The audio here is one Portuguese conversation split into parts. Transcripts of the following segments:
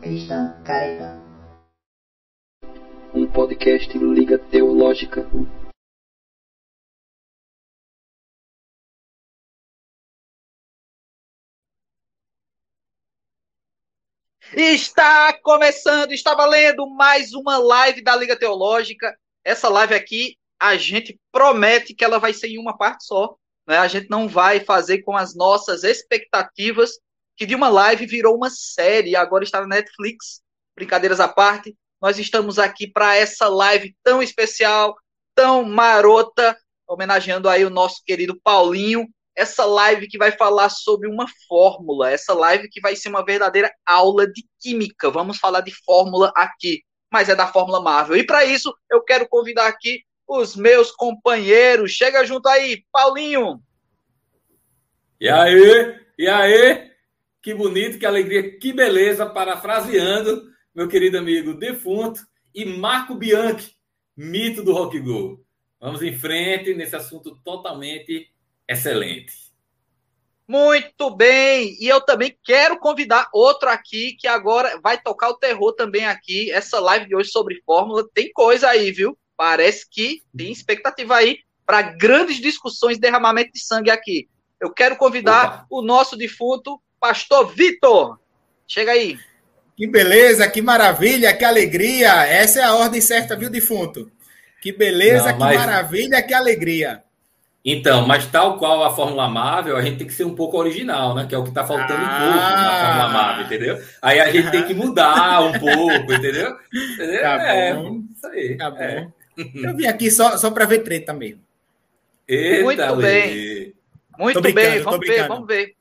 cristão caretão. Um podcast Liga Teológica. Está começando, está valendo mais uma live da Liga Teológica. Essa live aqui, a gente promete que ela vai ser em uma parte só. Né? A gente não vai fazer com as nossas expectativas, que de uma live virou uma série, agora está na Netflix. Brincadeiras à parte, nós estamos aqui para essa live tão especial, tão marota, homenageando aí o nosso querido Paulinho, essa live que vai falar sobre uma fórmula, essa live que vai ser uma verdadeira aula de química. Vamos falar de fórmula aqui, mas é da Fórmula Marvel. E para isso, eu quero convidar aqui os meus companheiros. Chega junto aí, Paulinho. E aí? E aí? Que bonito, que alegria, que beleza, parafraseando meu querido amigo defunto e Marco Bianchi, mito do Rock Go. Vamos em frente nesse assunto totalmente excelente. Muito bem, e eu também quero convidar outro aqui que agora vai tocar o terror também aqui. Essa live de hoje sobre fórmula tem coisa aí, viu? Parece que tem expectativa aí para grandes discussões de derramamento de sangue aqui. Eu quero convidar Opa. o nosso defunto pastor Vitor. Chega aí. Que beleza, que maravilha, que alegria. Essa é a ordem certa, viu, defunto? Que beleza, Não, mas... que maravilha, que alegria. Então, mas tal qual a Fórmula Marvel, a gente tem que ser um pouco original, né? Que é o que está faltando ah, um pouco na Fórmula Marvel, entendeu? Aí a gente tem que mudar um pouco, entendeu? entendeu? Tá é, bom. Isso aí. Tá bom. É. Eu vim aqui só, só para ver treta mesmo. Eita, Muito bem. Muito bem, vamos ver, vamos ver.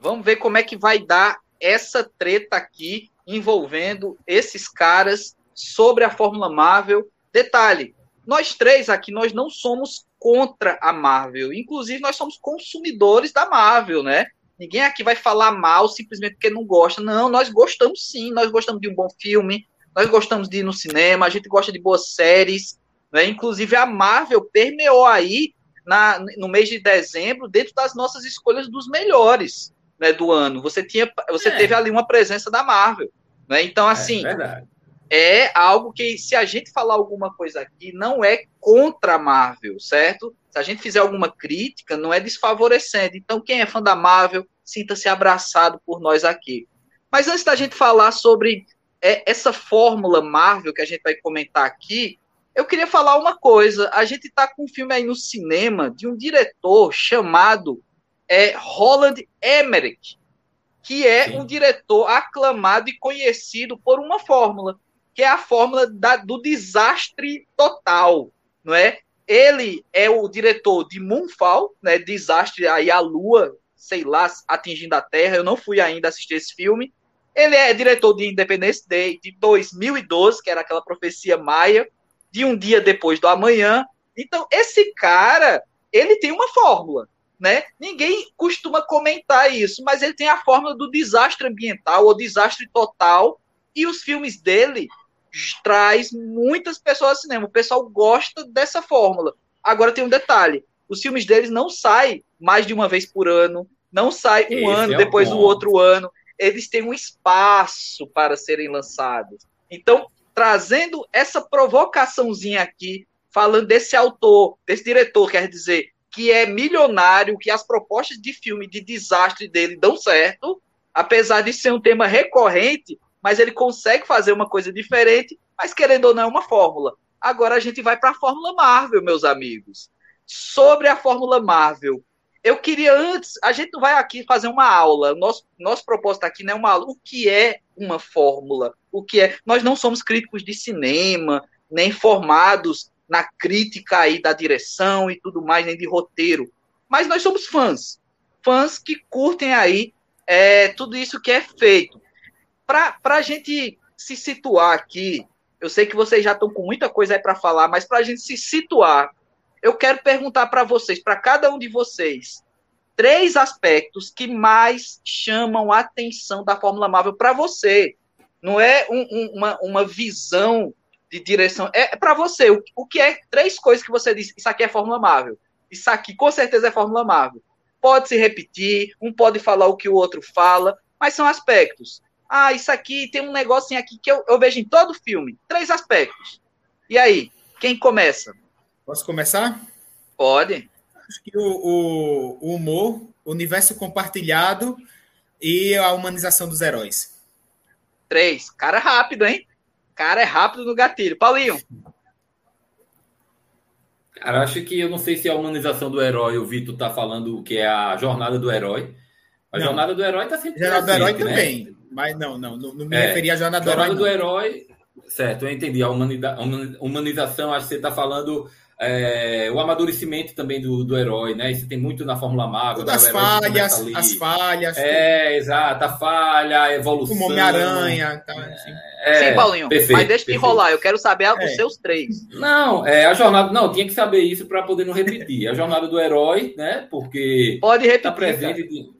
Vamos ver como é que vai dar essa treta aqui envolvendo esses caras sobre a Fórmula Marvel. Detalhe, nós três aqui, nós não somos contra a Marvel. Inclusive, nós somos consumidores da Marvel, né? Ninguém aqui vai falar mal simplesmente porque não gosta. Não, nós gostamos sim. Nós gostamos de um bom filme, nós gostamos de ir no cinema, a gente gosta de boas séries. Né? Inclusive, a Marvel permeou aí na, no mês de dezembro dentro das nossas escolhas dos melhores né, do ano. Você, tinha, você é. teve ali uma presença da Marvel. Né? Então, é assim. É é algo que, se a gente falar alguma coisa aqui, não é contra a Marvel, certo? Se a gente fizer alguma crítica, não é desfavorecendo. Então, quem é fã da Marvel, sinta-se abraçado por nós aqui. Mas antes da gente falar sobre é, essa fórmula Marvel que a gente vai comentar aqui, eu queria falar uma coisa. A gente está com um filme aí no cinema de um diretor chamado é, Roland Emmerich, que é Sim. um diretor aclamado e conhecido por uma fórmula que é a fórmula da, do desastre total, não é? Ele é o diretor de Moonfall, né? Desastre aí a Lua, sei lá, atingindo a Terra. Eu não fui ainda assistir esse filme. Ele é diretor de Independence Day de 2012, que era aquela profecia maia, de um dia depois do amanhã. Então, esse cara, ele tem uma fórmula, né? Ninguém costuma comentar isso, mas ele tem a fórmula do desastre ambiental ou desastre total, e os filmes dele traz muitas pessoas ao cinema. O pessoal gosta dessa fórmula. Agora tem um detalhe: os filmes deles não saem mais de uma vez por ano, não sai um Esse ano é depois do outro ano. Eles têm um espaço para serem lançados. Então, trazendo essa provocaçãozinha aqui, falando desse autor, desse diretor, quer dizer, que é milionário, que as propostas de filme de desastre dele dão certo, apesar de ser um tema recorrente, mas ele consegue fazer uma coisa diferente, mas querendo ou não é uma fórmula. Agora a gente vai para a Fórmula Marvel, meus amigos. Sobre a Fórmula Marvel, eu queria antes, a gente vai aqui fazer uma aula. Nosso, nosso propósito aqui não é uma aula. O que é uma fórmula? O que é? Nós não somos críticos de cinema, nem formados na crítica aí da direção e tudo mais, nem de roteiro. Mas nós somos fãs. Fãs que curtem aí é, tudo isso que é feito para a gente se situar aqui, eu sei que vocês já estão com muita coisa aí para falar, mas para a gente se situar, eu quero perguntar para vocês, para cada um de vocês, três aspectos que mais chamam a atenção da Fórmula Marvel para você. Não é um, um, uma, uma visão de direção, é para você. O, o que é três coisas que você diz? Isso aqui é Fórmula Marvel. Isso aqui com certeza é Fórmula Marvel. Pode se repetir, um pode falar o que o outro fala, mas são aspectos Ah, isso aqui tem um negocinho aqui que eu, eu vejo em todo filme. Três aspectos. E aí, quem começa? Posso começar? Pode. Acho que o, o, o humor, o universo compartilhado e a humanização dos heróis. Três. Cara rápido, hein? Cara é rápido no gatilho. Paulinho. Cara, acho que eu não sei se é a humanização do herói, o Vitor tá falando que é a jornada do herói. A não. jornada do herói tá sempre. Jornada do herói né? também. Mas não, não, não, me é, referia à jornada do herói. Jornada do herói, certo, eu entendi. A humanização, acho que você está falando é, o amadurecimento também do, do herói, né? Isso tem muito na Fórmula Marvel. Né? As falhas, as falhas. É, exato, a falha, a evolução. Como Homem-Aranha. Então, assim. É, Sim, Paulinho, perfeito, mas deixa de enrolar, eu quero saber é. os seus três. Não, é a jornada. Não, tinha que saber isso para poder não repetir. A jornada do herói, né? Porque. Pode repetir. Tá presente,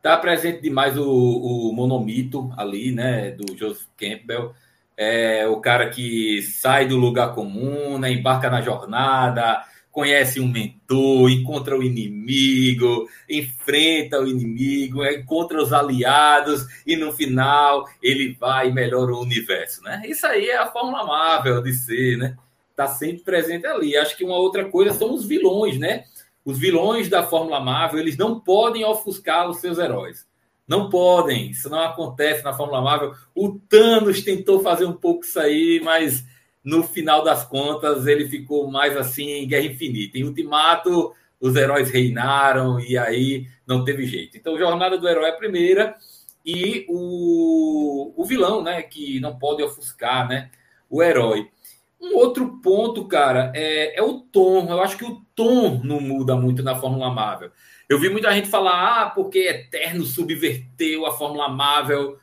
tá presente demais o, o monomito ali, né? Do Joseph Campbell é o cara que sai do lugar comum, né, embarca na jornada, conhece um mentor, encontra o inimigo, enfrenta o inimigo, encontra os aliados e no final ele vai e melhora o universo, né? Isso aí é a fórmula Marvel de ser, né? Tá sempre presente ali. Acho que uma outra coisa são os vilões, né? Os vilões da fórmula Marvel, eles não podem ofuscar os seus heróis. Não podem, isso não acontece na Fórmula Marvel. O Thanos tentou fazer um pouco isso aí, mas no final das contas ele ficou mais assim em Guerra Infinita. Em Ultimato, os heróis reinaram e aí não teve jeito. Então, Jornada do Herói é a primeira e o, o vilão, né, que não pode ofuscar, né, o herói. Um outro ponto, cara, é, é o tom. Eu acho que o tom não muda muito na Fórmula Marvel. Eu vi muita gente falar, ah, porque Eterno subverteu a Fórmula Marvel.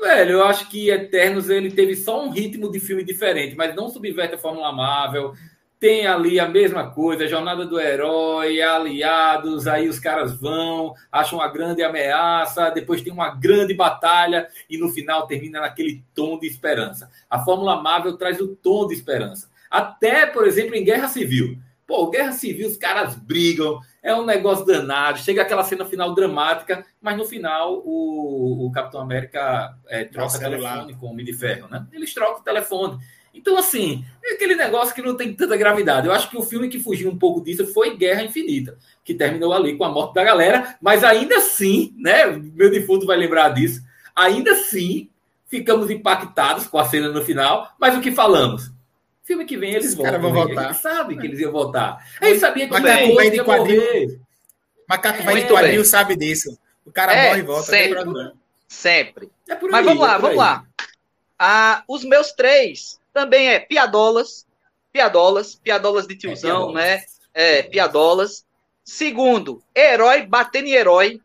Velho, eu acho que Eternos ele teve só um ritmo de filme diferente, mas não subverte a Fórmula Marvel. Tem ali a mesma coisa, a jornada do herói, aliados, aí os caras vão, acham uma grande ameaça, depois tem uma grande batalha e no final termina naquele tom de esperança. A Fórmula Marvel traz o tom de esperança. Até, por exemplo, em Guerra Civil. Pô, Guerra Civil, os caras brigam, é um negócio danado. Chega aquela cena final dramática, mas no final o, o Capitão América é, troca o telefone com o Homem de Ferro, né? Eles trocam o telefone. Então, assim, é aquele negócio que não tem tanta gravidade. Eu acho que o filme que fugiu um pouco disso foi Guerra Infinita, que terminou ali com a morte da galera, mas ainda assim, né? Meu defunto vai lembrar disso. Ainda assim, ficamos impactados com a cena no final, mas o que falamos? Filme que vem eles voltam. vão voltar. A gente sabe que eles iam voltar. A gente sabia que Macaco velho de quadril. Macaco velho de quadril sabe disso. O cara é, morre e volta. Sempre. sempre. É aí, Mas vamos lá, é vamos lá. Ah, os meus três também é piadolas. Piadolas. Piadolas de tiozão, é, né? É, piadolas. Segundo, herói batendo em herói.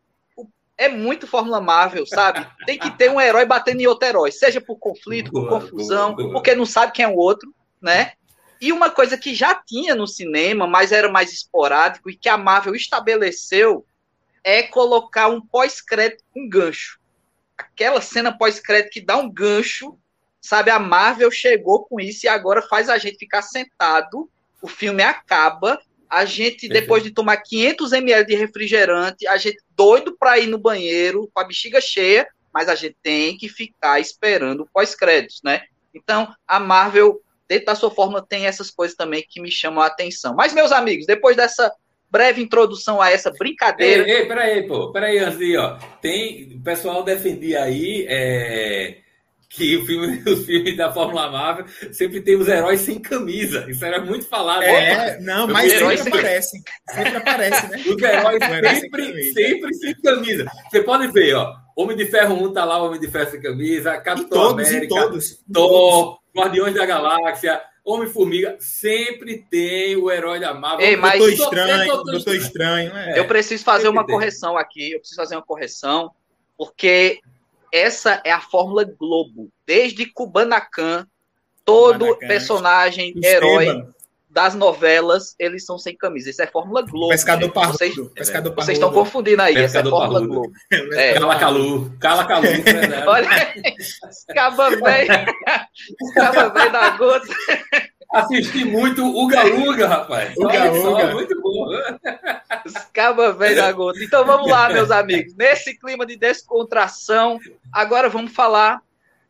É muito Fórmula Marvel, sabe? Tem que ter um herói batendo em outro herói, seja por conflito, por confusão, porque não sabe quem é o outro né? E uma coisa que já tinha no cinema, mas era mais esporádico e que a Marvel estabeleceu é colocar um pós-crédito com gancho. Aquela cena pós-crédito que dá um gancho, sabe? A Marvel chegou com isso e agora faz a gente ficar sentado. O filme acaba, a gente depois de tomar 500 ml de refrigerante, a gente doido para ir no banheiro com a bexiga cheia, mas a gente tem que ficar esperando pós-créditos, né? Então, a Marvel dentro da sua forma tem essas coisas também que me chamam a atenção. Mas, meus amigos, depois dessa breve introdução a essa brincadeira. Ei, ei peraí, pô, peraí, antes de, ó. Tem, o pessoal defendia aí é, que o filme, os filmes da Fórmula Marvel sempre tem os heróis sem camisa. Isso era muito falado. É, não, mas sempre sem... aparece. Sempre aparece, né? Os heróis sempre, sem sempre sem camisa. Você pode ver, ó. Homem de Ferro 1 tá lá, Homem de Ferro sem camisa, Capitão todos, América, todos, Thor, Guardiões da Galáxia, Homem-Formiga, sempre tem o herói da Marvel. Ei, mas... Doutor Estranho, Doutor, Doutor Estranho. É. Eu preciso fazer uma correção aqui, eu preciso fazer uma correção, porque essa é a fórmula Globo. Desde Kubanacan, todo Kubanacan. personagem, herói, das novelas, eles são sem camisa. Isso é Fórmula Globo. Pescador Parrudo. Vocês, Pescador vocês estão confundindo aí. Isso é Fórmula parrudo. Globo. É. Cala Calu. Cala Calu. Olha, escaba velho. Escaba velho da gota. Assisti muito o Galuga, rapaz. O Galuga. Muito bom. Escaba velho da gota. Então vamos lá, meus amigos. Nesse clima de descontração, agora vamos falar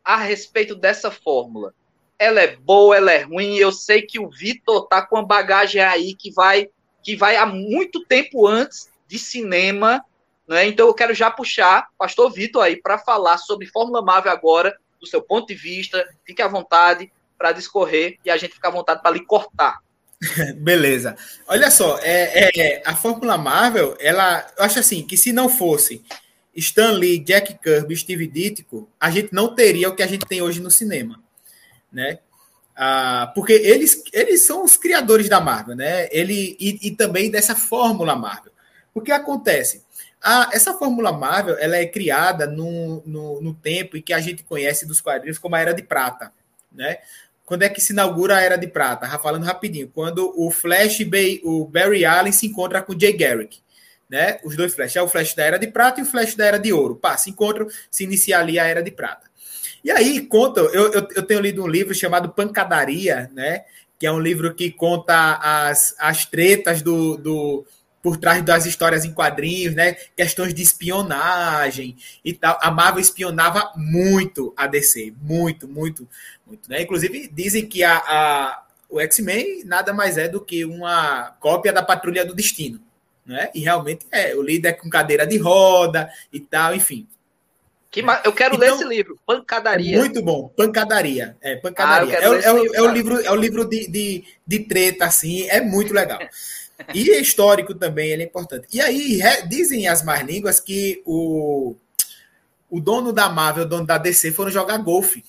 a respeito dessa fórmula. Ela é boa, ela é ruim. Eu sei que o Vitor tá com uma bagagem aí que vai que vai há muito tempo antes de cinema, né? Então eu quero já puxar pastor Vitor aí para falar sobre Fórmula Marvel agora, do seu ponto de vista. Fique à vontade para discorrer e a gente fica à vontade para lhe cortar. Beleza. Olha só, é, é, a Fórmula Marvel, ela, eu acho assim, que se não fosse Stan Lee, Jack Kirby, Steve Ditko, a gente não teria o que a gente tem hoje no cinema, né? Ah, porque eles, eles são os criadores da Marvel, né? Ele, e, e também dessa Fórmula Marvel. O que acontece? A, essa Fórmula Marvel ela é criada no, no, no tempo em que a gente conhece dos quadrinhos como a Era de Prata, né? Quando é que se inaugura a Era de Prata? falando rapidinho. Quando o Flash, o Barry Allen se encontra com Jay Garrick. Né? Os dois Flash. É o Flash da Era de Prata e o Flash da Era de Ouro. Pá, se encontram, se inicia ali a Era de Prata. E aí conta, eu, eu, eu, tenho lido um livro chamado Pancadaria, né? Que é um livro que conta as, as tretas do, do, por trás das histórias em quadrinhos, né? Questões de espionagem e tal. A Marvel espionava muito a DC, muito, muito, muito, né? Inclusive dizem que a, a o X-Men nada mais é do que uma cópia da Patrulha do Destino, né? E realmente é o líder com cadeira de roda e tal, enfim. Que eu quero então, ler esse livro, Pancadaria. É muito bom, Pancadaria. É, Pancadaria. Ah, é, é, livro, é, o livro, é o livro de, de, de treta, assim, é muito legal. E histórico também, ele é importante. E aí, dizem as más línguas que o, o dono da Marvel, o dono da DC, foram jogar golfe.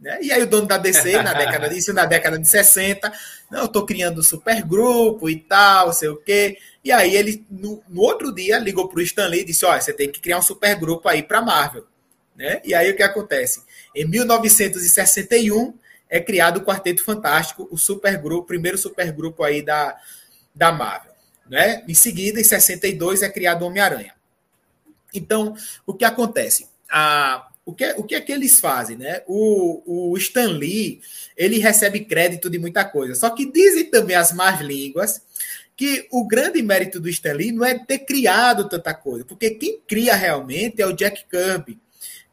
Né? E aí o dono da DC, na década disso, na década de 60, não, eu tô criando um super grupo e tal, sei o quê. E aí ele, no, no outro dia, ligou pro Stanley e disse, olha, você tem que criar um super grupo aí pra Marvel. Né? E aí o que acontece? Em 1961 é criado o Quarteto Fantástico, o supergrupo, primeiro supergrupo aí da, da Marvel. Né? Em seguida, em 62, é criado o Homem-Aranha. Então, o que acontece? A, o, que, o que é que eles fazem? Né? O, o Stan Lee ele recebe crédito de muita coisa. Só que dizem também as más línguas que o grande mérito do Stan Lee não é ter criado tanta coisa, porque quem cria realmente é o Jack Kirby.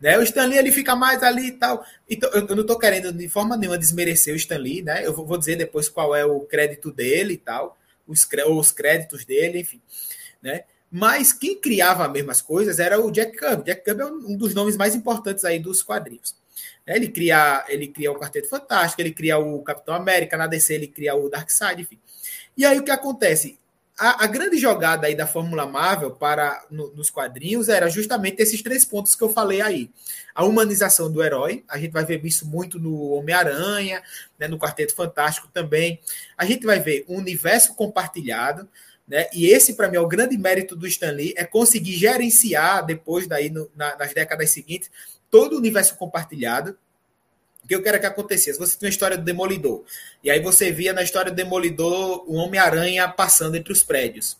Né? O Stan Lee ele fica mais ali e tal. Então, eu não estou querendo de forma nenhuma desmerecer o Stan Lee, né? Eu vou dizer depois qual é o crédito dele e tal os, os créditos dele, enfim, né? Mas quem criava as mesmas coisas era o Jack Kirby. Jack Kirby é um dos nomes mais importantes aí dos quadrinhos. Né? Ele cria, ele cria o Quarteto Fantástico, ele cria o Capitão América, na DC ele cria o Darkseid, enfim. E aí o que acontece? a, a, grande jogada aí da Fórmula Marvel para no, nos quadrinhos era justamente esses três pontos que eu falei aí. A humanização do herói, a gente vai ver isso muito no Homem-Aranha, né, no Quarteto Fantástico também. A gente vai ver um universo compartilhado, né? E esse, para mim, é o grande mérito do Stan Lee, é conseguir gerenciar, depois daí, no, na, nas décadas seguintes, todo o universo compartilhado, o que eu quero que acontecesse? Você tem uma história do Demolidor. E aí você via na história do Demolidor o Homem-Aranha passando entre os prédios.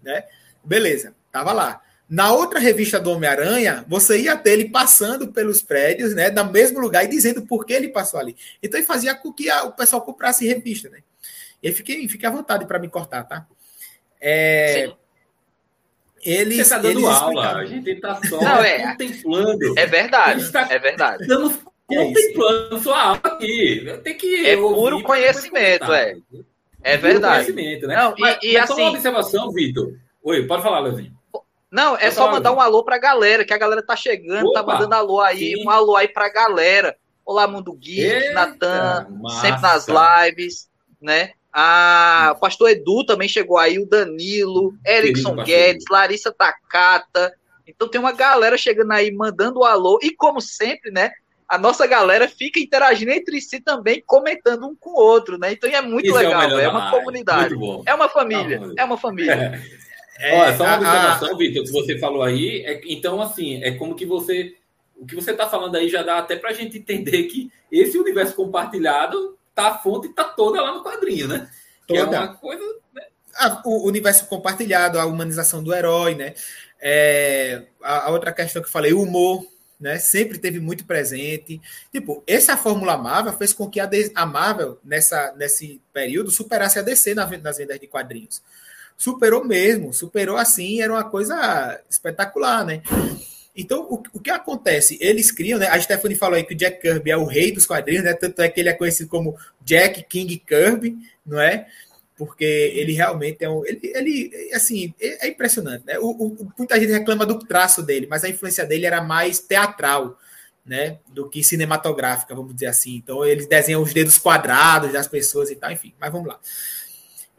Né? Beleza, tava lá. Na outra revista do Homem-Aranha, você ia ter ele passando pelos prédios, né, no mesmo lugar e dizendo por que ele passou ali. Então ele fazia com que a, o pessoal comprasse revista, né? E aí fique, à vontade para me cortar, tá? É, eles, Você está dando aula, a gente está só Não, é, contemplando. É verdade, tá é verdade. Dando contemplando é sua aula aqui. Tem que é puro conhecimento, é. É verdade. Conhecimento, né? Não, mas, e, e assim, só uma assim- observação, Vitor. Oi, pode falar, Leozinho. Não, é pode só falar, mandar um alô pra galera, que a galera tá chegando, tá Opa, tá mandando alô aí, sim. um alô aí pra galera. Olá, Mundo Geek, Natan, sempre nas lives, né? Ah, o pastor Edu também chegou aí, o Danilo, Erickson Guedes, Larissa Takata. Então tem uma galera chegando aí, mandando um alô. E como sempre, né? A nossa galera fica interagindo entre si também, comentando um com o outro, né? Então é muito Isso é legal, é, é uma comunidade. É uma família, é uma família. É, Olha, só uma observação, Vitor, que você falou aí, é, então assim, é como que você. O que você está falando aí já dá até para a gente entender que esse universo compartilhado, tá, a fonte está toda lá no quadrinho, né? Toda. Que é uma coisa. Né? Ah, o universo compartilhado, a humanização do herói, né? É, a, a outra questão que eu falei, o humor, né? Sempre teve muito presente. Tipo, essa Fórmula Marvel fez com que a, a Marvel, nessa, nesse período, superasse a DC nas vendas de quadrinhos. Superou mesmo, superou assim, era uma coisa espetacular, né? Então, o, o que acontece? Eles criam, né? A Stephanie falou aí que o Jack Kirby é o rei dos quadrinhos, né? Tanto é que ele é conhecido como Jack King Kirby, não é? Porque ele realmente é um. Ele, ele assim, é, impressionante, né? O, o, muita gente reclama do traço dele, mas a influência dele era mais teatral, né? Do que cinematográfica, vamos dizer assim. Então, eles desenham os dedos quadrados das pessoas e tal, enfim, mas vamos lá.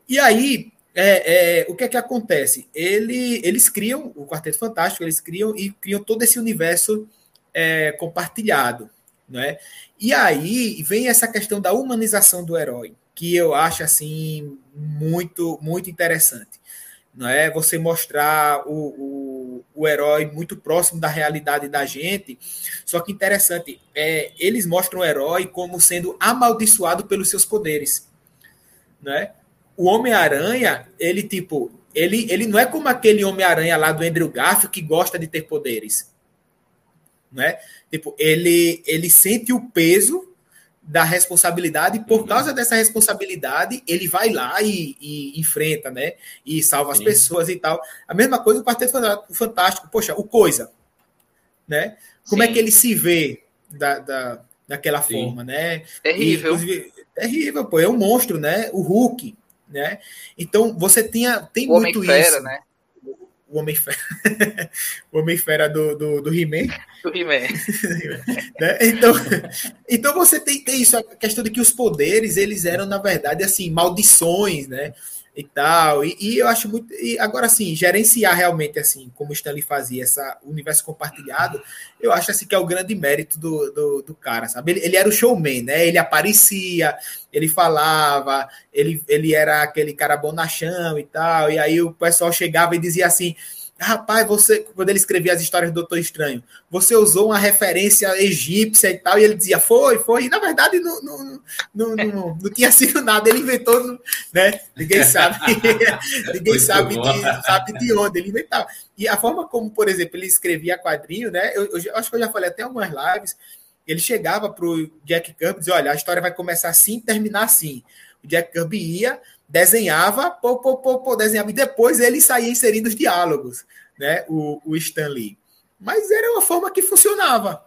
E aí, é, é, o que é que acontece? Ele, eles criam o Quarteto Fantástico, eles criam e criam todo esse universo é, compartilhado, né? E aí vem essa questão da humanização do herói, que eu acho assim muito muito interessante, não é? Você mostrar o, o, o herói muito próximo da realidade da gente, só que interessante é eles mostram o herói como sendo amaldiçoado pelos seus poderes, não é? o Homem-Aranha, ele, tipo, ele, ele não é como aquele Homem-Aranha lá do Andrew Garfield que gosta de ter poderes. Né? Tipo, ele, ele sente o peso da responsabilidade e por uhum. causa dessa responsabilidade ele vai lá e, e enfrenta, né? E salva Sim. as pessoas e tal. A mesma coisa o Quarteto Fantástico. Poxa, o Coisa, né? Como é Sim. é que ele se vê da, da, daquela Sim. forma, né? Terrível. E, terrível, pô. É um monstro, né? O Hulk, né? Então você tinha tem o muito Homem -Fera, isso. Né? O Homem Fera, o Homem Fera do, do, do He-Man. Do He-Man. né? então, então você tem, tem isso, a questão de que os poderes, eles eram, na verdade, assim, maldições, né? E tal. E, e, eu acho muito. E agora, assim, gerenciar realmente, assim, como o Stanley fazia, essa universo compartilhado, eu acho assim que é o grande mérito do, do, do cara, sabe? Ele, ele, era o showman, né? Ele aparecia, ele falava, ele, ele era aquele cara bonachão e tal. E aí o pessoal chegava e dizia assim rapaz, você, quando ele escrevia as histórias do Doutor Estranho, você usou uma referência egípcia e tal, e ele dizia, foi, foi, e na verdade não, não, não, não, não tinha sido nada, ele inventou, né? Ninguém sabe, ninguém sabe de, sabe de onde ele inventava. E a forma como, por exemplo, ele escrevia quadrinho, né? Eu, eu acho que eu já falei até algumas lives, ele chegava para o Jack Kirby e dizia, olha, a história vai começar assim, terminar assim. O Jack Kirby ia, desenhava, pô, pô, pô, pô, desenhava, e depois ele saía inserindo os diálogos, né? O, o. Mas era uma forma que funcionava,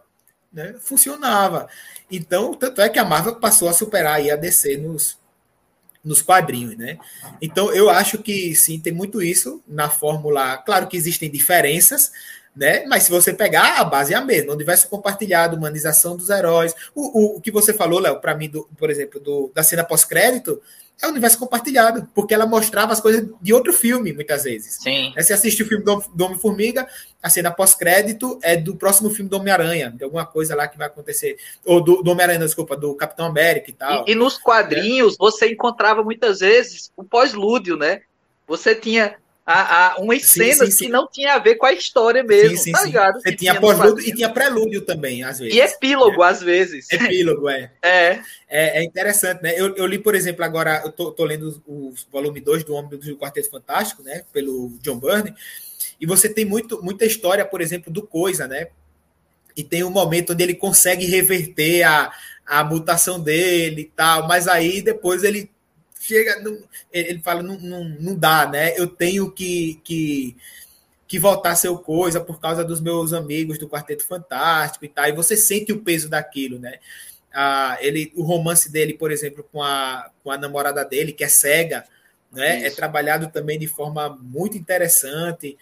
né? Funcionava. Então, tanto é que a Marvel passou a superar aí a DC nos, nos quadrinhos, né? Então, eu acho que sim, tem muito isso na fórmula. Claro que existem diferenças, né? Mas se você pegar, a base é a mesma. O universo compartilhado, humanização dos heróis. O, o, o que você falou, Léo, para mim, do, por exemplo, do, da cena pós-crédito, é o universo compartilhado, porque ela mostrava as coisas de outro filme, muitas vezes. Sim. Você assiste o filme do, do Homem-Formiga, a cena pós-crédito é do próximo filme do Homem-Aranha, de alguma coisa lá que vai acontecer. Ou do, do Homem-Aranha, desculpa, do Capitão América e tal. E, e nos quadrinhos, é. você encontrava muitas vezes o pós-lúdio, né? Você tinha a, a umas sim, cenas sim, sim. que não tinha a ver com a história mesmo, sim, tá ligado? Você tinha pós-lúdio e tinha prelúdio também, às vezes. E epílogo, é. às vezes. Epílogo, é. É. É, é interessante, né? Eu, eu, li, por exemplo, agora, eu tô, tô lendo o volume 2 do Homem do Quarteto Fantástico, né? Pelo John Byrne, e você tem muito, muita história, por exemplo, do Coisa, né? E tem um momento onde ele consegue reverter a, a mutação dele e tal, mas aí depois ele chega, não, ele fala, não, não, não dá, né? Eu tenho que, que, que voltar a ser coisa por causa dos meus amigos do Quarteto Fantástico e tal. E você sente o peso daquilo, né? Ah, ele, o romance dele, por exemplo, com a, com a namorada dele, que é cega, né? É trabalhado também de forma muito interessante.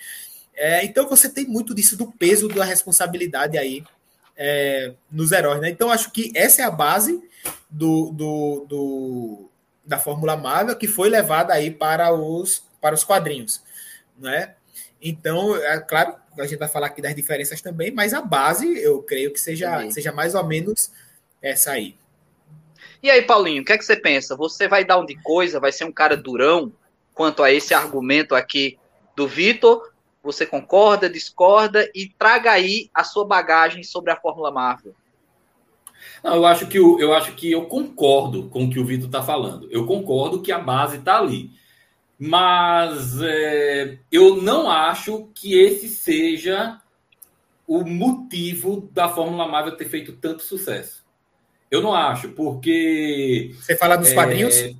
É, então você tem muito disso do peso da responsabilidade aí é, nos heróis, né? Então acho que essa é a base do, do, do da Fórmula Marvel que foi levada aí para os, para os quadrinhos, né? Então, é claro, a gente vai falar aqui das diferenças também, mas a base eu creio que seja, seja mais ou menos essa aí. E aí, Paulinho, o que é que você pensa? Você vai dar um de coisa, vai ser um cara durão quanto a esse argumento aqui do Vitor? Você concorda, discorda e traga aí a sua bagagem sobre a Fórmula Marvel. Não, eu acho que eu, eu acho que eu concordo com o que o Vitor está falando. Eu concordo que a base está ali. Mas é, eu não acho que esse seja o motivo da Fórmula Marvel ter feito tanto sucesso. Eu não acho, porque. Você fala dos é... quadrinhos?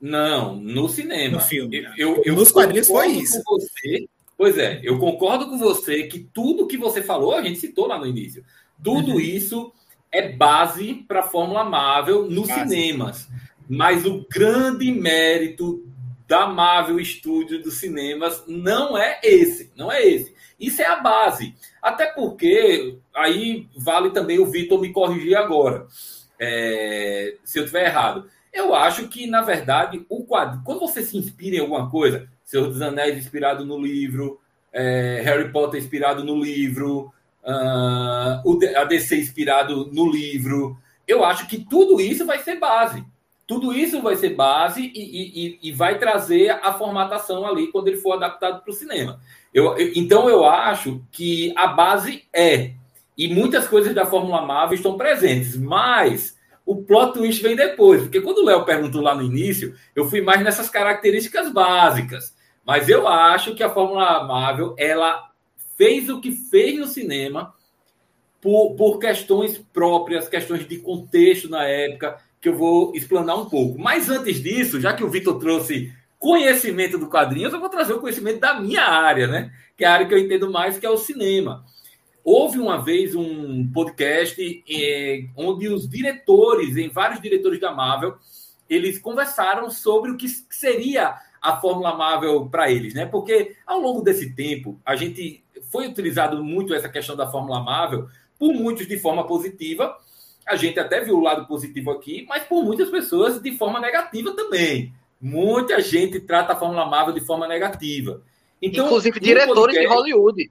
Não, no cinema. No filme. Eu, eu, Nos quadrinhos foi isso. Você, pois é, eu concordo com você que tudo que você falou, a gente citou lá no início. Tudo uhum. isso é base para a Fórmula Marvel nos base. cinemas. Mas o grande mérito da Marvel Studios dos cinemas não é esse, não é esse. Isso é a base. Até porque, aí vale também o Vitor me corrigir agora, é, se eu estiver errado. Eu acho que, na verdade, o quadro, quando você se inspira em alguma coisa, Senhor dos Anéis inspirado no livro, é, Harry Potter inspirado no livro, uh, a DC inspirado no livro, eu acho que tudo isso vai ser base. Tudo isso vai ser base e, e, e vai trazer a formatação ali quando ele for adaptado para o cinema. Eu, eu, então eu acho que a base é. E muitas coisas da Fórmula Marvel estão presentes, mas o plot twist vem depois. Porque quando o Léo perguntou lá no início, eu fui mais nessas características básicas. Mas eu acho que a Fórmula Marvel ela fez o que fez no cinema por, por questões próprias, questões de contexto na época, que eu vou explanar um pouco. Mas antes disso, já que o Vitor trouxe conhecimento do quadrinhos, eu vou trazer o conhecimento da minha área, né? Que é a área que eu entendo mais, que é o cinema. Houve uma vez um podcast eh, onde os diretores, em vários diretores da Marvel, eles conversaram sobre o que seria a Fórmula Marvel para eles, né? Porque ao longo desse tempo, a gente foi utilizado muito essa questão da Fórmula Marvel por muitos de forma positiva, a gente até viu o lado positivo aqui, mas por muitas pessoas de forma negativa também. Muita gente trata a Fórmula Marvel de forma negativa. Então, Inclusive diretores podcast, de Hollywood.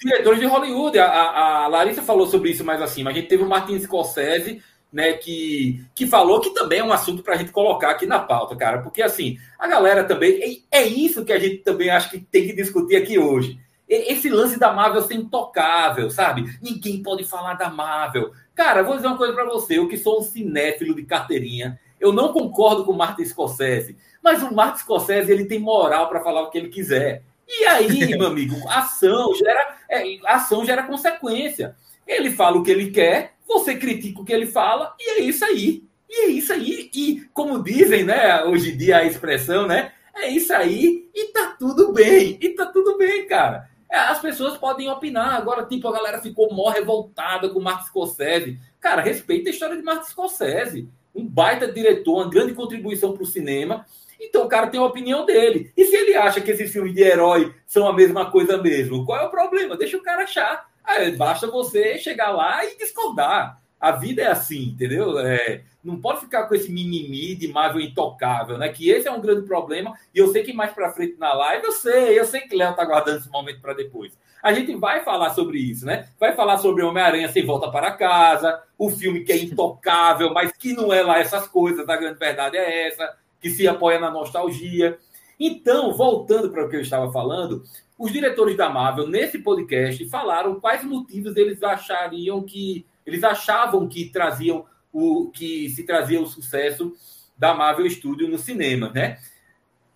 Diretores de Hollywood. A, a, Larissa falou sobre isso mais acima. A gente teve o Martin Scorsese, né, que, que falou que também é um assunto para a gente colocar aqui na pauta, cara. Porque, assim, a galera também. É, é isso que a gente também acha que tem que discutir aqui hoje. Esse lance da Marvel ser intocável, sabe? Ninguém pode falar da Marvel. Cara, vou dizer uma coisa para você. Eu que sou um cinéfilo de carteirinha, eu não concordo com o Martin Scorsese, mas o Martin Scorsese ele tem moral para falar o que ele quiser. E aí, meu amigo, ação gera, é, ação gera consequência. Ele fala o que ele quer, você critica o que ele fala, e é isso aí. E é isso aí. E como dizem, né, hoje em dia a expressão, né? É isso aí e tá tudo bem. E tá tudo bem, cara. É, as pessoas podem opinar. Agora, tipo, a galera ficou mó revoltada com o Martin Scorsese. Cara, respeita a história de Martin Scorsese. Um baita diretor, uma grande contribuição para o cinema. Então, o cara tem a opinião dele. E se ele acha que esses filmes de herói são a mesma coisa mesmo, qual é o problema? Deixa o cara achar. Aí, basta você chegar lá e discordar. A vida é assim, entendeu? É, não pode ficar com esse mimimi de Marvel intocável, né? Que esse é um grande problema. E eu sei que mais para frente na live, eu sei, eu sei que Léo tá guardando esse momento para depois. A gente vai falar sobre isso, né? Vai falar sobre Homem-Aranha sem volta para casa, o filme que é intocável, mas que não é lá essas coisas. A grande verdade é essa, que se apoia na nostalgia. Então, voltando para o que eu estava falando, os diretores da Marvel, nesse podcast, falaram quais motivos eles achariam que eles achavam que traziam o que se trazia o sucesso da Marvel Studio no cinema, né?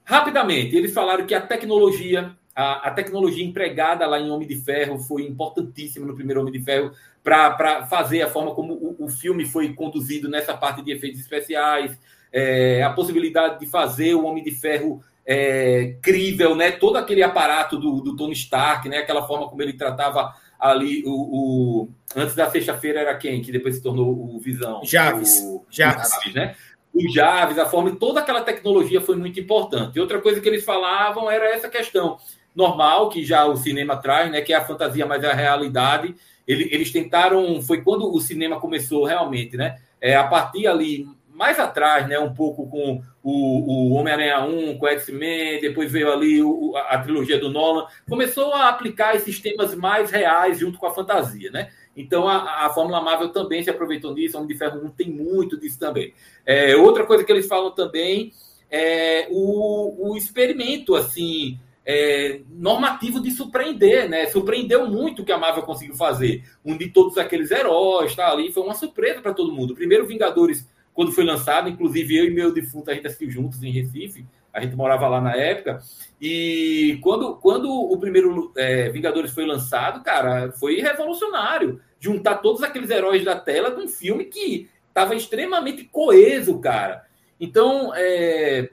Rapidamente, eles falaram que a tecnologia, a, a tecnologia empregada lá em Homem de Ferro foi importantíssima no primeiro Homem de Ferro para fazer a forma como o, o, filme foi conduzido nessa parte de efeitos especiais, é, a possibilidade de fazer o Homem de Ferro é, crível, né? Todo aquele aparato do, do Tony Stark, né? Aquela forma como ele tratava ali o, o antes da sexta-feira era quem? Que depois se tornou o Visão. Javes o, Javes. Javes né? O Javes a forma toda aquela tecnologia foi muito importante. E outra coisa que eles falavam era essa questão. Normal que já o cinema traz né que é a fantasia mas é a realidade. Eles, eles tentaram foi quando o cinema começou realmente né? É, a partir ali mais atrás, né, um pouco com o, o Homem-Aranha 1, com X-Men, depois veio ali o, a, a, trilogia do Nolan, começou a aplicar esses temas mais reais junto com a fantasia, né? Então a, a Fórmula Marvel também se aproveitou disso, Homem de Ferro 1 tem muito disso também. É, outra coisa que eles falam também é o, o experimento, assim, é, normativo de surpreender, né? Surpreendeu muito o que a Marvel conseguiu fazer. Um de todos aqueles heróis, tá ali, foi uma surpresa para todo mundo. Primeiro Vingadores quando foi lançado, inclusive eu e meu defunto, a gente assistiu juntos em Recife, A gente morava lá na época. E quando, quando o primeiro é, Vingadores foi lançado, cara, foi revolucionário. Juntar todos aqueles heróis da tela num filme que estava extremamente coeso, cara. Então, é,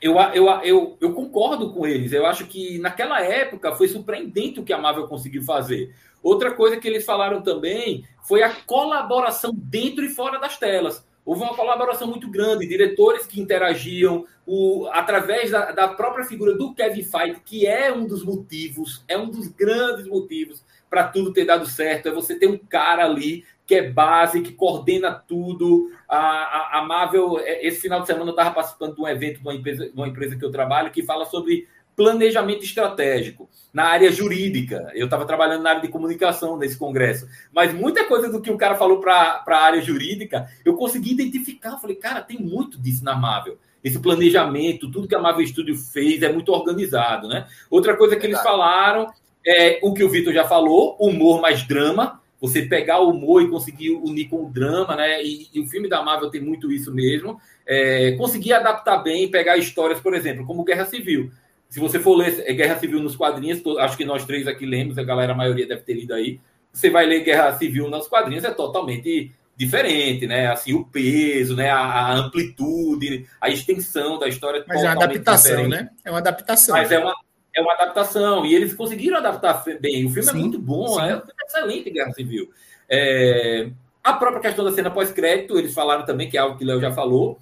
eu, eu, eu, eu concordo com eles. Eu acho que naquela época foi surpreendente o que a Marvel conseguiu fazer. Outra coisa que eles falaram também foi a colaboração dentro e fora das telas. Houve uma colaboração muito grande, diretores que interagiam, o, através da, da, própria figura do Kevin Feige, que é um dos motivos, é um dos grandes motivos para tudo ter dado certo. É você ter um cara ali que é base, que coordena tudo. A, a, a Marvel, é, esse final de semana, eu estava participando de um evento de uma, empresa, de uma empresa que eu trabalho que fala sobre planejamento estratégico na área jurídica. Eu estava trabalhando na área de comunicação nesse congresso, mas muita coisa do que o cara falou para a área jurídica eu consegui identificar. Eu falei, cara, tem muito disso na Marvel. Esse planejamento, tudo que a Marvel Studio fez é muito organizado, né? Outra coisa que eles falaram é o que o Vitor já falou, humor mais drama. Você pegar o humor e conseguir unir com o drama, né? E, e o filme da Marvel tem muito isso mesmo. É, conseguir adaptar bem, pegar histórias, por exemplo, como Guerra Civil se você for ler Guerra Civil nos quadrinhos, acho que nós três aqui lemos, a galera, a maioria deve ter lido aí. Você vai ler Guerra Civil nos quadrinhos, é totalmente diferente, né? Assim, o peso, né? A, amplitude, a extensão da história. Mas é uma adaptação, diferente. né? É uma adaptação. Mas é uma, é uma adaptação. E eles conseguiram adaptar bem. O filme é sim, é muito bom, sim. é excelente Guerra Civil. É... A própria questão da cena pós-crédito, eles falaram também, que é algo que o Léo já falou.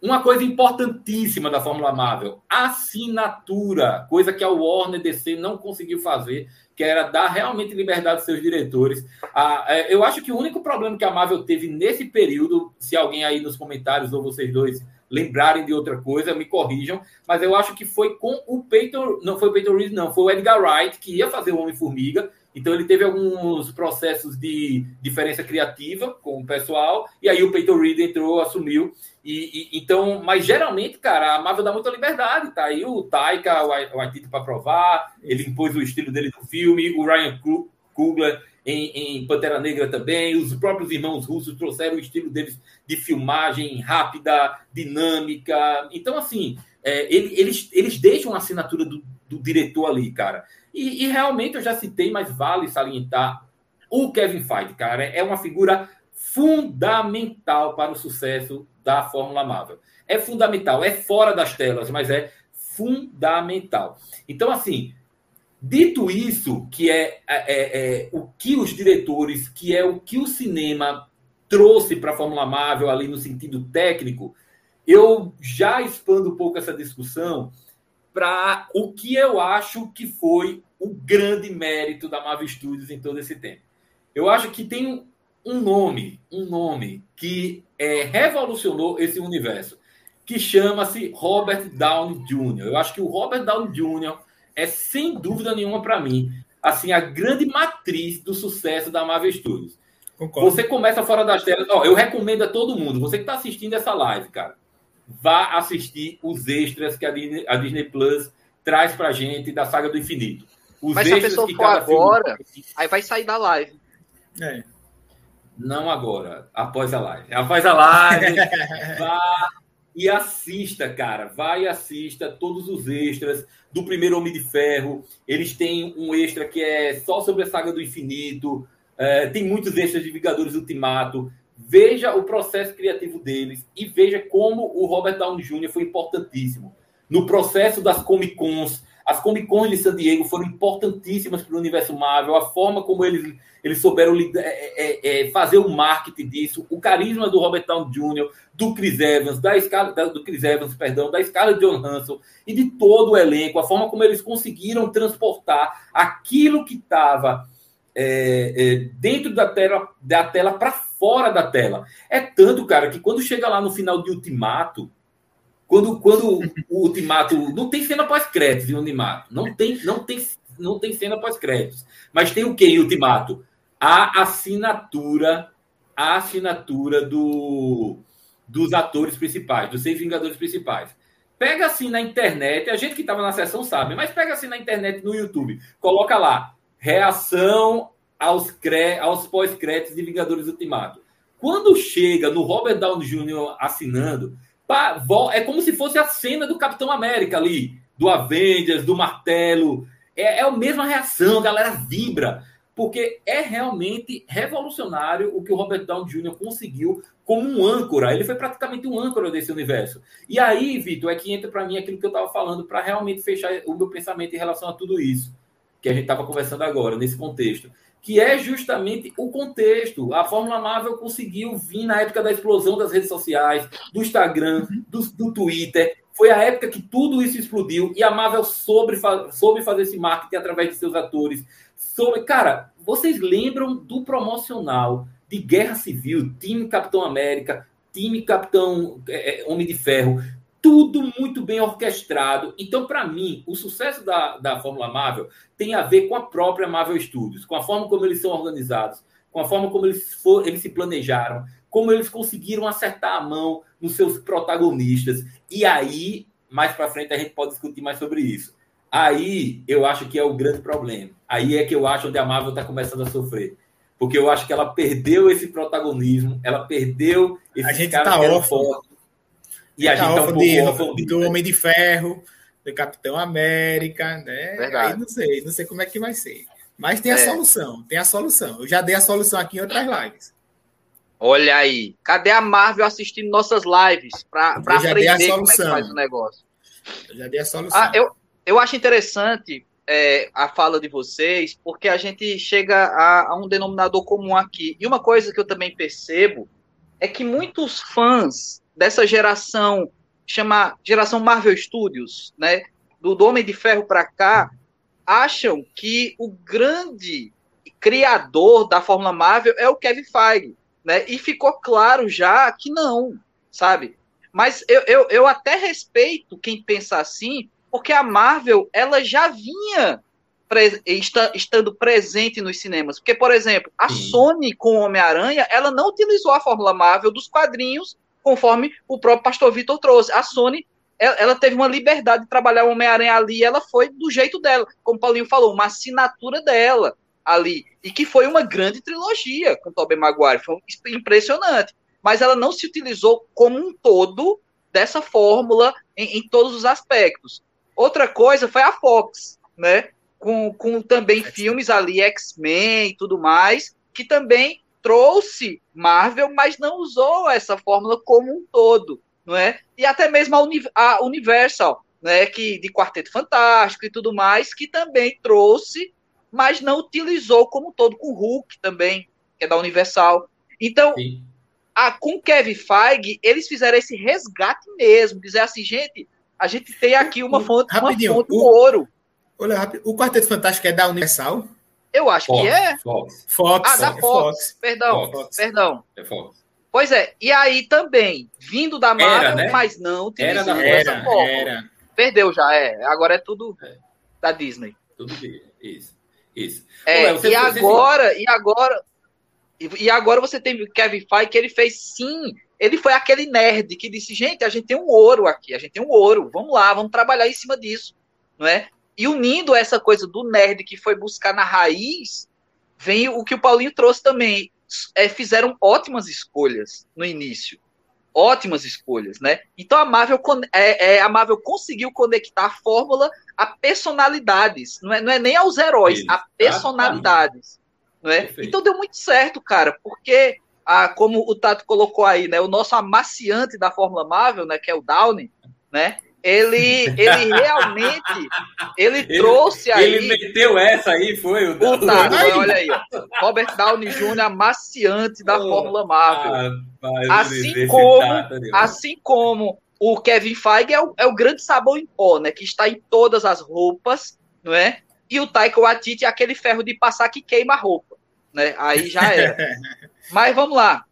Uma coisa importantíssima da Fórmula Marvel, assinatura, coisa que a Warner DC não conseguiu fazer, que era dar realmente liberdade aos seus diretores. É, eu acho que o único problema que a Marvel teve nesse período, se alguém aí nos comentários ou vocês dois lembrarem de outra coisa, me corrijam, mas eu acho que foi com o Peyton, não foi o Peyton Reed, não, foi o Edgar Wright que ia fazer o Homem-Formiga, então ele teve alguns processos de diferença criativa com o pessoal, e aí o Peyton Reed entrou, assumiu. E, e, então, mas geralmente, cara, a Marvel dá muita liberdade, tá aí o Taika, o Waititi para provar, ele impôs o estilo dele no filme, o Ryan Coogler em, em, Pantera Negra também, os próprios irmãos russos trouxeram o estilo deles de filmagem rápida, dinâmica. Então, assim, é, eles, eles deixam a assinatura do, do diretor ali, cara. E, e, realmente eu já citei, mas vale salientar o Kevin Feige, cara. É uma figura fundamental para o sucesso da Fórmula Marvel. É fundamental, é fora das telas, mas é fundamental. Então, assim, dito isso, que é, é, é o que os diretores, que é o que o cinema trouxe para a Fórmula Marvel ali no sentido técnico, eu já expando um pouco essa discussão para o que eu acho que foi o grande mérito da Marvel Studios em todo esse tempo. Eu acho que tem um nome, um nome que é, revolucionou esse universo, que chama-se Robert Downey Jr. Eu acho que o Robert Downey Jr. é sem dúvida nenhuma para mim, assim a grande matriz do sucesso da Marvel Studios. Concordo. Você começa fora das telas. Ó, eu recomendo a todo mundo, você que está assistindo essa live, cara, vá assistir os extras que a Disney, a Disney Plus traz pra gente da saga do infinito. Os Mas se a pessoa for agora, filme... aí vai sair da live. É. Não agora, após a live. Após a live, vá e assista, cara. Vai e assista todos os extras do primeiro Homem de Ferro. Eles têm um extra que é só sobre a saga do infinito. É, tem muitos extras de Vingadores Ultimato. Veja o processo criativo deles e veja como o Robert Downey Jr. foi importantíssimo no processo das Comic Cons, as Comic Cons de San Diego foram importantíssimas para o universo Marvel, a forma como eles, eles souberam é, é, é, fazer o marketing disso, o carisma do Robert Downey Jr., do Chris Evans, da escala do Chris Evans, perdão, da escala de Johansson e de todo o elenco, a forma como eles conseguiram transportar aquilo que estava é, é, dentro da tela, da tela para fora da tela. É tanto, cara, que quando chega lá no final de Ultimato, quando, quando o Ultimato. Não tem cena pós-créditos em Ultimato. Não tem, não, tem, não tem cena pós-créditos. Mas tem o que em Ultimato? A assinatura. A assinatura do, dos atores principais, dos seis Vingadores principais. Pega assim na internet, a gente que estava na sessão sabe, mas pega assim na internet, no YouTube, coloca lá, reação aos, aos pós-créditos de Vingadores Ultimato. Quando chega no Robert Downey Jr. assinando, é como se fosse a cena do Capitão América ali, do Avengers, do martelo. É, é a mesma reação, a galera vibra, porque é realmente revolucionário o que o Robert Downey Jr. conseguiu como um âncora. Ele foi praticamente um âncora desse universo. E aí, Vitor, é que entra para mim aquilo que eu estava falando para realmente fechar o meu pensamento em relação a tudo isso que a gente estava conversando agora, nesse contexto que é justamente o contexto. A Fórmula Marvel conseguiu vir na época da explosão das redes sociais, do Instagram, do, do Twitter. Foi a época que tudo isso explodiu e a Marvel soube, soube fazer esse marketing através de seus atores. Sobre, cara, vocês lembram do promocional de Guerra Civil, time Capitão América, time Capitão é, é Homem de Ferro, tudo muito bem orquestrado. Então, para mim, o sucesso da, da Fórmula Marvel tem a ver com a própria Marvel Studios, com a forma como eles são organizados, com a forma como eles, for, eles se planejaram, como eles conseguiram acertar a mão nos seus protagonistas. E aí, mais para frente, a gente pode discutir mais sobre isso. Aí eu acho que é o grande problema. Aí é que eu acho onde a Marvel está começando a sofrer. Porque eu acho que ela perdeu esse protagonismo, ela perdeu esse a gente tá órfão. E a gente tá um de, pouco... do Homem de Ferro, do Capitão América, né? Verdade. Aí não sei, não sei como é que vai ser. Mas tem a é. solução, tem a solução. Eu já dei a solução aqui em outras lives. Olha aí, cadê a Marvel assistindo nossas lives para aprender como é que faz o negócio? Eu já dei a solução. Ah, eu, eu acho interessante é, a fala de vocês, porque a gente chega a, a, um denominador comum aqui. E uma coisa que eu também percebo é que muitos fãs dessa geração, chama geração Marvel Studios, né? Do, Homem de Ferro para cá, acham que o grande criador da Fórmula Marvel é o Kevin Feige, né? E ficou claro já que não, sabe? Mas eu, eu, eu até respeito quem pensa assim, porque a Marvel ela já vinha pre estando presente nos cinemas. Porque, por exemplo, a. Sony com o Homem-Aranha, ela não utilizou a Fórmula Marvel dos quadrinhos conforme o próprio pastor Vitor trouxe. A Sony, ela, teve uma liberdade de trabalhar o Homem-Aranha ali, ela foi do jeito dela, como o Paulinho falou, uma assinatura dela ali, e que foi uma grande trilogia com Tobey Maguire, foi impressionante. Mas ela não se utilizou como um todo dessa fórmula em, em todos os aspectos. Outra coisa foi a Fox, né? Com, com também filmes ali, X-Men e tudo mais, que também trouxe Marvel, mas não usou essa fórmula como um todo, não é? E até mesmo a, Uni a Universal, né, que de Quarteto Fantástico e tudo mais, que também trouxe, mas não utilizou como um todo com Hulk também, que é da Universal. Então, a, com Kevin Feige, eles fizeram esse resgate mesmo, dizer assim, gente, a gente tem aqui uma fonte, uma fonte o, ouro. Olha, o Quarteto Fantástico é da Universal? Eu acho Fox, que é. Fox. Fox. Ah, da Fox. Fox. Perdão, Fox. perdão. É Fox. Pois é, e aí também, vindo da Marvel, era, né? mas não utilizando era, essa forma. Era. Perdeu já, é. Agora é tudo é. da Disney. Tudo isso. Isso. É, Pô, e agora, e agora, e agora você tem o Kevin Feige que ele fez sim. Ele foi aquele nerd que disse, gente, a gente tem um ouro aqui, a gente tem um ouro, vamos lá, vamos trabalhar em cima disso, não é? E unindo essa coisa do nerd que foi buscar na raiz, vem o que o Paulinho trouxe também. É, fizeram ótimas escolhas no início. Ótimas escolhas, né? Então a Marvel, é, é, a Marvel conseguiu conectar a fórmula a personalidades. Não é, não é nem aos heróis, a personalidades. Não é? Então deu muito certo, cara, porque a, como o Tato colocou aí, né? O nosso amaciante da Fórmula Marvel, né? Que é o Downey, né? Ele, ele realmente ele, ele trouxe aí. Ele meteu essa aí, foi o Downey. olha aí, ó. Robert Downey Jr., amaciante da oh, Fórmula Marvel. Ah, assim como, assim como o Kevin Feige é o, é o grande sabão em pó, né? Que está em todas as roupas, não é? E o Taika Waititi é aquele ferro de passar que queima a roupa, né? Aí já era. Mas vamos lá.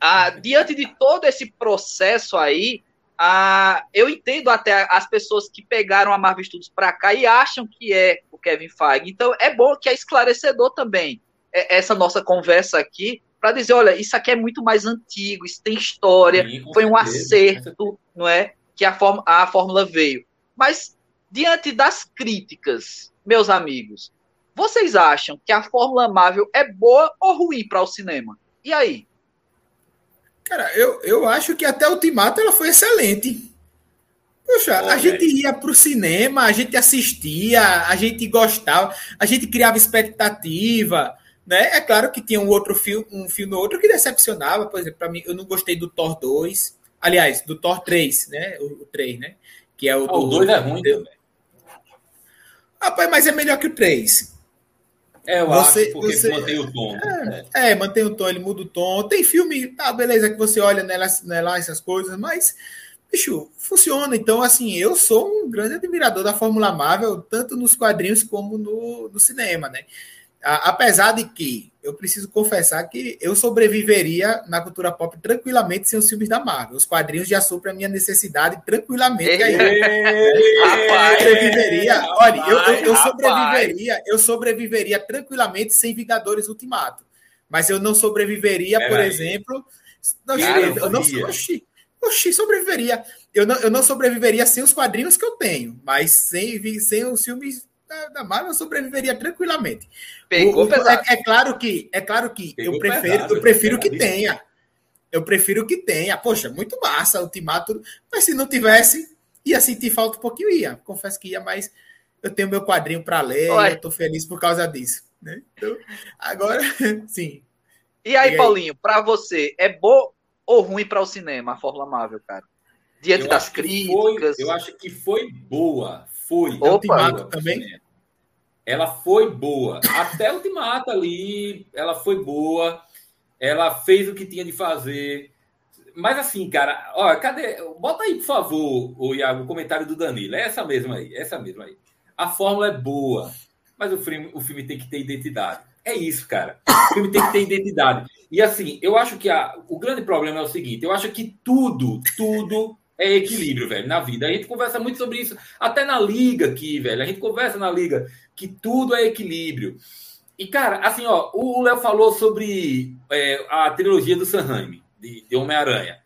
Ah, diante de todo esse processo aí, ah, eu entendo até as pessoas que pegaram a Marvel Studios para cá e acham que é o Kevin Feige. Então é bom que é esclarecedor também é, essa nossa conversa aqui para dizer, olha, isso aqui é muito mais antigo, isso tem história, Sim, foi um acerto, não é, que a, form a fórmula veio. Mas diante das críticas, meus amigos, vocês acham que a fórmula Marvel é boa ou ruim para o cinema? E aí? Cara, eu, eu acho que até o Ultimato ela foi excelente. Poxa, a gente ia para o cinema, a gente assistia, a gente gostava, a gente criava expectativa, né? É claro que tinha um outro filme, um filme ou outro que decepcionava, por exemplo, para mim, eu não gostei do Thor 2, aliás, do Thor 3, né? O, o 3, né? Que é o, ah, o 2 é ruim. Rapaz, mas é melhor que o 3. É, eu você, acho, porque você, mantém o tom. Né? É, é, mantém o tom, ele muda o tom. Tem filme, tá, beleza, que você olha nela, nela essas coisas, mas bicho, funciona. Então, assim, eu sou um grande admirador da Fórmula Marvel, tanto nos quadrinhos como no, no cinema, né? A, apesar de que eu preciso confessar que eu sobreviveria na cultura pop tranquilamente sem os filmes da Marvel. Os quadrinhos já suprem a minha necessidade tranquilamente. Aí, rapaz, sobreviveria. Olha, eu, eu, eu sobreviveria, eu sobreviveria tranquilamente sem Vingadores Ultimato. Mas eu não sobreviveria, é, por exemplo. Não, eu não, oxi, Oxi, sobreviveria. Eu não, eu não sobreviveria sem os quadrinhos que eu tenho, mas sem, sem os filmes da, da Marvel eu sobreviveria tranquilamente. Pegou o, é, é, claro que, é claro que eu prefiro, pesado, eu prefiro que tenha. Eu prefiro que tenha. Poxa, muito massa, Ultimato. Mas se não tivesse, ia sentir falta um pouquinho, ia. Confesso que ia, mas eu tenho meu quadrinho para ler e eu tô feliz por causa disso. Né? Então, agora, sim. E aí, e aí? Paulinho, para você, é bom ou ruim para o cinema, a Fórmula Marvel, cara? Diante eu das críticas. Foi, eu acho que foi boa. Foi. Opa, Ultimato também. Ela foi boa. Até o Ultimato ali, ela foi boa. Ela fez o que tinha de fazer. Mas assim, cara, ó, cadê? Bota aí, por favor, o Iago, o comentário do Danilo. É essa mesma aí, essa mesma aí. A fórmula é boa, mas o filme, o filme tem que ter identidade. É isso, cara. O filme tem que ter identidade. E assim, eu acho que a, o grande problema é o seguinte: eu acho que tudo, tudo é equilíbrio, velho, na vida. A gente conversa muito sobre isso, até na liga aqui, velho. A gente conversa na liga que tudo é equilíbrio. E, cara, assim, ó, o Léo falou sobre é, a trilogia do Sanheim, de, de Homem-Aranha.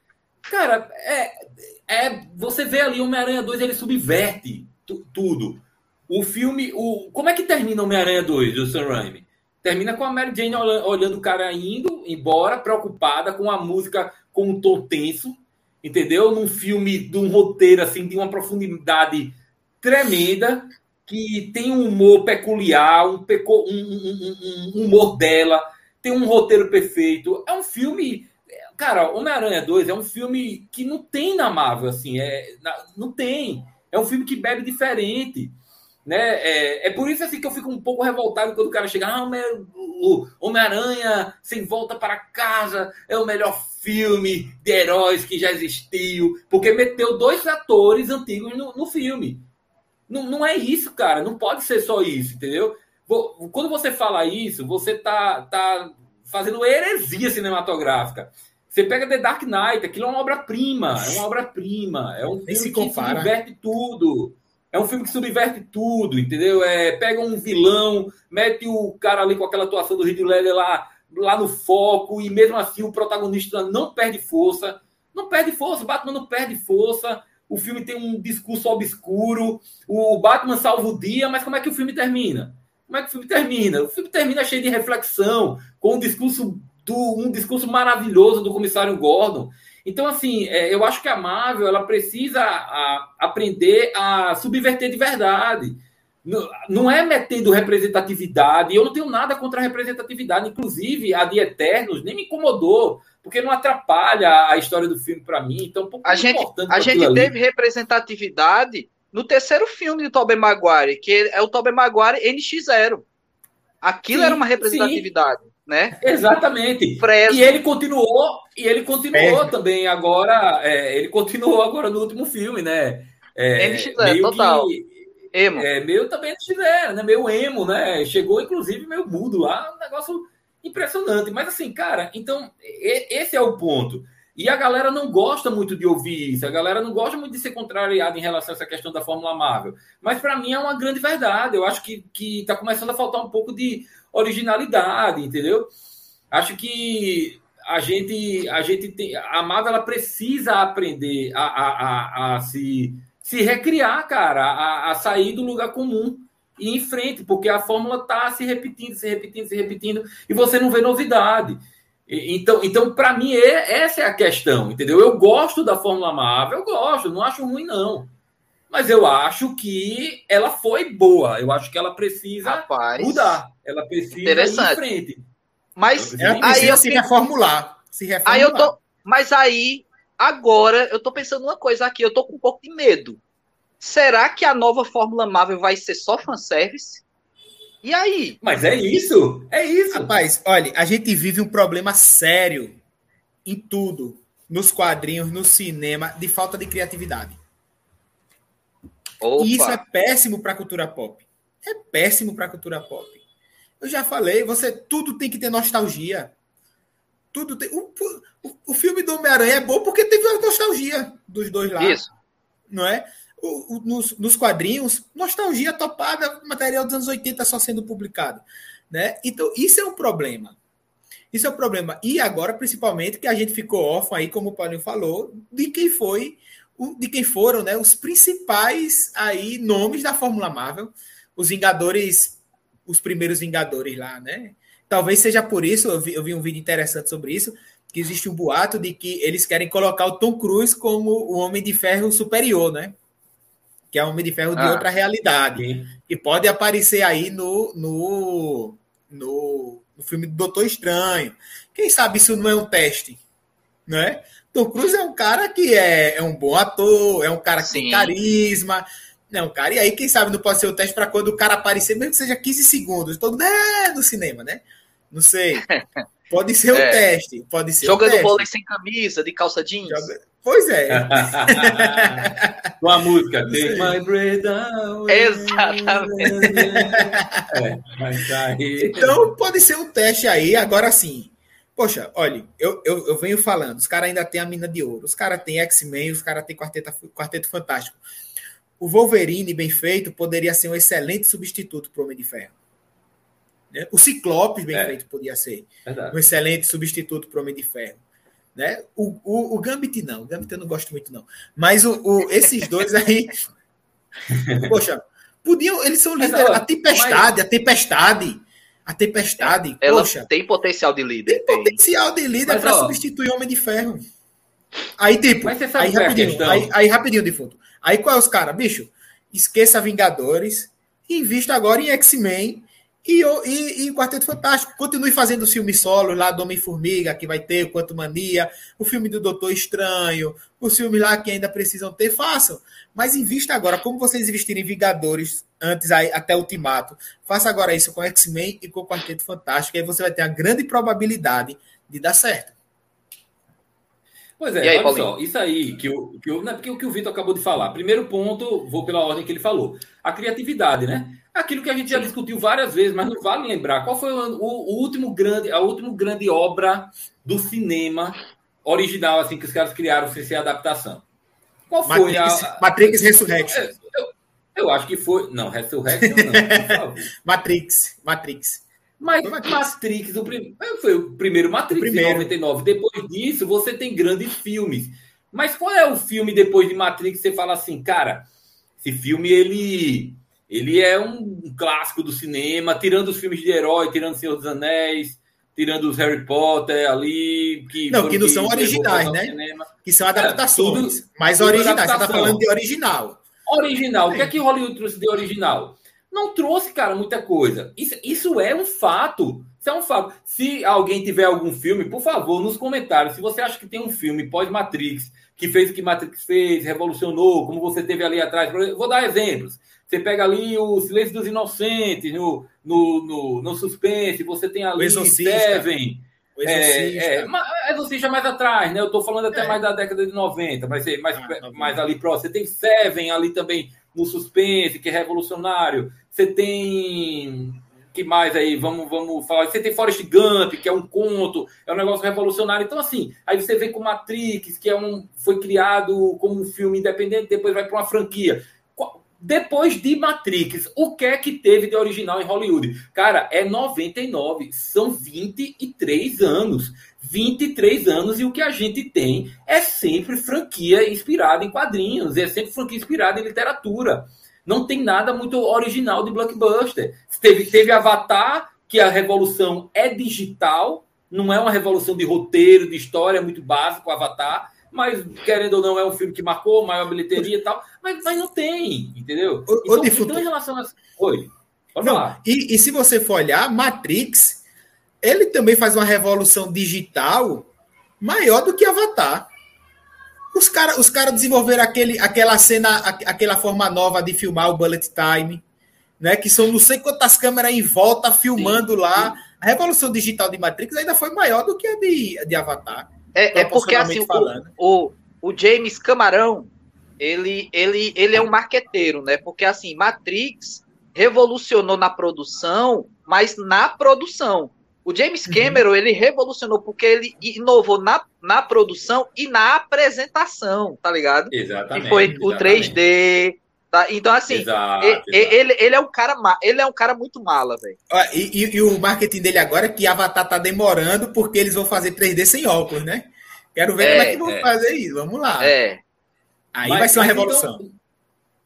Cara, é, é, você vê ali Homem-Aranha 2, ele subverte tudo. O filme, o, como é que termina Homem-Aranha 2 do Sam Raimi? Termina com a Mary Jane olhando o cara indo embora, preocupada com a música com um tom tenso, entendeu? Num filme, de um roteiro assim, de uma profundidade tremenda, que tem um humor peculiar, um, peco, um, um, um humor dela, tem um roteiro perfeito. É um filme. Cara, Homem-Aranha 2 é um filme que não tem na Marvel, assim, é, não tem. É um filme que bebe diferente. Né? É, é por isso assim que eu fico um pouco revoltado quando o cara chega, ah, Homem-Aranha sem volta para casa é o melhor filme de heróis que já existiu, porque meteu dois atores antigos no, no filme. Não, não é isso, cara, não pode ser só isso, entendeu? Quando você fala isso, você tá, tá fazendo heresia cinematográfica. Você pega The Dark Knight, aquilo é uma obra-prima, é uma obra-prima, é um filme que se diverte tudo. É um filme que subverte tudo, entendeu? É, pega um vilão, mete o cara ali com aquela atuação do Ledger lá, lá no foco, e mesmo assim o protagonista não perde força. Não perde força, Batman não perde força. O filme tem um discurso obscuro. O Batman salva o dia, mas como é que o filme termina? Como é que o filme termina? O filme termina cheio de reflexão, com um discurso do, um discurso maravilhoso do comissário Gordon. Então, assim, é, eu acho que a Marvel ela precisa a, aprender a subverter de verdade. Não, é metendo representatividade. Eu não tenho nada contra a representatividade. Inclusive, a de Eternos nem me incomodou, porque não atrapalha a história do filme para mim. Então, um a gente, a gente teve representatividade no terceiro filme de Tobey Maguire, que é o Tobey Maguire NX0. Aquilo sim, era uma representatividade. Sim né? Exatamente. Fresno. E ele continuou, e ele continuou também agora, é, ele continuou agora no último filme, né? É, NX0, total. Que, emo. É, meio também NX0, né? Meio emo, né? Chegou, inclusive, meio mudo lá, um negócio impressionante. Mas assim, cara, então, esse é o ponto. E a galera não gosta muito de ouvir isso, a galera não gosta muito de ser contrariada em relação a essa questão da Fórmula Marvel. Mas para mim é uma grande verdade. Eu acho que, que tá começando a faltar um pouco de originalidade, entendeu? Acho que a gente, a gente tem. A Marvel ela precisa aprender a, a, a, a se, se recriar, cara, a, a sair do lugar comum e ir em frente, porque a fórmula tá se repetindo, se repetindo, se repetindo, e você não vê novidade. Então, então para mim, é, essa é a questão, entendeu? Eu gosto da Fórmula Marvel, eu gosto, não acho ruim, não. Mas eu acho que ela foi boa. Eu acho que ela precisa Rapaz, mudar. Ela precisa ir em frente. Mas ela precisa aí eu se reformular. Se reformular. Aí eu tô, mas aí, agora, eu tô pensando uma coisa aqui, eu tô com um pouco de medo. Será que a nova Fórmula Marvel vai ser só fanservice? E aí? Mas é isso, é isso. Rapaz, olha, a gente vive um problema sério em tudo, nos quadrinhos, no cinema, de falta de criatividade. Opa. E isso é péssimo para a cultura pop. É péssimo para a cultura pop. Eu já falei, você tudo tem que ter nostalgia. Tudo tem. O, o, o filme do Homem-Aranha é bom porque teve a nostalgia dos dois lados. Isso. Não é? o, o, nos, nos, quadrinhos, nostalgia topada, material dos anos 80 só sendo publicado. Né? Então, isso é um problema. Isso é um problema. E agora, principalmente, que a gente ficou órfão aí, como o Paulinho falou, de quem foi, de quem foram né, os principais aí nomes da Fórmula Marvel, os Vingadores, os primeiros Vingadores lá, né? Talvez seja por isso, eu vi, eu vi um vídeo interessante sobre isso, que existe um boato de que eles querem colocar o Tom Cruise como o Homem de Ferro superior, né? que é Homem de Ferro de ah, outra realidade. Sim. E pode aparecer aí no, no, no, no, filme do Doutor Estranho. Quem sabe isso não é um teste, né? Tom Cruise é um cara que é, é um bom ator, é um cara que sim. tem carisma, é um cara. E aí, quem sabe não pode ser o teste para quando o cara aparecer, mesmo que seja 15 segundos, todo é, no cinema, né? Não sei. Pode ser o é. um teste, pode ser Jogando um vôlei sem camisa, de calça jeans. Joga... Pois é. Com a música Take My Breath Away. Exatamente. é, então, pode ser um teste aí. Agora sim. Poxa, olha, eu, eu, eu venho falando, os caras ainda têm a mina de ouro, os caras têm X-Men, os caras têm quarteto, quarteto Fantástico. O Wolverine, bem feito, poderia ser um excelente substituto para o Homem de Ferro. Né? O Ciclopes, bem é. feito, podia ser Verdade. um excelente substituto para o Homem de Ferro. Né? O, o, o Gambit não, o Gambit eu não gosto muito, não. Mas o, o esses dois aí. poxa, podiam. Eles são líderes. A tempestade, a tempestade. A tempestade. Ela poxa, tem potencial de líder. Tem, tem. potencial de líder para substituir o Homem de Ferro. Aí, tipo, aí é rapidinho, aí, aí rapidinho de fundo. Aí qual é os caras? Bicho, esqueça Vingadores, invista agora em X-Men e, e, e o Quarteto Fantástico. Continue fazendo filmes solos lá do Homem-Formiga, que vai ter o Quanto Mania, o filme do Doutor Estranho, os filmes lá que ainda precisam ter, façam. Mas invista agora, como vocês investiram em Vingadores antes aí, até Ultimato, faça agora isso com X-Men e com o Quarteto Fantástico, e aí você vai ter a grande probabilidade de dar certo. Pois é, aí, olha Paulinho? só, isso aí que o, que é porque o que o Vitor acabou de falar. Primeiro ponto, vou pela ordem que ele falou. A criatividade, né? Aquilo que a gente já discutiu várias vezes, mas não vale lembrar. Qual foi o, o, último grande, a última grande obra do cinema original, assim, que os caras criaram sem ser adaptação? Qual foi Matrix, a. Matrix Resurrection. É, eu, eu, acho que foi. Não, Resurrection não. Matrix, Matrix. Mas Matrix, o prim... foi o primeiro Matrix, o primeiro. em 99. Depois disso, você tem grandes filmes. Mas qual é o filme depois de Matrix que você fala assim, cara, esse filme ele, ele é um clássico do cinema, tirando os filmes de herói, tirando o Senhor dos Anéis, tirando os Harry Potter ali. Que não, que não são originais, né? Que são adaptações. É, tudo, mas originais. Adaptação. Você está falando de original. Original. O que é que Hollywood trouxe de original? não trouxe, cara, muita coisa. Isso, isso é um fato. Isso é um fato. Se alguém tiver algum filme, por favor, nos comentários, se você acha que tem um filme pós-Matrix, que fez o que Matrix fez, revolucionou, como você teve ali atrás, vou dar exemplos. Você pega ali o Silêncio dos Inocentes, no, no, no, no suspense, você tem ali Seven. O Exorcista. É, é, Exorcista mais atrás, né? Eu tô falando até é. mais da década de 90, mas mais, ah, mais ali próximo. Você tem Seven ali também no suspense, que é revolucionário. Você tem. que mais aí? Vamos, vamos falar. Você tem Forrest Gump, que é um conto, é um negócio revolucionário. Então, assim, aí você vem com Matrix, que é um, foi criado como um filme independente, depois vai para uma franquia. Depois de Matrix, o que é que teve de original em Hollywood? Cara, é 99, são 23 anos. 23 anos e o que a gente tem é sempre franquia inspirada em quadrinhos, é sempre franquia inspirada em literatura. Não tem nada muito original de blockbuster. Teve, teve Avatar, que a revolução é digital, Não é uma revolução de roteiro, de história, é muito básico, Avatar. Mas, querendo ou não, é um filme que marcou maior bilheteria e tal. Mas, mas não tem, entendeu? O, então, então, em relação a. Oi. Pode não, falar. E, e se você for olhar, Matrix, ele também faz uma revolução digital maior do que Avatar. Os caras os cara desenvolveram aquele, aquela cena, aquela forma nova de filmar o bullet time, né? Que são não sei quantas câmeras em volta filmando sim, lá. Sim. A revolução digital de Matrix ainda foi maior do que a de, de Avatar. É, é porque assim, o, o, o, James Camarão, ele, ele, ele é um marqueteiro, né? Porque assim, Matrix revolucionou na produção, mas na produção. O James uhum. Cameron, uhum. ele revolucionou porque ele inovou na, na produção e na apresentação, tá ligado? Exatamente. E foi exatamente. o 3D, Tá? Então, assim, exato, ele, exato. Ele, ele, é um cara ele é um cara muito mala, velho. E, e, e, o marketing dele agora é que Avatar tá demorando porque eles vão fazer 3D sem óculos, né? Quero ver é, como é que vão é. fazer isso. Vamos lá. É. Aí mas, vai ser uma revolução. Então,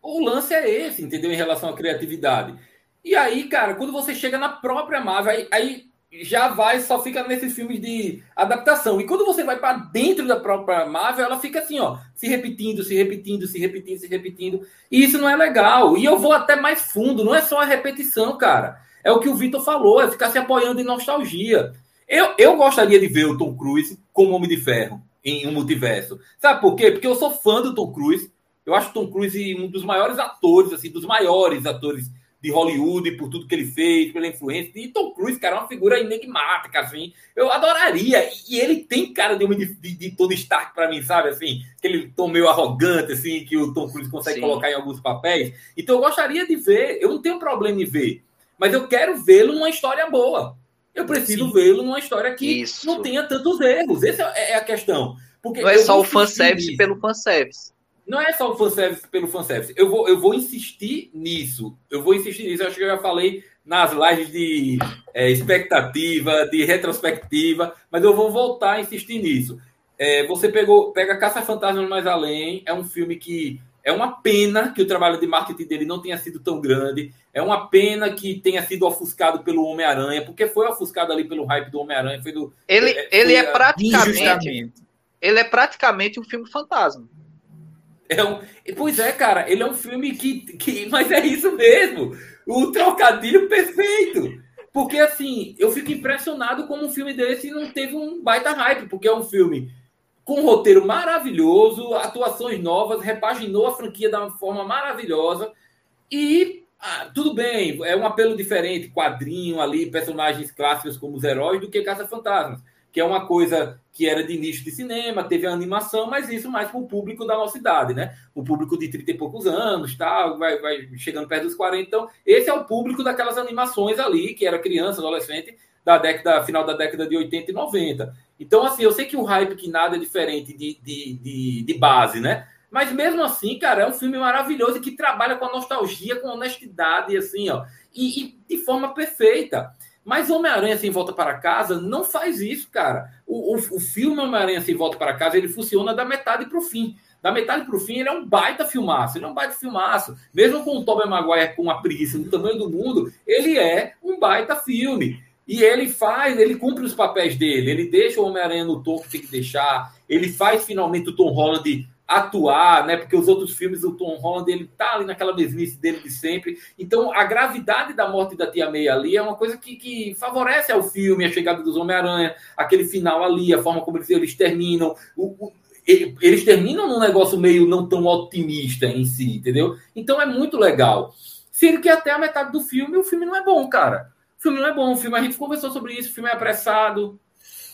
o lance é esse, entendeu? Em relação à criatividade. E aí, cara, quando você chega na própria Marvel, aí, aí já vai, só fica nesses filmes de adaptação. E quando você vai para dentro da própria Marvel, ela fica assim, ó, se repetindo, se repetindo, se repetindo, se repetindo. E isso não é legal. E eu vou até mais fundo, não é só a repetição, cara. É o que o Vitor falou, é ficar se apoiando em nostalgia. Eu, eu gostaria de ver o Tom Cruise como Homem de Ferro em um multiverso. Sabe por quê? Porque eu sou fã do Tom Cruise. Eu acho o Tom Cruise um dos maiores atores, assim, dos maiores atores de Hollywood, por tudo que ele fez, pela influência. E Tom Cruise, cara, é uma figura enigmática, assim. Eu adoraria. E ele tem cara de, de, de, Tony Stark para mim, sabe? Assim, aquele tom meio arrogante, assim, que o Tom Cruise consegue Sim. colocar em alguns papéis. Então eu gostaria de ver. Eu não tenho problema em ver. Mas eu quero vê-lo numa história boa. Eu preciso vê-lo numa história que Isso. não tenha tantos erros. Essa é, é a questão. Porque não é só o fanservice pelo fanservice. Não é só o fanservice pelo fanservice. Eu vou, eu vou insistir nisso. Eu vou insistir nisso. Eu acho que eu já falei nas lives de é, expectativa, de retrospectiva, mas eu vou voltar a insistir nisso. É, você pegou, pega Caça Fantasma Mais Além, é um filme que é uma pena que o trabalho de marketing dele não tenha sido tão grande. É uma pena que tenha sido ofuscado pelo Homem-Aranha, porque foi ofuscado ali pelo hype do Homem-Aranha. Do, ele, é, ele é praticamente. Ele é praticamente um filme fantasma. É um, pois é, cara, ele é um filme que, que. Mas é isso mesmo. O trocadilho perfeito. Porque, assim, eu fico impressionado como um filme desse não teve um baita hype, porque é um filme com um roteiro maravilhoso, atuações novas, repaginou a franquia de uma forma maravilhosa. E ah, tudo bem, é um apelo diferente, quadrinho ali, personagens clássicos como os heróis, do que Caça Fantasmas que é uma coisa que era de nicho de cinema, teve a animação, mas isso mais para o público da nossa idade, né? O público de 30 e poucos anos, tal, vai, vai chegando perto dos 40. Então, esse é o público daquelas animações ali, que era criança, adolescente, da década, final da década de 80 e 90. Então, assim, eu sei que o hype que nada é diferente de, de, de, de base, né? Mas mesmo assim, cara, é um filme maravilhoso que trabalha com a nostalgia, com honestidade, assim, ó, e, e de forma perfeita. Mas Homem-Aranha Sem Volta para Casa não faz isso, cara. O, o, o filme Homem-Aranha Sem Volta para Casa, ele funciona da metade para o fim. Da metade para o fim, ele é um baita filmaço. Ele é um baita filmaço. Mesmo com o Tobey Maguire com uma preguiça do tamanho do mundo, ele é um baita filme. E ele faz, ele cumpre os papéis dele. Ele deixa o Homem-Aranha no tom que tem que deixar. Ele faz finalmente o Tom Holland atuar, né? Porque os outros filmes, o Tom Holland, ele tá ali naquela mesmice dele de sempre. Então, a gravidade da morte da Tia May ali é uma coisa que, que favorece ao filme, a chegada dos Homem-Aranha, aquele final ali, a forma como eles, eles terminam. O, o, eles terminam num negócio meio não tão otimista em si, entendeu? Então é muito legal. Sendo que até a metade do filme, o filme não é bom, cara. O filme não é bom. O filme, a gente conversou sobre isso, o filme é apressado,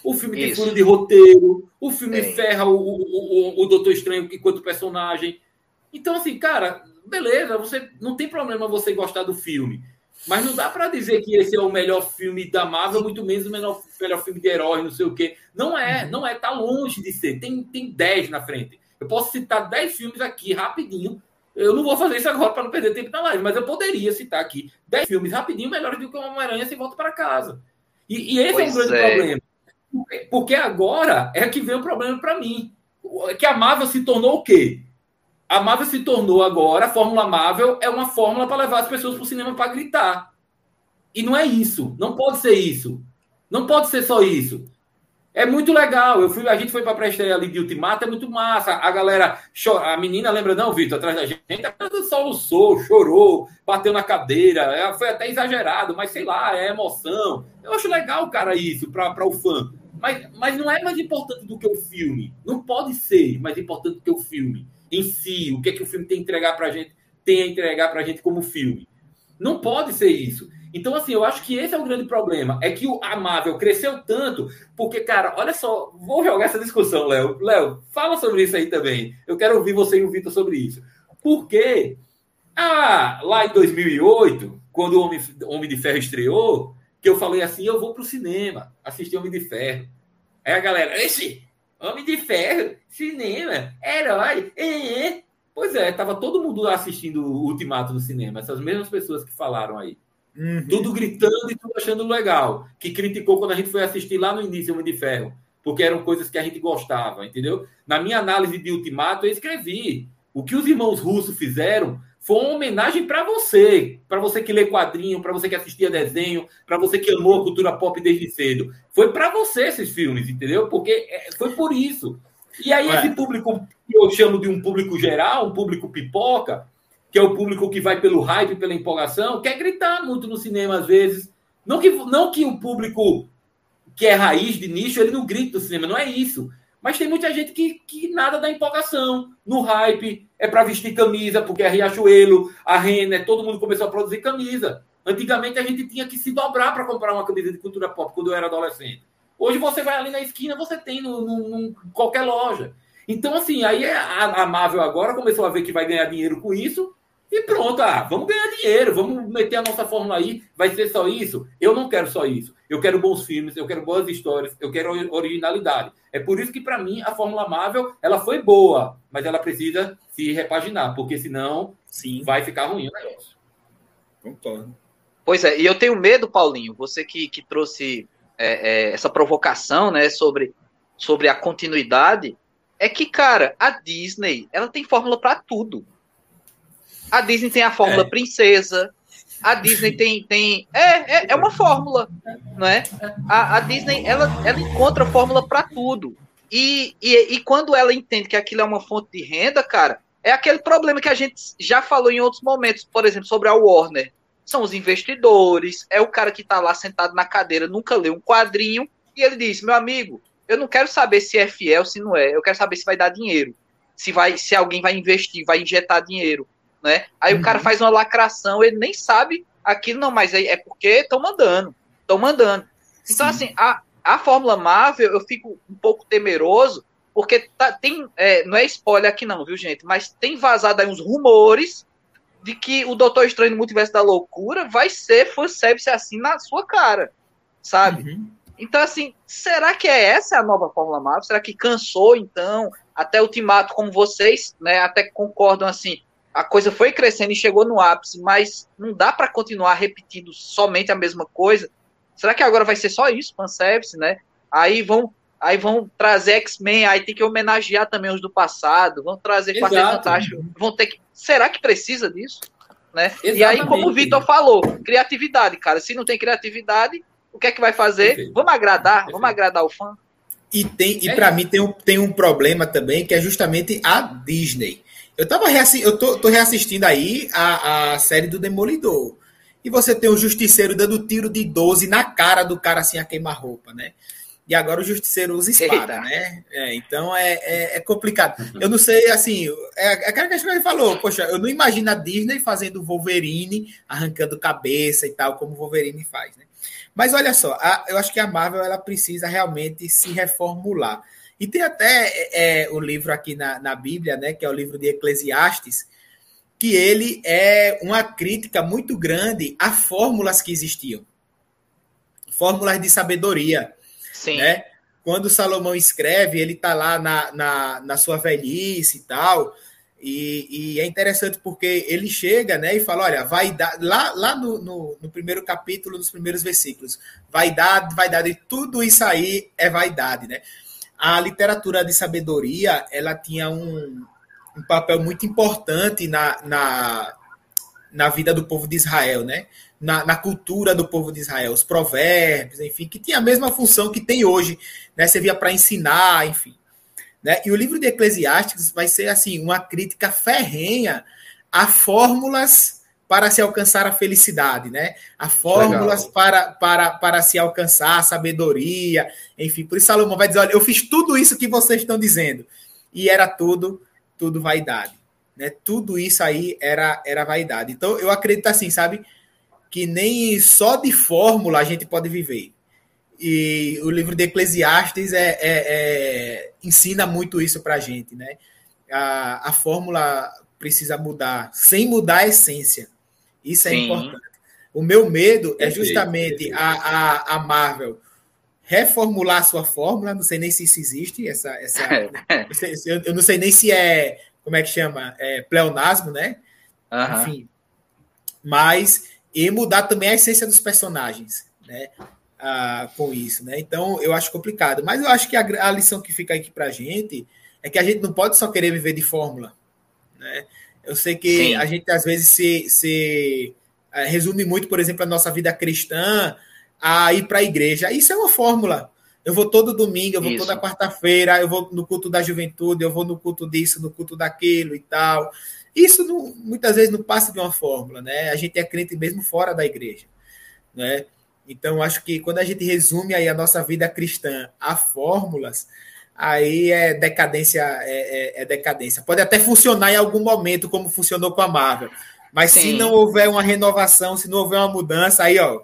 o filme tem furo de roteiro, o filme ferra o, o, o, o Doutor Estranho enquanto personagem. Então, assim, cara, beleza, você não tem problema você gostar do filme. Mas não dá para dizer que esse é o melhor filme da Marvel, muito menos o melhor, melhor filme de herói, não sei o quê. Não é, uhum. não é, tá longe de ser. Tem, tem 10 na frente. Eu posso citar 10 filmes aqui rapidinho. Eu não vou fazer isso agora para não perder tempo na live, mas eu poderia citar aqui 10 filmes rapidinho melhores do que o Homem-Aranha sem volta para casa. E, e esse pois é um grande é. problema. Porque agora é que vem o problema para mim. Que a Marvel se tornou o quê? A Marvel se tornou agora, a Fórmula Marvel é uma fórmula para levar as pessoas para o cinema para gritar. E não é isso. Não pode ser isso. Não pode ser só isso. É muito legal. Eu fui, a gente foi para a pré ali de Ultimato, é muito massa. A galera, a menina lembra, não, Vitor, atrás da gente, soluçou, chorou, bateu na cadeira, é, foi até exagerado, mas sei lá, é emoção. Eu acho legal, cara, isso, para o fã. Mas, mas não é mais importante do que o filme. Não pode ser mais importante do que o filme em si. O que é que o filme tem a entregar para a gente, tem a entregar para a gente como filme. Não pode ser isso. Então, assim, eu acho que esse é o grande problema. É que a Marvel cresceu tanto, porque, cara, olha só, vou jogar essa discussão, Léo. Léo, fala sobre isso aí também. Eu quero ouvir você e o Vitor sobre isso. Porque ah, lá em 2008, quando o Homem, Homem de Ferro estreou, que eu falei assim, eu vou pro cinema assistir Homem de Ferro. Aí a galera, esse Homem de Ferro, cinema, herói, é, é. Pois é, tava todo mundo assistindo o Ultimato no cinema, essas mesmas pessoas que falaram aí. Uhum. Tudo gritando e tudo achando legal. Que criticou quando a gente foi assistir lá no início Homem de Ferro. Porque eram coisas que a gente gostava, entendeu? Na minha análise de Ultimato, eu escrevi. O que os irmãos russos fizeram foi uma homenagem para você, para você que lê quadrinho, para você que assistia desenho, para você que amou a cultura pop desde cedo. Foi para você esses filmes, entendeu? Porque é, foi por isso. E aí, esse público que eu chamo de um público geral, um público pipoca, que é o público que vai pelo hype, pela empolgação, quer gritar muito no cinema às vezes. Não que, não que o público que é raiz de nicho, ele não grita no cinema, não é isso. Mas tem muita gente que, que nada da empolgação. No hype, é para vestir camisa, porque é Riachuelo, a Renner, todo mundo começou a produzir camisa. Antigamente a gente tinha que se dobrar para comprar uma camisa de cultura pop quando eu era adolescente. Hoje você vai ali na esquina, você tem no qualquer loja. Então, assim, aí a, a Marvel agora começou a ver que vai ganhar dinheiro com isso e pronto, ah, vamos ganhar dinheiro, vamos meter a nossa fórmula aí, vai ser só isso? Eu não quero só isso. Eu quero bons filmes, eu quero boas histórias, eu quero originalidade. É por isso que, para mim, a Fórmula Marvel ela foi boa, mas ela precisa se repaginar, porque senão Sim. vai ficar ruim o negócio. Concordo. Pois é, e eu tenho medo, Paulinho, você que, que trouxe é, é, essa provocação né, sobre, sobre a continuidade, é que, cara, a Disney ela tem fórmula para tudo. A Disney tem a fórmula é. princesa. A Disney tem. tem é, é, é uma fórmula. Não é? A, a Disney ela, ela encontra fórmula para tudo. E, e, e quando ela entende que aquilo é uma fonte de renda, cara, é aquele problema que a gente já falou em outros momentos, por exemplo, sobre a Warner. São os investidores, é o cara que está lá sentado na cadeira, nunca leu um quadrinho, e ele diz: meu amigo, eu não quero saber se é fiel, se não é, eu quero saber se vai dar dinheiro. Se, vai, se alguém vai investir, vai injetar dinheiro né? Aí uhum. o cara uhum. faz uma lacração, ele nem sabe aquilo, não, mas é, é porque estão mandando, estão mandando. Então, Sim. assim, a, a Fórmula Marvel, eu fico um pouco temeroso, porque tá, tem, é, não é spoiler aqui não, viu, gente? Mas tem vazado aí uns rumores de que o Doutor Estranho no Multiverso da Loucura vai ser fanservice assim na sua cara, sabe? Uhum. Então, assim, será que é essa a nova Fórmula Marvel? Será que cansou, então? Até Ultimato, como vocês, né, até concordam, assim, a coisa foi crescendo e chegou no ápice, mas não dá para continuar repetindo somente a mesma coisa. Será que agora vai ser só isso, fanservice, né? Aí vão, aí vão trazer X-Men, aí tem que homenagear também os do passado, vão trazer Quarteto Fantástico, vão ter que. Será que precisa disso? Né? E aí, como o Vitor falou, criatividade, cara. Se não tem criatividade, o que é que vai fazer? Perfeito. Vamos agradar, Perfeito. vamos agradar o fã. E tem, e é para mim tem um, tem um problema também que é justamente a Disney. Eu tava reassi eu tô, tô, reassistindo aí a, a série do Demolidor. E você tem o Justiceiro dando tiro de 12 na cara do cara assim a queimar-roupa, né? E agora o Justiceiro usa espada, Eita. né? É, então é, é, é, complicado. Eu não sei, assim, é, é aquela questão que ele falou, poxa, eu não imagino a Disney fazendo Wolverine, arrancando cabeça e tal, como o Wolverine faz, né? Mas olha só, a, eu acho que a Marvel ela precisa realmente se reformular. E tem até é, o livro aqui na, na Bíblia, né, que é o livro de Eclesiastes, que ele é uma crítica muito grande a fórmulas que existiam. Fórmulas de sabedoria. Sim. Né? Quando Salomão escreve, ele está lá na, na, na, sua velhice e tal. E, e, é interessante porque ele chega né, e fala: olha, vaidade, lá, lá no, no, no, primeiro capítulo, nos primeiros versículos, vaidade, vaidade, tudo isso aí é vaidade, né? A literatura de sabedoria ela tinha um, um papel muito importante na, na, na vida do povo de Israel, né? Na, na, cultura do povo de Israel, os provérbios, enfim, que tinha a mesma função que tem hoje, né? Servia para ensinar, enfim. Né? E o livro de Eclesiastes vai ser assim uma crítica ferrenha a fórmulas para se alcançar a felicidade, né? A fórmulas para, para, para se alcançar a sabedoria, enfim. Por isso Salomão vai dizer, olha, eu fiz tudo isso que vocês estão dizendo. E era tudo, tudo vaidade. Né? Tudo isso aí era, era vaidade. Então, eu acredito assim, sabe? Que nem só de fórmula a gente pode viver. E o livro de Eclesiastes é, é, é ensina muito isso para a gente, né? A, a fórmula precisa mudar, sem mudar a essência. Isso é Sim. importante. O meu medo é justamente a, a, a Marvel reformular sua fórmula, não sei nem se isso existe, essa, essa eu não sei nem se é como é que chama? É, pleonasmo, né? Uhum. Enfim. Mas, e mudar também a essência dos personagens, né? Ah, com isso, né? Então, eu acho complicado. Mas eu acho que a, a lição que fica aqui pra gente é que a gente não pode só querer viver de fórmula, né? Eu sei que Sim. a gente, às vezes, se, se é, resume muito, por exemplo, a nossa vida cristã a ir para a igreja. Isso é uma fórmula. Eu vou todo domingo, eu vou Isso. toda quarta-feira, eu vou no culto da juventude, eu vou no culto disso, no culto daquilo e tal. Isso não, muitas vezes não passa de uma fórmula, né? A gente é crente mesmo fora da igreja, né? Então, acho que quando a gente resume aí a nossa vida cristã a fórmulas, aí é decadência, é, é, é decadência. Pode até funcionar em algum momento, como funcionou com a Marvel. Mas Sim. se não houver uma renovação, se não houver uma mudança, aí, ó,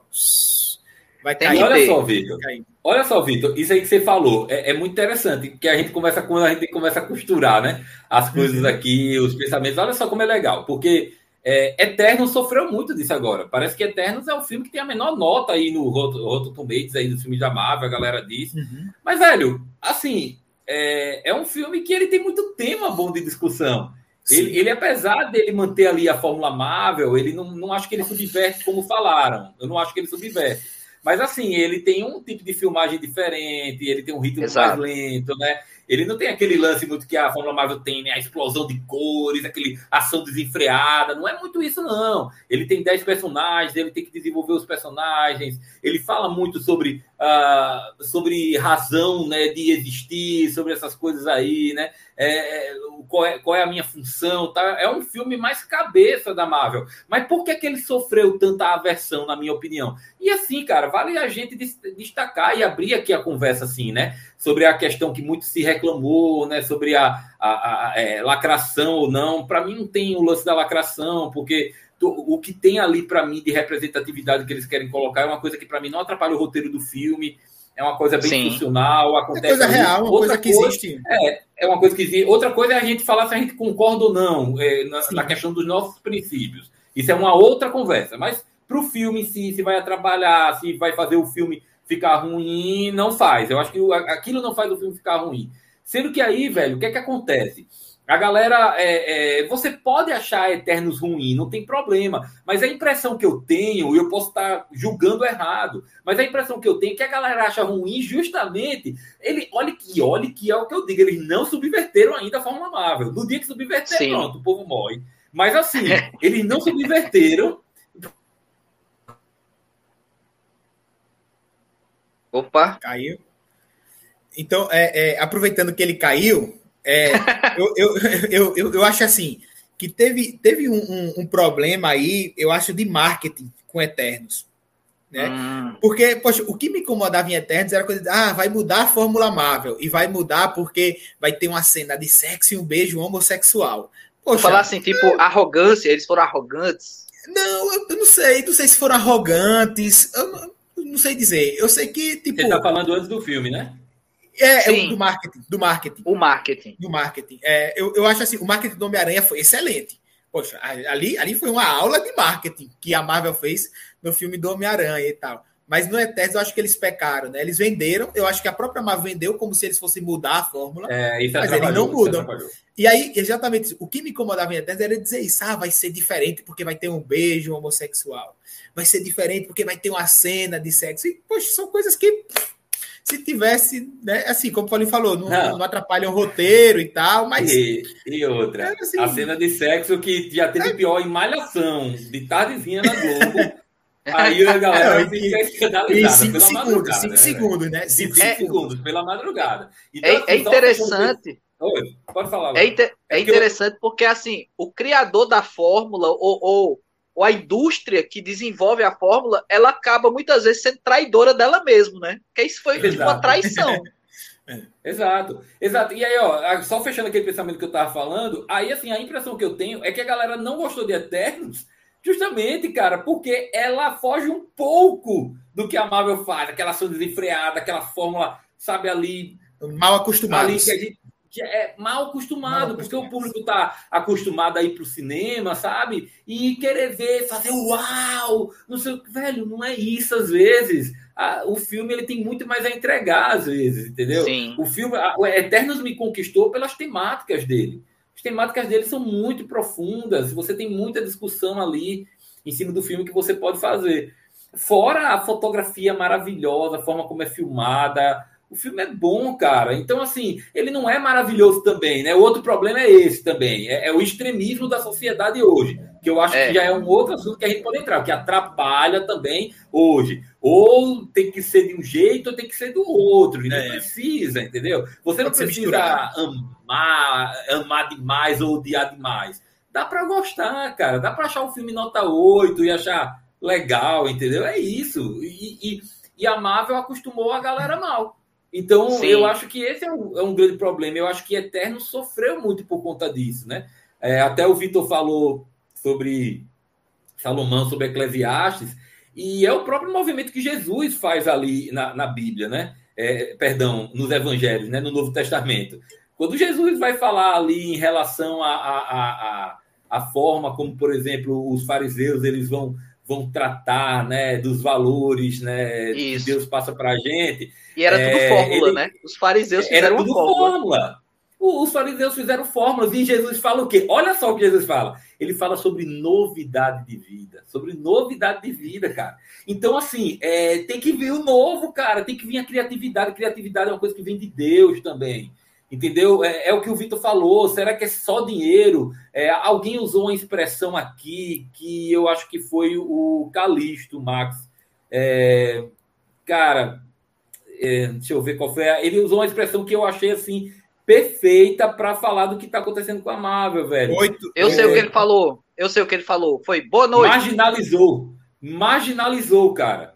vai cair. Olha só, Vitor. Olha só, Vitor, isso aí que você falou é, é, muito interessante, que a gente começa quando a gente começa a costurar, né? As coisas uhum. aqui, os pensamentos. Olha só como é legal, porque é, Eternos sofreu muito disso agora. Parece que Eternos é o filme que tem a menor nota aí no Rotten Tomatoes aí dos filmes da Marvel, a galera diz. Uhum. Mas velho, assim, é, é um filme que ele tem muito tema bom de discussão. Ele, ele, apesar dele manter ali a fórmula Marvel, ele não, não acho que ele subverte como falaram. Eu não acho que ele subverte. Mas assim, ele tem um tipo de filmagem diferente, ele tem um ritmo Exato. mais lento, né? Ele não tem aquele lance muito que a Fórmula Marvel tem, né? A explosão de cores, aquele ação desenfreada. Não é muito isso, não. Ele tem 10 personagens, ele tem que desenvolver os personagens. Ele fala muito sobre, uh, sobre razão né, de existir, sobre essas coisas aí, né? É, é, qual, é, qual é a minha função? Tá? É um filme mais cabeça da Marvel. Mas por que, que ele sofreu tanta aversão, na minha opinião? E assim, cara, vale a gente destacar e abrir aqui a conversa assim, né? Sobre a questão que muito se reclamou, né? Sobre a, a, a é, lacração ou não. Para mim não tem o lance da lacração, porque o que tem ali para mim de representatividade que eles querem colocar é uma coisa que para mim não atrapalha o roteiro do filme, é uma coisa bem Sim. funcional, acontece. É coisa ali. real, uma Outra coisa que coisa, existe. É, é uma coisa que existe. Outra coisa é a gente falar se a gente concorda ou não é, na, na, questão dos nossos princípios. Isso é uma outra conversa. Mas para o filme em si, se vai atrapalhar, se vai fazer o filme ficar ruim, não faz. Eu acho que aquilo não faz o filme ficar ruim. Sendo que aí, velho, o que é que acontece? A galera, é, é, você pode achar Eternos ruim, não tem problema. Mas a impressão que eu tenho, e eu posso estar julgando errado, mas a impressão que eu tenho é que a galera acha ruim justamente. Ele, olha que, olha que é o que eu digo, eles não subverteram ainda a Fórmula Marvel. No dia que subverter, Sim. pronto, o povo morre. Mas assim, eles não subverteram Opa! Caiu. Então, é, é, aproveitando que ele caiu, é, eu, eu, eu, eu, eu, acho assim, que teve, teve um, um, um, problema aí, eu acho, de marketing com Eternos. Né? Hum. Porque, poxa, o que me incomodava em Eternos era coisa de, ah, vai mudar a Fórmula Marvel, e vai mudar porque vai ter uma cena de sexo e um beijo homossexual. Poxa, Falar assim, tipo, arrogância, eles foram arrogantes? Não, eu, eu não sei, não sei se foram arrogantes, eu, não sei dizer. Eu sei que, tipo. Você tá falando antes do filme, né? É, é do marketing. Do marketing. O marketing. Do marketing. É, eu, eu acho assim, o marketing do Homem-Aranha foi excelente. Poxa, ali, ali foi uma aula de marketing que a Marvel fez no filme do Homem-Aranha e tal. Mas no Eterno eu acho que eles pecaram, né? Eles venderam, eu acho que a própria Marvel vendeu como se eles fossem mudar a fórmula. É, isso mas eles não mudam. E aí, exatamente, o que me incomodava em Eterno era dizer isso, ah, vai ser diferente porque vai ter um beijo homossexual vai ser diferente porque vai ter uma cena de sexo. E, poxa, são coisas que se tivesse, né, assim, como o Paulinho falou, não, não. não atrapalha o roteiro e tal, mas. E, e outra, é assim, a cena de sexo que já teve é... pior em Malhação, de tardezinha na Globo. Aí a galera é, fica escandalizada. Cinco segundos, cinco né, segundos, né? Cinco, cinco segundos, pela madrugada. Então, é, assim, é interessante. Oi, pode falar. É, inter... é, é interessante eu... porque, assim, o criador da fórmula, ou, ou, ou, a indústria que desenvolve a fórmula, ela acaba muitas vezes sendo traidora dela mesma, né? Porque isso foi tipo, uma traição. É. Exato, exato. E aí, ó, só fechando aquele pensamento que eu tava falando, aí, assim, a impressão que eu tenho é que a galera não gostou de Eternos Justamente, cara, porque ela foge um pouco do que a Marvel faz, aquela ação desenfreada, aquela fórmula, sabe, ali. Mal acostumado. Ali que a gente é mal acostumado, mal porque o público está acostumado a ir para o cinema, sabe? E querer ver, fazer uau, não sei velho, não é isso às vezes. o filme ele tem muito mais a entregar às vezes, entendeu? Sim. O filme, a, o Eternos me conquistou pelas temáticas dele. As temáticas dele são muito profundas, você tem muita discussão ali em cima do filme que você pode fazer. Fora a fotografia maravilhosa, a forma como é filmada, o filme é bom, cara. Então, assim, ele não é maravilhoso também, né? O outro problema é esse também. É, é o extremismo da sociedade hoje. Que eu acho é. que já é um outro assunto que a gente pode entrar, que atrapalha também hoje. Ou tem que ser de um jeito ou tem que ser do outro. Não é. precisa, entendeu? Você não precisa amar, amar demais ou odiar demais. Dá para gostar, cara. Dá para achar um filme nota 8 e achar legal, entendeu? É isso. E, e, e a Marvel acostumou a galera mal. Então, Sim. eu acho que esse é um, é um, grande problema. Eu acho que Eterno sofreu muito por conta disso, né? É, até o Vitor falou sobre Salomão, sobre Eclesiastes, e é o próprio movimento que Jesus faz ali na, na Bíblia, né? É, perdão, nos Evangelhos, né? no Novo Testamento. Quando Jesus vai falar ali em relação à a, a, a, a, forma como, por exemplo, os fariseus eles vão vão tratar né, dos valores né, Isso. que Deus passa para a gente. E era tudo é, fórmula, ele, né? Os fariseus fizeram era tudo fórmula. fórmula. Os fariseus fizeram fórmulas e Jesus fala o quê? Olha só o que Jesus fala. Ele fala sobre novidade de vida. Sobre novidade de vida, cara. Então, assim, é, tem que vir o novo, cara. Tem que vir a criatividade. A criatividade é uma coisa que vem de Deus também. Entendeu? É, é, o que o Vitor falou. Será que é só dinheiro? É, alguém usou uma expressão aqui que eu acho que foi o Calixto, Max. É, cara, é, deixa eu ver qual foi. Ele usou uma expressão que eu achei assim perfeita para falar do que está acontecendo com a Marvel, velho. Oito, eu sei o que ele falou. Eu sei o que ele falou. Foi boa noite. Marginalizou. Marginalizou, cara.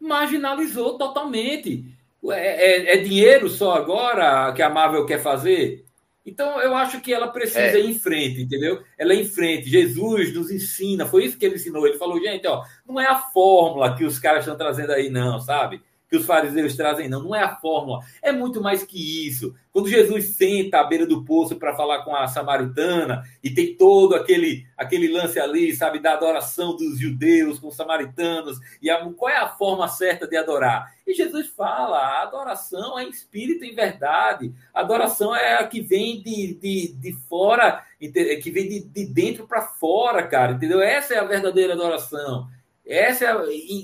Marginalizou totalmente. É, é, é, dinheiro só agora que a Marvel quer fazer? Então eu acho que ela precisa é. ir em frente, entendeu? Ela é em frente. Jesus nos ensina, foi isso que ele ensinou. Ele falou, gente, ó, não é a fórmula que os caras estão trazendo aí, não, sabe? Que os fariseus trazem, não. Não é a fórmula. É muito mais que isso. Quando Jesus senta à beira do poço para falar com a samaritana e tem todo aquele, aquele lance ali, sabe, da adoração dos judeus com os samaritanos e a, qual é a forma certa de adorar? E Jesus fala: a adoração é em espírito em verdade. A adoração é a que vem de, de, de fora, que vem de, de dentro para fora, cara, entendeu? Essa é a verdadeira adoração. Essa é,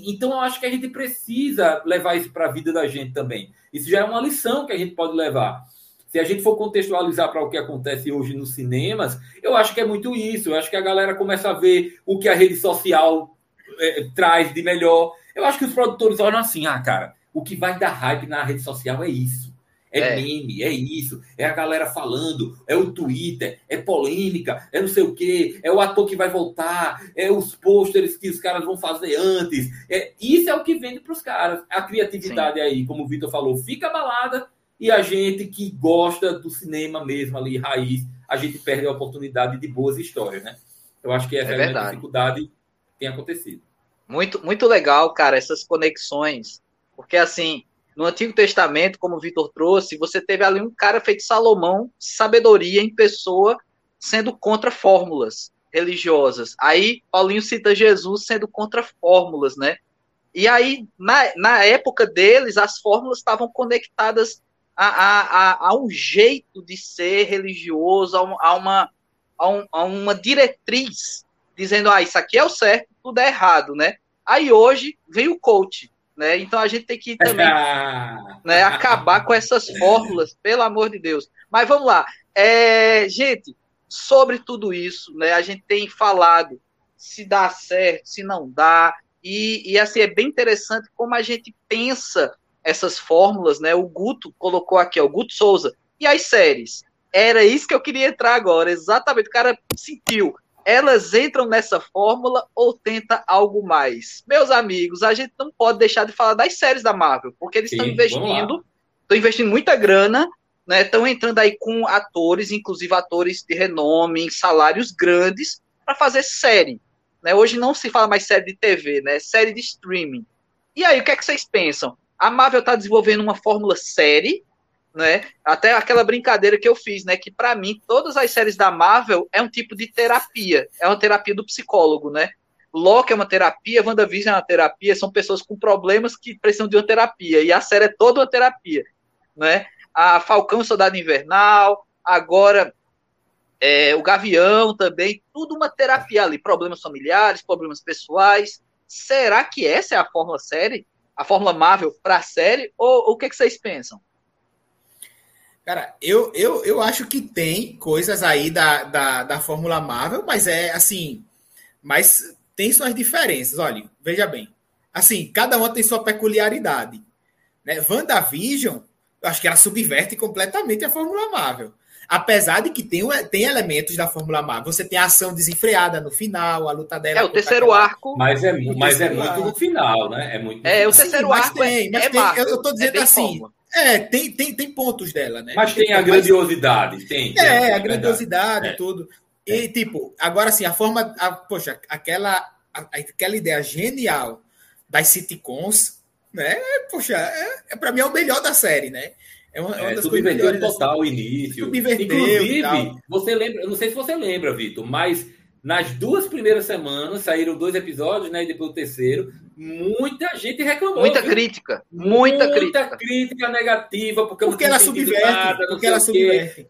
então eu acho que a gente precisa levar isso para a vida da gente também. Isso já é uma lição que a gente pode levar. Se a gente for contextualizar para o que acontece hoje nos cinemas, eu acho que é muito isso. Eu acho que a galera começa a ver o que a rede social é, traz de melhor. Eu acho que os produtores olham assim, ah, cara, o que vai dar hype na rede social é isso é, é meme, é isso, é a galera falando, é o Twitter, é polêmica, é não sei o quê, é o ator que vai voltar, é os pôsteres que os caras vão fazer antes. É, isso é o que vende para os caras. A criatividade Sim. aí, como o Vitor falou, fica abalada e a gente que gosta do cinema mesmo ali, raiz, a gente perde a oportunidade de boas histórias, né? Eu acho que essa é, é a dificuldade que tem acontecido. Muito, muito legal, cara, essas conexões, porque assim, no Antigo Testamento, como o Vitor trouxe, você teve ali um cara feito Salomão, sabedoria em pessoa, sendo contra fórmulas religiosas. Aí Paulinho cita Jesus sendo contra fórmulas, né? E aí, na, na época deles, as fórmulas estavam conectadas a, a, a, a um jeito de ser religioso, a, a uma, a, um, a uma diretriz, dizendo, ah, isso aqui é o certo, tudo é errado, né? Aí hoje vem o coach, né? Então a gente tem que também né, acabar com essas fórmulas, pelo amor de Deus. Mas vamos lá. É, gente, sobre tudo isso, né? A gente tem falado se dá certo, se não dá. E, e assim, é bem interessante como a gente pensa essas fórmulas, né? O Guto colocou aqui, ó, o Guto Souza. E as séries? Era isso que eu queria entrar agora, exatamente. O cara sentiu. Elas entram nessa fórmula ou tenta algo mais? Meus amigos, a gente não pode deixar de falar das séries da Marvel, porque eles estão investindo, estão investindo muita grana, né? Estão entrando aí com atores, inclusive atores de renome, em salários grandes, para fazer série. Né? Hoje não se fala mais série de TV, né? Série de streaming. E aí, o que é que vocês pensam? A Marvel está desenvolvendo uma fórmula série, né? Até aquela brincadeira que eu fiz, né? Que para mim todas as séries da Marvel é um tipo de terapia, é uma terapia do psicólogo, né? Loki é uma terapia, WandaVision é uma terapia, são pessoas com problemas que precisam de uma terapia, e a série é toda uma terapia, né? A Falcão Soldado Invernal, agora é, o Gavião também, tudo uma terapia ali, problemas familiares, problemas pessoais. Será que essa é a fórmula série? A fórmula Marvel para a série? Ou, ou o que, que vocês pensam? Cara, eu, eu, eu acho que tem coisas aí da, da, da Fórmula Marvel, mas é assim. Mas tem suas diferenças. Olha, veja bem. Assim, cada uma tem sua peculiaridade. Né? WandaVision, eu acho que ela subverte completamente a Fórmula Marvel. Apesar de que tem, tem elementos da Fórmula Marvel. Você tem a ação desenfreada no final, a luta dela. É, o terceiro aquela... arco. Mas é, mas é muito no final, né? É, muito é o terceiro Sim, arco. Tem, mas é, tem, eu, eu tô é dizendo é assim. É, tem, tem, tem pontos dela, né? Mas tem, tem a grandiosidade, tem. tem é, a grandiosidade e é. tudo. E, tipo, agora assim, a forma. A, poxa, aquela, aquela ideia genial das sitcoms, né? Poxa, é, é, pra mim é o melhor da série, né? É uma, é uma é, das coisas melhores. total o início. Inclusive, você lembra, eu não sei se você lembra, Vitor, mas nas duas primeiras semanas saíram dois episódios, né? E depois o terceiro. Muita gente reclamou. Muita viu? crítica. Muita, muita crítica. crítica negativa, porque, porque ela subverte. Nada, porque ela subverte.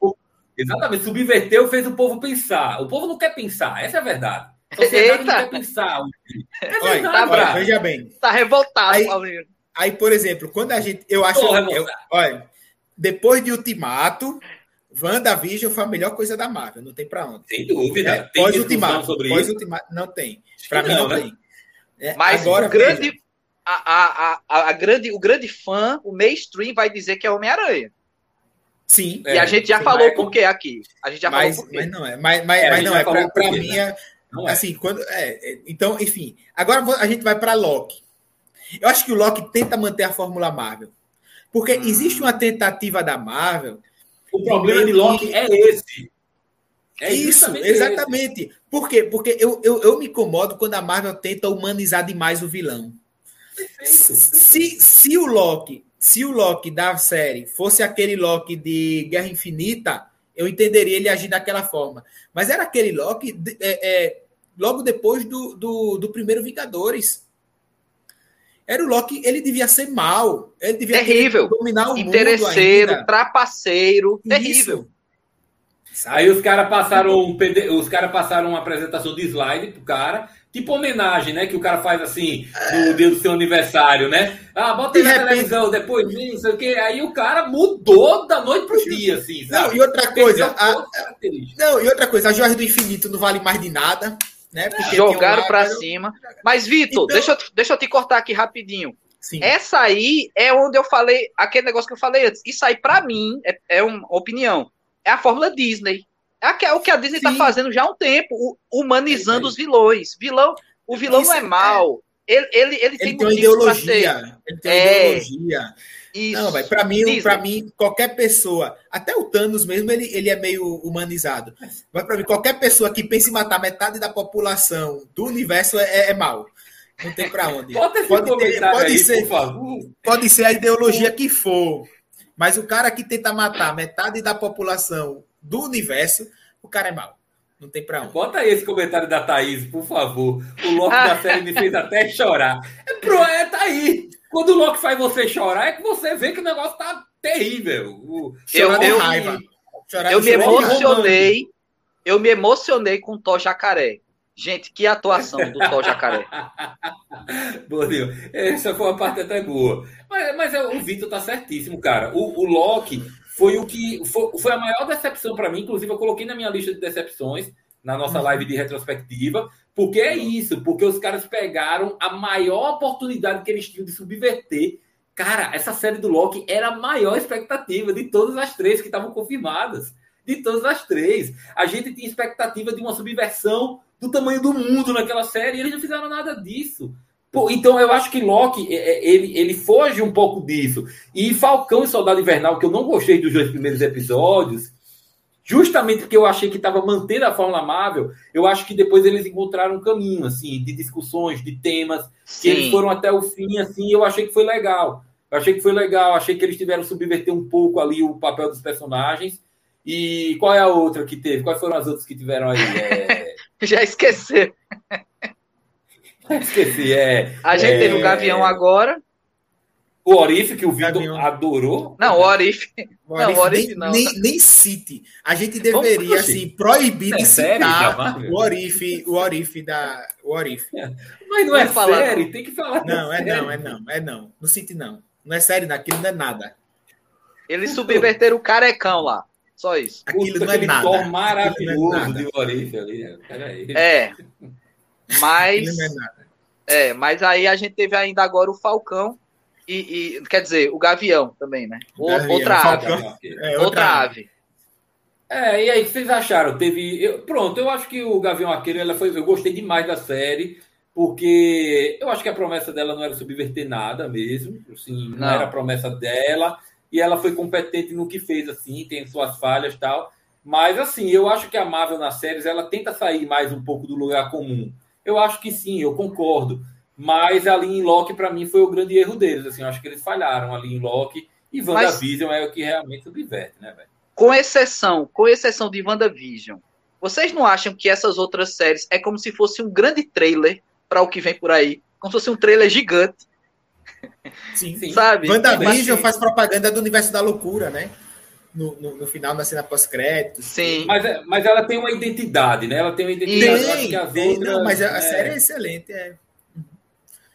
Exatamente, subverteu, fez o povo pensar. O povo não quer pensar, essa é a verdade. A sociedade não quer pensar. É verdade, olha, tá veja bem. Tá revoltado, aí, Aí, por exemplo, quando a gente. Eu acho. Eu, olha, depois de Ultimato, WandaVision foi a melhor coisa da Marvel, não tem para onde. Sem dúvida. É, pós Ultimato, sobre pós Ultimato, não tem. Para mim não, não né? tem. É, Mas agora, o grande, a, a, a, a, grande, o grande fã, o mainstream vai dizer que é Homem-Aranha. Sim. E é, a gente já falou por quê aqui. A gente já mas, falou por quê. Mas não é. Mas, mas, é, mas não é. Para mim né? é. Não assim, é. quando. É, então, enfim. Agora a gente vai para Loki. Eu acho que o Loki tenta manter a Fórmula Marvel. Porque hum. existe uma tentativa da Marvel. O problema de Loki é esse. É isso, exatamente. Esse. Por quê? Porque eu, eu, eu me incomodo quando a Marvel tenta humanizar demais o vilão. Se, se o Loki, se o Loki da série fosse aquele Loki de Guerra Infinita, eu entenderia ele agir daquela forma. Mas era aquele Loki é, é, logo depois do, do, do primeiro Vingadores. Era o Loki, ele devia ser mal. Ele devia terrível. dominar o Interesseiro, mundo ainda. trapaceiro, Isso. Aí os caras passaram um PD, os caras passaram uma apresentação de slide pro cara, tipo homenagem, né? Que o cara faz assim no dia do seu aniversário, né? Ah, bota aí na repente... televisão, depois não sei o quê. Aí o cara mudou da noite pro dia, assim, sabe? Não, e outra coisa, a... não, e outra coisa, a joia do infinito não vale mais de nada. Né? Jogaram um para cima. Mas, Vitor, então... deixa, eu, deixa eu te cortar aqui rapidinho. Sim. Essa aí é onde eu falei, aquele negócio que eu falei antes. Isso aí, para mim, é, é, uma opinião. É a fórmula Disney. É o que a Disney está fazendo já há um tempo, humanizando é os vilões. Vilão, o vilão isso não é, é mal. Ele, ele, ele, ele tem, tem uma ideologia. Ele tem uma é. ideologia. Isso. Não, vai. Para mim, para mim, qualquer pessoa, até o Thanos mesmo, ele, ele é meio humanizado. Mas para mim, qualquer pessoa que pense em matar metade da população do universo é, é, é mal. Não tem para onde. pode, ter, pode aí, ser, pode ser a ideologia que for, mas o cara que tenta matar metade da população do universo, o cara é mal. Não tem pra onde. Bota aí esse comentário da Thaís, por favor. O Loki da série me fez até chorar. É, pro, é tá aí. Quando o Loki faz você chorar, é que você vê que o negócio tá terrível. O, eu, eu, raiva. eu me emocionei. Eu me emocionei com o Tó Jacaré. Gente, que atuação do Sol Jacaré. boa, Essa foi uma parte até boa. Mas, mas é, o Vitor tá certíssimo, cara. O, o Loki foi o que. Foi, foi a maior decepção para mim. Inclusive, eu coloquei na minha lista de decepções, na nossa uhum. live de retrospectiva. Porque é isso, porque os caras pegaram a maior oportunidade que eles tinham de subverter. Cara, essa série do Loki era a maior expectativa de todas as três que estavam confirmadas. De todas as três. A gente tinha expectativa de uma subversão do tamanho do mundo naquela série, e eles não fizeram nada disso. Pô, então eu acho que Loki é, é, ele, ele foge um pouco disso. E Falcão e Soldado Invernal, que eu não gostei dos dois primeiros episódios, justamente porque eu achei que estava mantendo a fórmula Marvel, eu acho que depois eles encontraram um caminho assim de discussões, de temas, Sim. que eles foram até o fim assim, eu achei que foi legal. Eu achei que foi legal, achei que eles tiveram subverter um pouco ali o papel dos personagens. E qual é a outra que teve? Quais foram as outras que tiveram aí? É... Já esqueci. Esqueci, é. A gente é... teve o Gavião agora. O Orif, que o Vitor adorou. Não, o Orif. O não, o Orif nem, não. Nem, nem cite. A gente deveria, assim, proibir é de citar o Orif, o Orif da. O Orif. Mas não, é falar, série, tem que falar. Não, é não, é não, é não. Não cite, não. Não é série, aquilo não é nada. Eles subverteram o carecão lá. Só isso. Aquilo Puta, não é nada. maravilhoso é de Orif ali. É. Mas. É, é, mas aí a gente teve ainda agora o Falcão e, e quer dizer, o Gavião também, né? Gavião, outra ave. É, outra, outra ave. É, e aí, o que vocês acharam? Teve. Eu, pronto, eu acho que o Gavião Arqueiro, ela foi. Eu gostei demais da série, porque eu acho que a promessa dela não era subverter nada mesmo. Assim, não. não era a promessa dela. E ela foi competente no que fez, assim, tem suas falhas tal. Mas, assim, eu acho que a Marvel nas séries, ela tenta sair mais um pouco do lugar comum. Eu acho que sim, eu concordo. Mas ali em Loki, para mim, foi o grande erro deles. Assim, eu acho que eles falharam ali em Loki. E WandaVision Mas, é o que realmente subverte, né, velho? Com exceção, com exceção de WandaVision, vocês não acham que essas outras séries é como se fosse um grande trailer para o que vem por aí? Como se fosse um trailer gigante. Sim, sim. Sabe? WandaVision faz propaganda do universo da loucura, né? no, no, no, final da cena pós-crédito. Sim. Mas, é, mas ela tem uma identidade, né? Ela tem uma identidade. Tem, que as outras, não, mas a, é... série é excelente. É.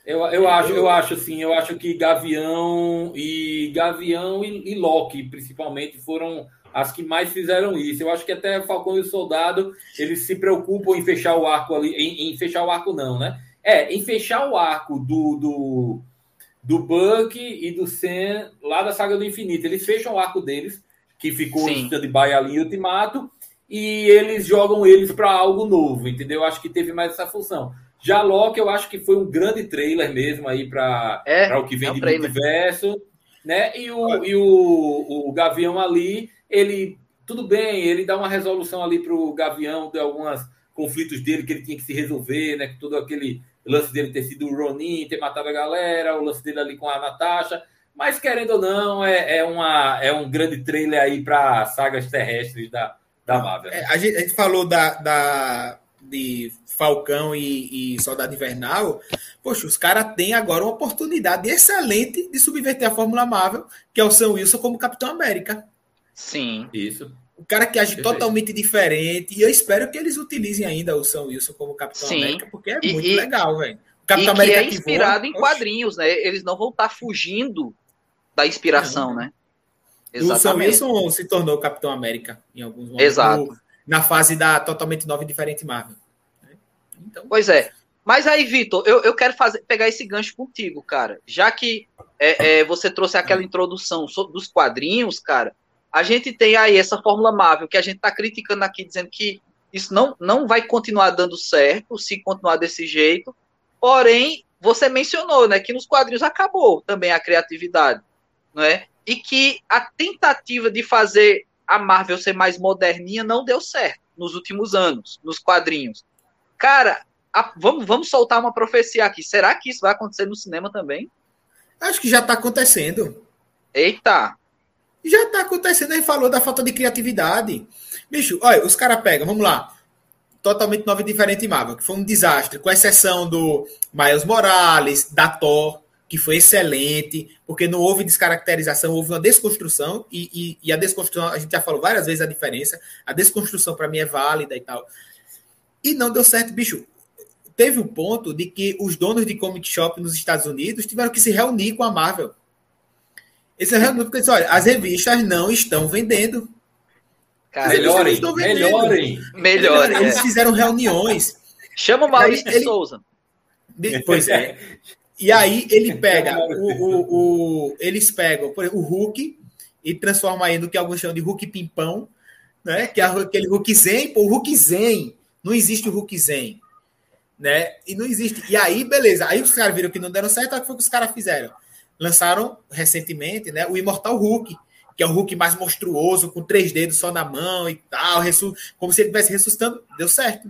Eu, eu, acho, eu acho assim, eu acho que Gavião e Gavião e, e Loki, principalmente, foram as que mais fizeram isso. Eu acho que até Falcão e o Soldado, eles se preocupam em fechar o arco ali, em, em fechar o arco não, né? É, em fechar o arco do, do, do Buck e do Sam lá da Saga do Infinito. Eles fecham o arco deles que ficou Sim. em stand-by ali em Ultimato, e eles jogam eles para algo novo, entendeu? Eu acho que teve mais essa função. Já Loki, eu acho que foi um grande trailer mesmo aí para é, o que vem é um de trailer. multiverso, né? E o, e o, o Gavião ali, ele tudo bem, ele dá uma resolução ali para o Gavião de alguns conflitos dele que ele tinha que se resolver, né? Todo aquele lance dele ter sido o Ronin, ter matado a galera, o lance dele ali com a Natasha. Mas, querendo ou não, é, é, uma, é um grande trailer aí para sagas terrestres da, da Marvel. É, a, gente, a, gente, falou da, da, de Falcão e, e Soldado Invernal. Poxa, os caras têm agora uma oportunidade excelente de subverter a Fórmula Marvel, que é o Sam Wilson como Capitão América. Sim. Isso. O cara que age Perfeito. totalmente diferente. E eu espero que eles utilizem ainda o Sam Wilson como Capitão Sim. América, porque é e, muito e, legal, velho. Capitão e América que é inspirado voa, em quadrinhos, né? Eles não vão estar tá fugindo da inspiração, né? Exatamente. O Sam Wilson se tornou Capitão América em alguns momentos. Exato. Na fase da totalmente nova e diferente Marvel. Né? Então... Pois é. Mas aí, Vitor, eu, eu quero fazer, pegar esse gancho contigo, cara. Já que é, é, você trouxe aquela introdução dos quadrinhos, cara, a gente tem aí essa fórmula Marvel que a gente tá criticando aqui, dizendo que isso não, não vai continuar dando certo se continuar desse jeito. Porém, você mencionou, né, que nos quadrinhos acabou também a criatividade não é? E que a tentativa de fazer a Marvel ser mais moderninha não deu certo nos últimos anos, nos quadrinhos. Cara, a, vamos, vamos soltar uma profecia aqui. Será que isso vai acontecer no cinema também? Acho que já está acontecendo. Eita! Já está acontecendo. Ele falou da falta de criatividade. Bicho, olha, os caras pegam, vamos lá. Totalmente nova e diferente Marvel, que foi um desastre, com exceção do Miles Morales, da Thor, que foi excelente, porque não houve descaracterização, houve uma desconstrução, e, e, e a desconstrução, a gente já falou várias vezes a diferença, a desconstrução para mim é válida e tal. E não deu certo, bicho. Teve um ponto de que os donos de comic shop nos Estados Unidos tiveram que se reunir com a Marvel. Esse é porque disse, olha, as revistas não estão vendendo. Cara, melhorem, melhorem, melhorem. Eles é. fizeram reuniões. Chama o Maurício de Souza. Pois é. E aí ele pega o, o, o, eles pegam por exemplo, o Hulk e transforma aí no que alguns chamam de Hulk pimpão, né? Que é aquele Hulk zen, pô, o Hulk zen. Não existe o Hulk zen, né? E não existe. E aí, beleza. Aí os caras viram que não deram certo, o que foi que os caras fizeram? Lançaram recentemente, né, o Imortal Hulk, que é o Hulk mais monstruoso, com três dedos só na mão e tal, como se ele estivesse ressuscitando. Deu certo.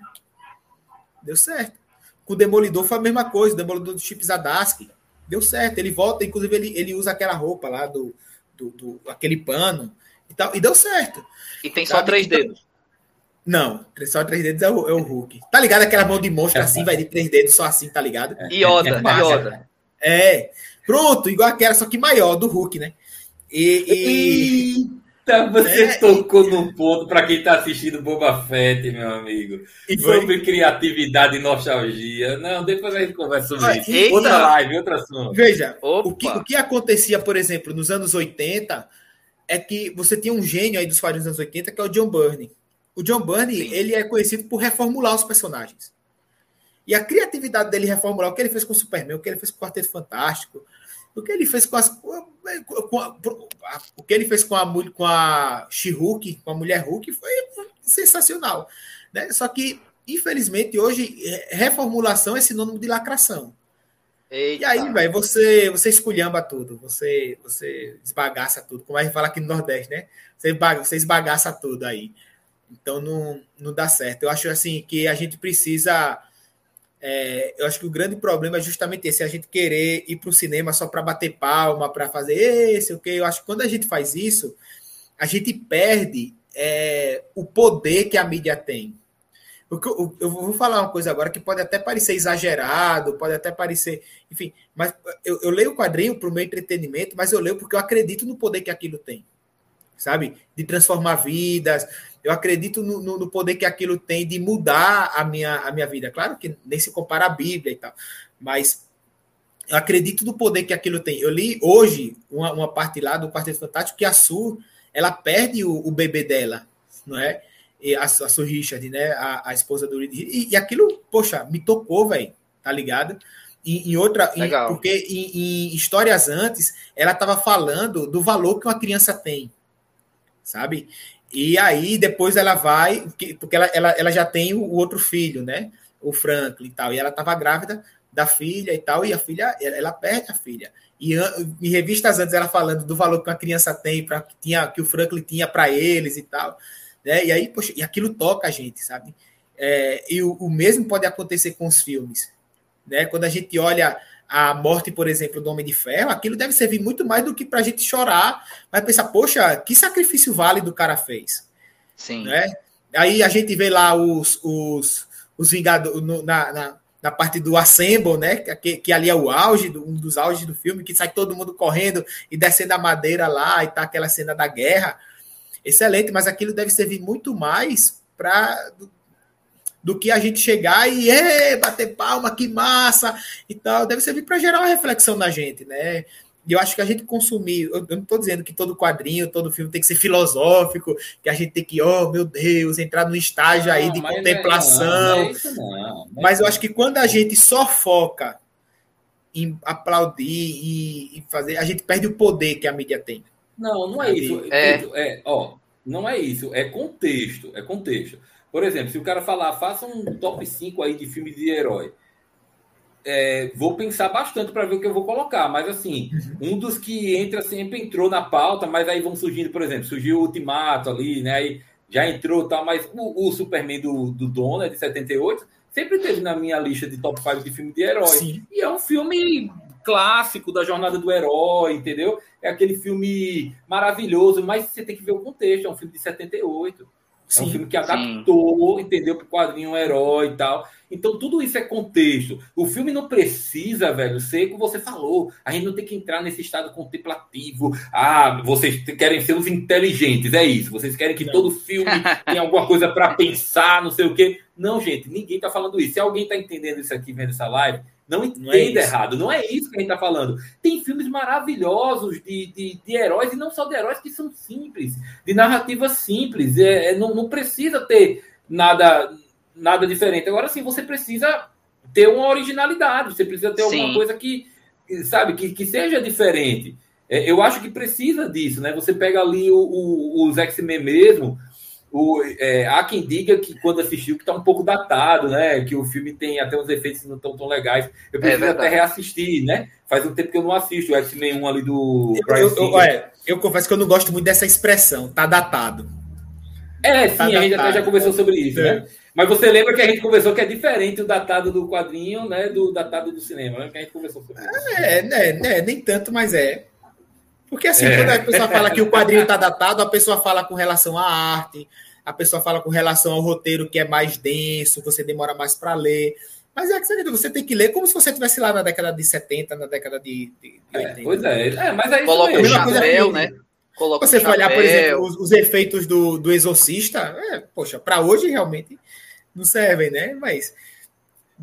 Deu certo. Com o Demolidor foi a mesma coisa, o Demolidor do Chip Zadarsky. Deu certo. Ele volta, inclusive ele, ele usa aquela roupa lá, do, do, do aquele pano e tal, e deu certo. E tem só três então, dedos. Não, só três dedos é o, é o Hulk. Tá ligado? Aquela mão de monstro assim, vai de três dedos só assim, tá ligado? Ioda, é Ioda. É. Pronto, igual aquela, só que maior, do Hulk, né? E. e... Eita, você é, tocou e... num ponto para quem está assistindo Boba Fett, meu amigo. E foi... Sobre criatividade e nostalgia. Não, depois a gente conversa sobre isso. Eita. Outra live, outra assunto. Veja, o que, o que acontecia, por exemplo, nos anos 80 é que você tinha um gênio aí dos quadrinhos dos anos 80 que é o John Byrne. O John Byrne, Sim. ele é conhecido por reformular os personagens. E a criatividade dele reformular o que ele fez com o Superman, o que ele fez com o Quarteto Fantástico, o que ele fez com as. Com a, o que ele fez com a, com a She-Hulk, com a mulher Hulk, foi sensacional. Né? Só que, infelizmente, hoje, reformulação é sinônimo de lacração. Eita. E aí, velho, você, você esculhamba tudo, você, você esbagaça tudo, como a gente fala aqui no Nordeste, né? Você, você esbagaça tudo aí. Então não, não dá certo. Eu acho assim que a gente precisa é, eu acho que o grande problema é justamente esse, a gente querer ir para o cinema só para bater palma, para fazer esse, o que. Eu acho que quando a gente faz isso, a gente perde é, o poder que a mídia tem. Eu, eu vou falar uma coisa agora que pode até parecer exagerado, pode até parecer. Enfim, mas eu, eu leio o quadrinho para o meu entretenimento, mas eu leio porque eu acredito no poder que aquilo tem. Sabe? De transformar vidas, eu acredito no, no, no, poder que aquilo tem de mudar a minha, a minha vida. Claro que nem se compara à Bíblia e tal, mas eu acredito no poder que aquilo tem. Eu li hoje uma, uma parte lá do Quarteto Fantástico que a Su ela perde o, o bebê dela, não é? E a, a Su Richard, né? A, a esposa do Reed. E, e aquilo, poxa, me tocou, velho, tá ligado? Em, em outra, em, porque em, em, histórias antes ela estava falando do valor que uma criança tem, sabe? E aí depois ela vai, porque ela, ela, ela já tem o outro filho, né? O Franklin e tal. E ela estava grávida da filha e tal, e a filha, ela perde a filha. E em revistas antes ela falando do valor que uma criança tem, para que, tinha, que o Franklin tinha para eles e tal. Né? E aí, poxa, e aquilo toca a gente, sabe? É, e o, o mesmo pode acontecer com os filmes. Né? Quando a gente olha a morte, por exemplo, do Homem de Ferro, aquilo deve servir muito mais do que para a gente chorar, mas pensar, poxa, que sacrifício válido o cara fez. Sim. Né? Aí a gente vê lá os, os, os Vingadores na, na, na, parte do Assemble, né? Que, que ali é o auge, um dos auges do filme, que sai todo mundo correndo e descendo a madeira lá e tá aquela cena da guerra. Excelente, mas aquilo deve servir muito mais para do que a gente chegar e é, bater palma, que massa e tal. Deve servir para gerar uma reflexão na gente, né? E eu acho que a gente consumir, eu não estou dizendo que todo quadrinho, todo filme tem que ser filosófico, que a gente tem que, oh meu Deus, entrar num estágio não, aí de contemplação. Não, não, é não, mas eu acho que quando a gente só foca em aplaudir e, e, fazer, a gente perde o poder que a mídia tem. Não, não é isso. É, é, ó, não é isso. É contexto. É contexto. Por exemplo, se o cara falar, faça um top 5 aí de filme de herói. É, vou pensar bastante para ver o que eu vou colocar, mas assim, uhum. um dos que entra sempre entrou na pauta, mas aí vão surgindo, por exemplo, surgiu o Ultimato ali, né? Aí já entrou tal, mas o, o Superman do, do Dona, de 78, sempre teve na minha lista de top 5 de filme de herói. Sim. E é um filme clássico da jornada do herói, entendeu? É aquele filme maravilhoso, mas você tem que ver o contexto, é um filme de 78 Sim, é um filme que adaptou, sim. entendeu, para o quadrinho um herói e tal. Então, tudo isso é contexto. O filme não precisa, velho, ser como você falou. A gente não tem que entrar nesse estado contemplativo. Ah, vocês querem ser os inteligentes, é isso. Vocês querem que não. todo filme tenha alguma coisa para pensar, não sei o quê. Não, gente, ninguém está falando isso. Se alguém está entendendo isso aqui, vendo essa live, não entenda não é errado. Não é isso que a gente está falando. Tem filmes maravilhosos de, de, de, heróis, e não só de heróis que são simples, de narrativa simples. É, é não, não precisa ter nada nada diferente. Agora sim, você precisa ter uma originalidade, você precisa ter sim. alguma coisa que, sabe, que, que seja diferente. É, eu acho que precisa disso, né? Você pega ali o, o, os X-Men mesmo, o, é, há quem diga que quando assistiu que está um pouco datado, né? Que o filme tem até uns efeitos que não estão tão legais. Eu preciso é até reassistir, né? Faz um tempo que eu não assisto o X-Men 1 ali do. Eu, eu, eu, eu confesso que eu não gosto muito dessa expressão, tá datado. É, sim, tá a gente datado. até já conversou sobre isso, né? É. Mas você lembra que a gente conversou que é diferente o datado do quadrinho, né, do datado do cinema, né? Que a gente conversou sobre isso. É, né, né, nem tanto, mas é. Porque assim, é. quando a pessoa fala que o quadrinho está datado, a pessoa fala com relação à arte, a pessoa fala com relação ao roteiro que é mais denso, você demora mais para ler. Mas é que você tem que ler como se você estivesse lá na década de 70, na década de, de 80. É, pois é, é, mas aí Coloca o chapéu, né? Coloca você for olhar, por exemplo, os, os efeitos do, do Exorcista, é, poxa, para hoje realmente não servem, né? Mas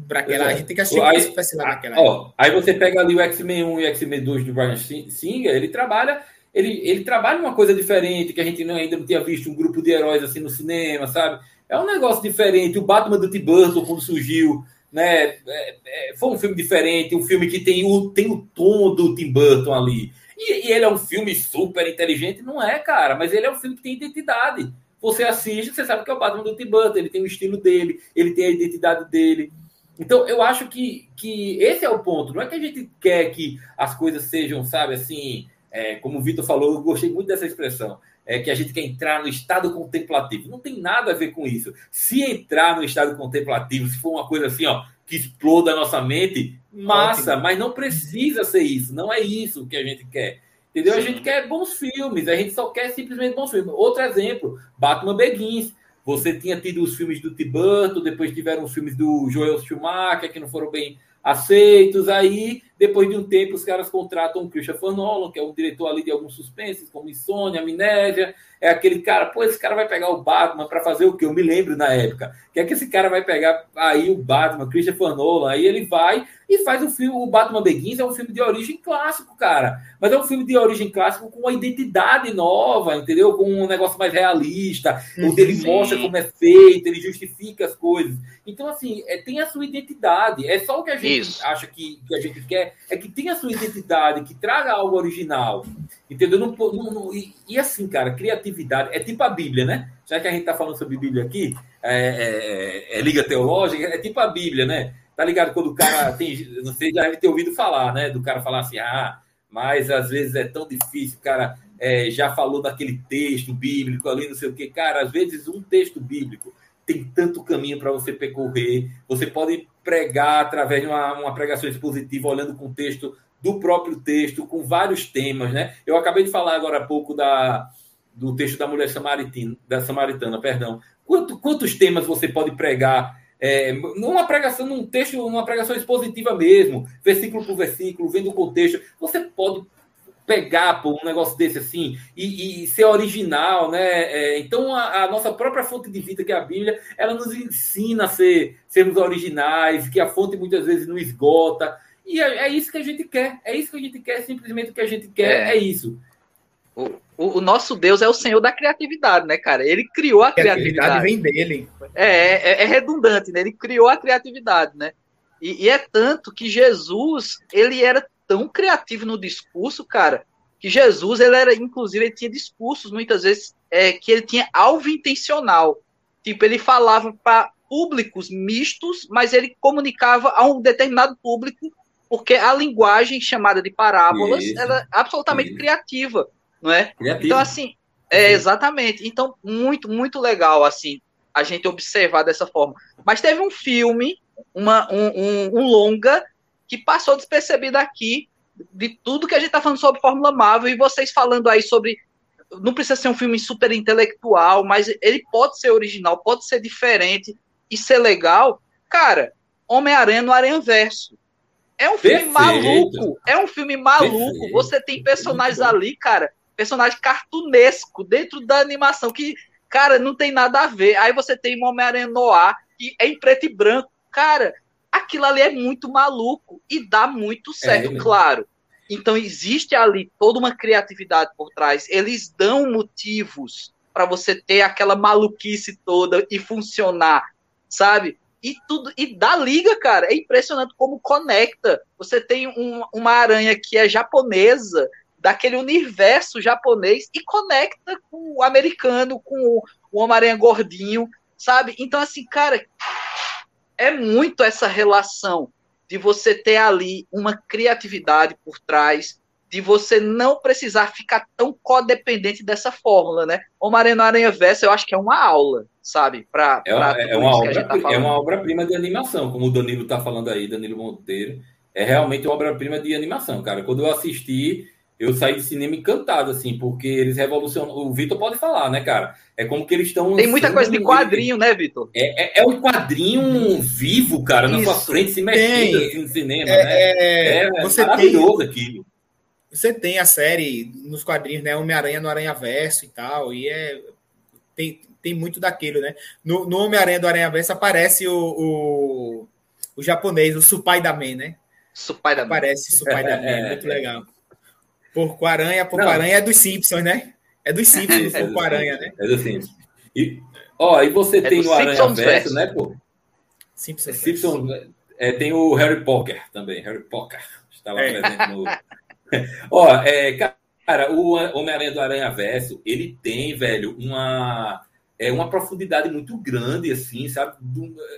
para aquela, é. a gente tem que assistir aí, se lá naquela. Ó, aí você pega ali o X-Men 1 e o X-Men 2 do Brian Singer, ele trabalha ele, ele trabalha uma coisa diferente que a gente não, ainda não tinha visto um grupo de heróis assim no cinema, sabe? É um negócio diferente. O Batman do Tim Burton, quando surgiu, né? É, é, foi um filme diferente, um filme que tem o, tem o tom do Tim Burton ali. E, e, ele é um filme super inteligente, não é, cara, mas ele é um filme que tem identidade. Você assiste, você sabe que é o Batman do Tim Burton, ele tem o estilo dele, ele tem a identidade dele. Então, eu acho que, que esse é o ponto. Não é que a gente quer que as coisas sejam, sabe, assim, é, como o Vitor falou, eu gostei muito dessa expressão. É que a gente quer entrar no estado contemplativo. Não tem nada a ver com isso. Se entrar no estado contemplativo, se for uma coisa assim, ó, que exploda a nossa mente, massa, Ótimo. mas não precisa ser isso. Não é isso que a gente quer. Entendeu? Sim. A gente quer bons filmes, a gente só quer simplesmente bons filmes. Outro exemplo, Batman Begins. Você tinha tido os filmes do Tim Burton, depois tiveram os filmes do Joel Schumacher, que não foram bem aceitos. Aí, depois de um tempo, os caras contratam o Christopher Nolan, que é um diretor ali de alguns suspenses, como Insônia, Amnésia, é aquele cara, pô, esse cara vai pegar o Batman para fazer o que? Eu me lembro na época. Que é que esse cara vai pegar aí o Batman, Christopher Nolan, aí ele vai e faz o filme, o Batman Begins é um filme de origem clássico, cara. Mas é um filme de origem clássico com uma identidade nova, entendeu? Com um negócio mais realista, uhum, onde ele mostra como é feito, ele justifica as coisas. Então, assim, é, tem a sua identidade. É só o que a gente Isso. acha que, que a gente quer, é que tenha a sua identidade, que traga algo original. Entendeu? Não, não, não, e, e, assim, cara, criatividade é tipo a Bíblia, né? Já que a gente está falando sobre Bíblia aqui, é, é, é, liga teológica, é tipo a Bíblia, né? Tá ligado? Quando o cara tem. Não sei, já deve ter ouvido falar, né? Do cara falar assim, ah, mas às vezes é tão difícil, cara. É, já falou daquele texto bíblico ali, não sei o que, cara. Às vezes um texto bíblico tem tanto caminho para você percorrer. Você pode pregar através de uma, uma pregação expositiva, olhando o texto do próprio texto, com vários temas, né? Eu acabei de falar agora há pouco da, do texto da mulher samaritana, da samaritana, perdão. Quanto, quantos temas você pode pregar é, numa pregação, num texto, numa pregação expositiva mesmo, versículo por versículo, vendo o contexto, você pode pegar por um negócio desse assim e, e ser original, né? É, então a, a, nossa própria fonte de vida, que é a Bíblia, ela nos ensina a ser, sermos originais, que a fonte muitas vezes não esgota. E é, é, isso que a gente quer. É isso que a gente quer. Simplesmente o que a gente quer é, é isso. O, o, o, nosso Deus é o Senhor da criatividade, né, cara? Ele criou a, a criatividade. vem dele. É, é, é, redundante, né? Ele criou a criatividade, né? E, e, é tanto que Jesus, ele era tão criativo no discurso, cara, que Jesus, ele era, inclusive, ele tinha discursos, muitas vezes, é, que ele tinha alvo intencional. Tipo, ele falava para públicos mistos, mas ele comunicava a um determinado público porque a linguagem chamada de parábolas Isso. ela é absolutamente Isso. criativa, não é? Então, assim, é exatamente. Então, muito, muito legal, assim, a gente observar dessa forma. Mas teve um filme, uma, um, um, um longa, que passou despercebido aqui, de tudo que a gente está falando sobre Fórmula Marvel, e vocês falando aí sobre não precisa ser um filme super intelectual, mas ele pode ser original, pode ser diferente e ser legal. Cara, Homem-Aranha no Aranha Verso. É um filme Perfeito. maluco. É um filme maluco. Perfeito. Você tem personagens ali, cara, personagem cartunesco dentro da animação que, cara, não tem nada a ver. Aí você tem um Homem-Aranha Noir que é em preto e branco. Cara, aquilo ali é muito maluco e dá muito certo, é, claro. Então existe ali toda uma criatividade por trás. Eles dão motivos para você ter aquela maluquice toda e funcionar, sabe? E tudo e da liga, cara, é impressionante como conecta. Você tem um, uma aranha que é japonesa, daquele universo japonês e conecta com o americano, com o, o Homem-Aranha gordinho, sabe? Então assim, cara, é muito essa relação de você ter ali uma criatividade por trás, de você não precisar ficar tão codependente dessa fórmula, né? O Marino Aranha Verso, eu acho que é uma aula, sabe? Pra, é, uma, é, uma obra, tá é uma obra-prima de animação, como o Danilo está falando aí, Danilo Monteiro. É realmente uma obra-prima de animação, cara. Quando eu assisti, eu saí de cinema encantado, assim, porque eles revolucionam. O Vitor pode falar, né, cara? É como que eles estão. Tem muita coisa de quadrinho, né, Vitor? É, é, é, um quadrinho vivo, cara, Isso. na sua frente, se mexendo assim, no cinema, é, né? É, é você maravilhoso tem, aquilo. Você tem a série nos quadrinhos, né? Homem-Aranha no Aranha Verso e tal, e é. Tem, tem muito daquilo, né? No, no Homem-Aranha do Aranha Verso aparece o, o, o japonês, o Supai da Man, né? Supai da Man. Aparece Supai da Man, é, muito legal. Porco-Aranha, Porco-Aranha é dos Simpsons, né? É dos Simpsons, é Porco-Aranha, né? É dos Simpsons. E, ó, e você é tem o Aranha Verso, né, pô? Simpsons. Simpsons é, tem o Harry Potter também, Harry Potter. Estava é. presente no. ó, é, cara, o Homem-Aranha do Aranha Verso, ele tem, velho, uma. É uma profundidade muito grande, assim, sabe?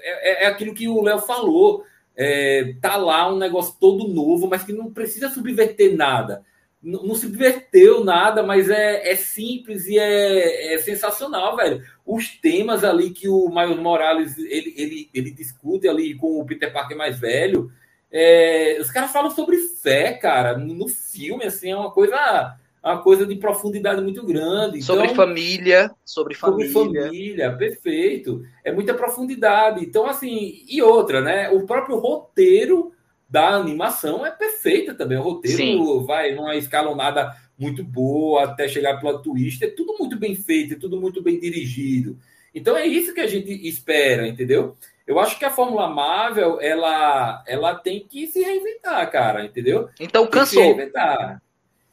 É, é aquilo que o Léo falou. É, tá lá um negócio todo novo, mas que não precisa subverter nada não, se diverteu nada, mas é, é simples e é, é, sensacional, velho. Os temas ali que o Miles Morales ele, ele, ele discute ali com o Peter Parker mais velho, é, os caras falam sobre fé, cara, no filme, assim, é uma coisa, uma coisa de profundidade muito grande. Sobre então, família, sobre família. Sobre família, perfeito. É muita profundidade. Então, assim, e outra, né? O próprio roteiro da animação é perfeita também. O roteiro Sim. vai numa escalonada muito boa até chegar para o twist. É tudo muito bem feito, é tudo muito bem dirigido. Então é isso que a gente espera, entendeu? Eu acho que a Fórmula Marvel, ela, ela tem que se reinventar, cara, entendeu? Então cansou.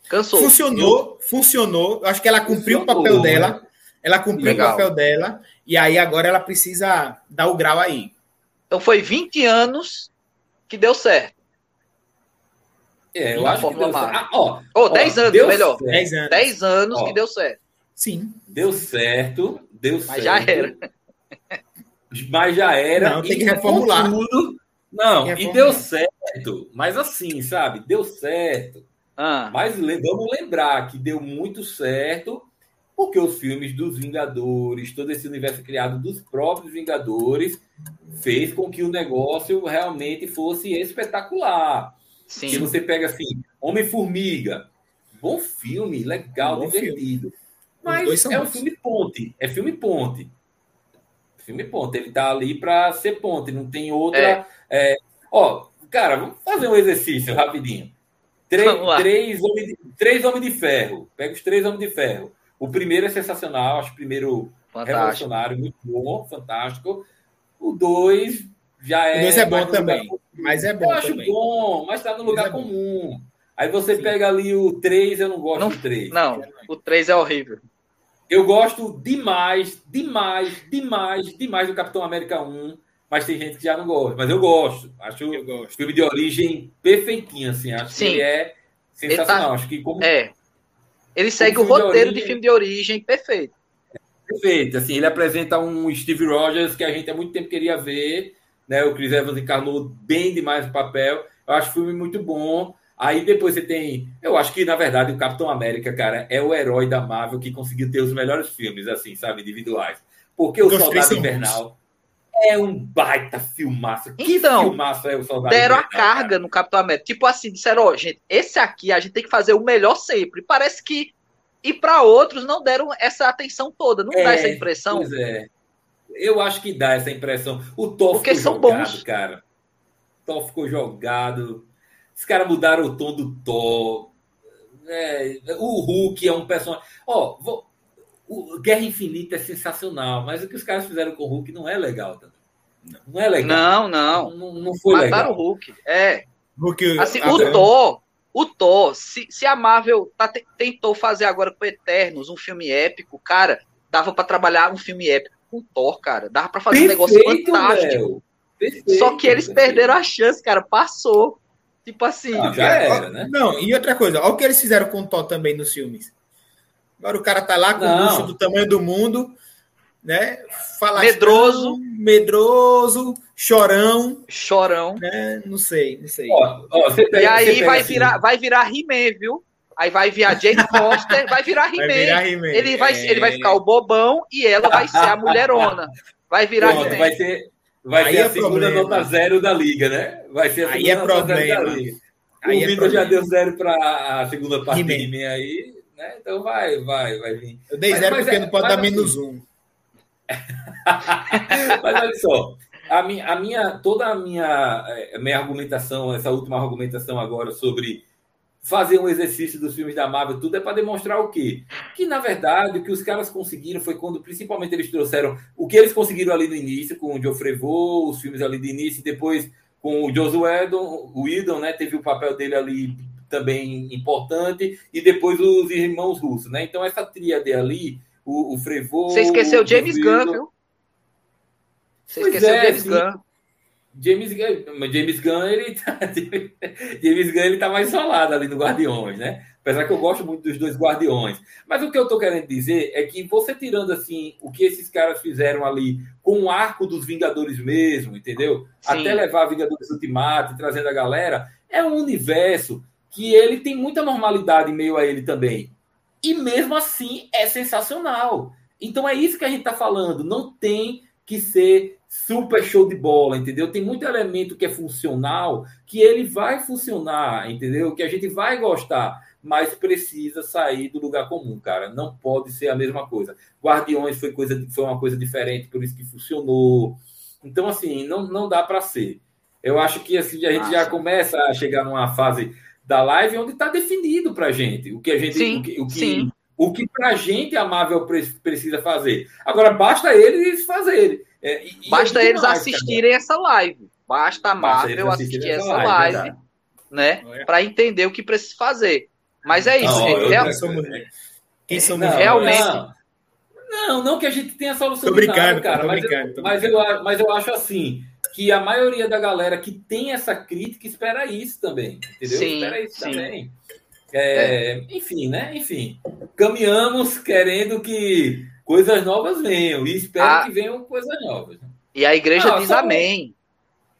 Cansou. Funcionou, Eu... funcionou. Acho que ela cumpriu funcionou, o papel né? dela. Ela cumpriu Legal. o papel dela. E aí agora ela precisa dar o grau aí. Então foi 20 anos que deu certo. É, eu acho que deu certo. Ah, ó, oh, 10 anos, melhor. 10 anos. 10 anos ó, que deu certo. Sim. Deu certo, deu Mas certo. já era. Mas já era. Não, tem que reformular. Tudo, não, e deu certo. Mas assim, sabe? Deu certo. Ah. Mas vamos lembrar que deu muito certo porque os filmes dos Vingadores, todo esse universo criado dos próprios Vingadores, fez com que o negócio realmente fosse espetacular. Sim. Se você pega assim, Homem-Formiga, bom filme, legal, bom divertido. Filme. Mas é um filme ponte, é filme ponte. Filme ponte, ele tá ali para ser ponte, não tem outra. É. É... Ó, cara, vamos fazer um exercício rapidinho. Três, três, homens de, três homens de ferro. Pega os três homens de ferro. O primeiro é sensacional, acho o primeiro fantástico. revolucionário, muito bom, fantástico. O dois já é. O dois é bom também. Mas é bom. Eu acho também. bom, mas está no lugar é comum. Aí você Sim. pega ali o 3, eu não gosto não, do 3. Não, o 3 é horrível. Eu gosto demais, demais, demais, demais do Capitão América 1, mas tem gente que já não gosta. Mas eu gosto. Acho o filme de origem perfeitinho, assim. Acho Sim. que ele é sensacional. Tá... Acho que como. É. Ele segue o roteiro de, origem... de filme de origem perfeito. Perfeito. Assim, ele apresenta um Steve Rogers que a gente há muito tempo queria ver. Né? O Chris Evans encarnou bem demais o papel. Eu acho o filme muito bom. Aí depois você tem. Eu acho que, na verdade, o Capitão América, cara, é o herói da Marvel que conseguiu ter os melhores filmes, assim, sabe, individuais. Porque o Soldado Invernal é um baita filmaço. Que então, filmaço é o Soldado Deram Invernal, a carga cara? no Capitão América. Tipo assim, disseram, ó, oh, gente, esse aqui a gente tem que fazer o melhor sempre. Parece que e para outros não deram essa atenção toda. Não é, dá essa impressão? Pois é. Eu acho que dá essa impressão. O Thor Porque ficou são jogado, bons. cara. O Thor ficou jogado. Os caras mudaram o tom do Thor. É, o Hulk é um personagem. Ó, vou... o Guerra Infinita é sensacional, mas o que os caras fizeram com o Hulk não é legal também. Não é legal. Não, não. Não, não foi Mataram legal. o Hulk. É. Hulk, assim, o Thor, o Thor, se, se a Marvel tá, tentou fazer agora com Eternos um filme épico, cara, dava para trabalhar um filme épico com o Thor, cara. Dava para fazer Perfeito, um negócio fantástico. Perfeito, Só que eles perfeito. perderam a chance, cara. Passou. Tipo assim. Ah, já era, né? Não, e outra coisa, olha o que eles fizeram com o Thor também nos filmes. Agora o cara tá lá com não. o bucho do tamanho do mundo né? medroso, medroso, chorão, chorão, né? Não sei, não sei. Ó, ó, pega, e aí vai assim. virar, vai virar He-Man, viu? Aí vai virar Jane Foster, vai virar He-Man. He ele vai, é... ele vai ficar o bobão e ela vai ser a mulherona. Vai virar He-Man. Vai ser, vai ser a é segunda problema. nota zero da liga, né? Vai ser a segunda aí é nota problema. zero da liga. Aí o é Vitor já deu zero para a segunda parte de He-Man aí, né? Então vai, vai, vai vir. Eu dei zero mas, porque é, não pode dar menos assim, um. Mas olha só, a minha, a minha, toda a minha, eh, a minha argumentação, essa última argumentação agora sobre fazer um exercício dos filmes da Marvel, tudo é para demonstrar o quê? Que, na verdade, o que os caras conseguiram foi quando, principalmente, eles trouxeram o que eles conseguiram ali no início, com o Geoffrey Vaux, os filmes ali de início, e depois com o Josué Whedon, o Whedon, né, teve o papel dele ali também importante, e depois os irmãos russos, né? Então, essa tríade ali o, o Frevô. Você esqueceu o James Gunn, viu? Você pois esqueceu o é, James. Gunn. James Gunn, James Gunn, ele tá, James Gunn, ele tá mais isolado ali no Guardiões, né? Apesar que eu gosto muito dos dois Guardiões. Mas o que eu tô querendo dizer é que você tirando, assim, o que esses caras fizeram ali com o arco dos Vingadores mesmo, entendeu? Sim. Até levar Vingadores Ultimato, trazendo a galera, é um universo que ele tem muita normalidade em meio a ele também. E mesmo assim é sensacional. Então é isso que a gente está falando. Não tem que ser super show de bola, entendeu? Tem muito elemento que é funcional, que ele vai funcionar, entendeu? Que a gente vai gostar, mas precisa sair do lugar comum, cara. Não pode ser a mesma coisa. Guardiões foi, coisa, foi uma coisa diferente, por isso que funcionou. Então, assim, não, não dá para ser. Eu acho que assim, a gente Nossa. já começa a chegar numa fase da live onde está definido para gente o que a gente sim, o que, o que, o que para a gente a Marvel precisa fazer. Agora basta eles fazerem. É, e, basta eles mais, assistirem cara. essa live. Basta a Marvel basta assistir essa live, live né, para entender o que precisa fazer. Mas é isso. Não, gente, real... Quem somos não, realmente. Não. Não, não que a gente tenha solução. Tô brincando, nada, cara. Mas, brincando, eu, mas, eu, mas eu acho assim que a maioria da galera que tem essa crítica espera isso também, entendeu? Sim, espera isso sim. também. É, é. Enfim, né? Enfim, caminhamos querendo que coisas novas venham e espero a... que venham coisas novas. E a igreja diz amém.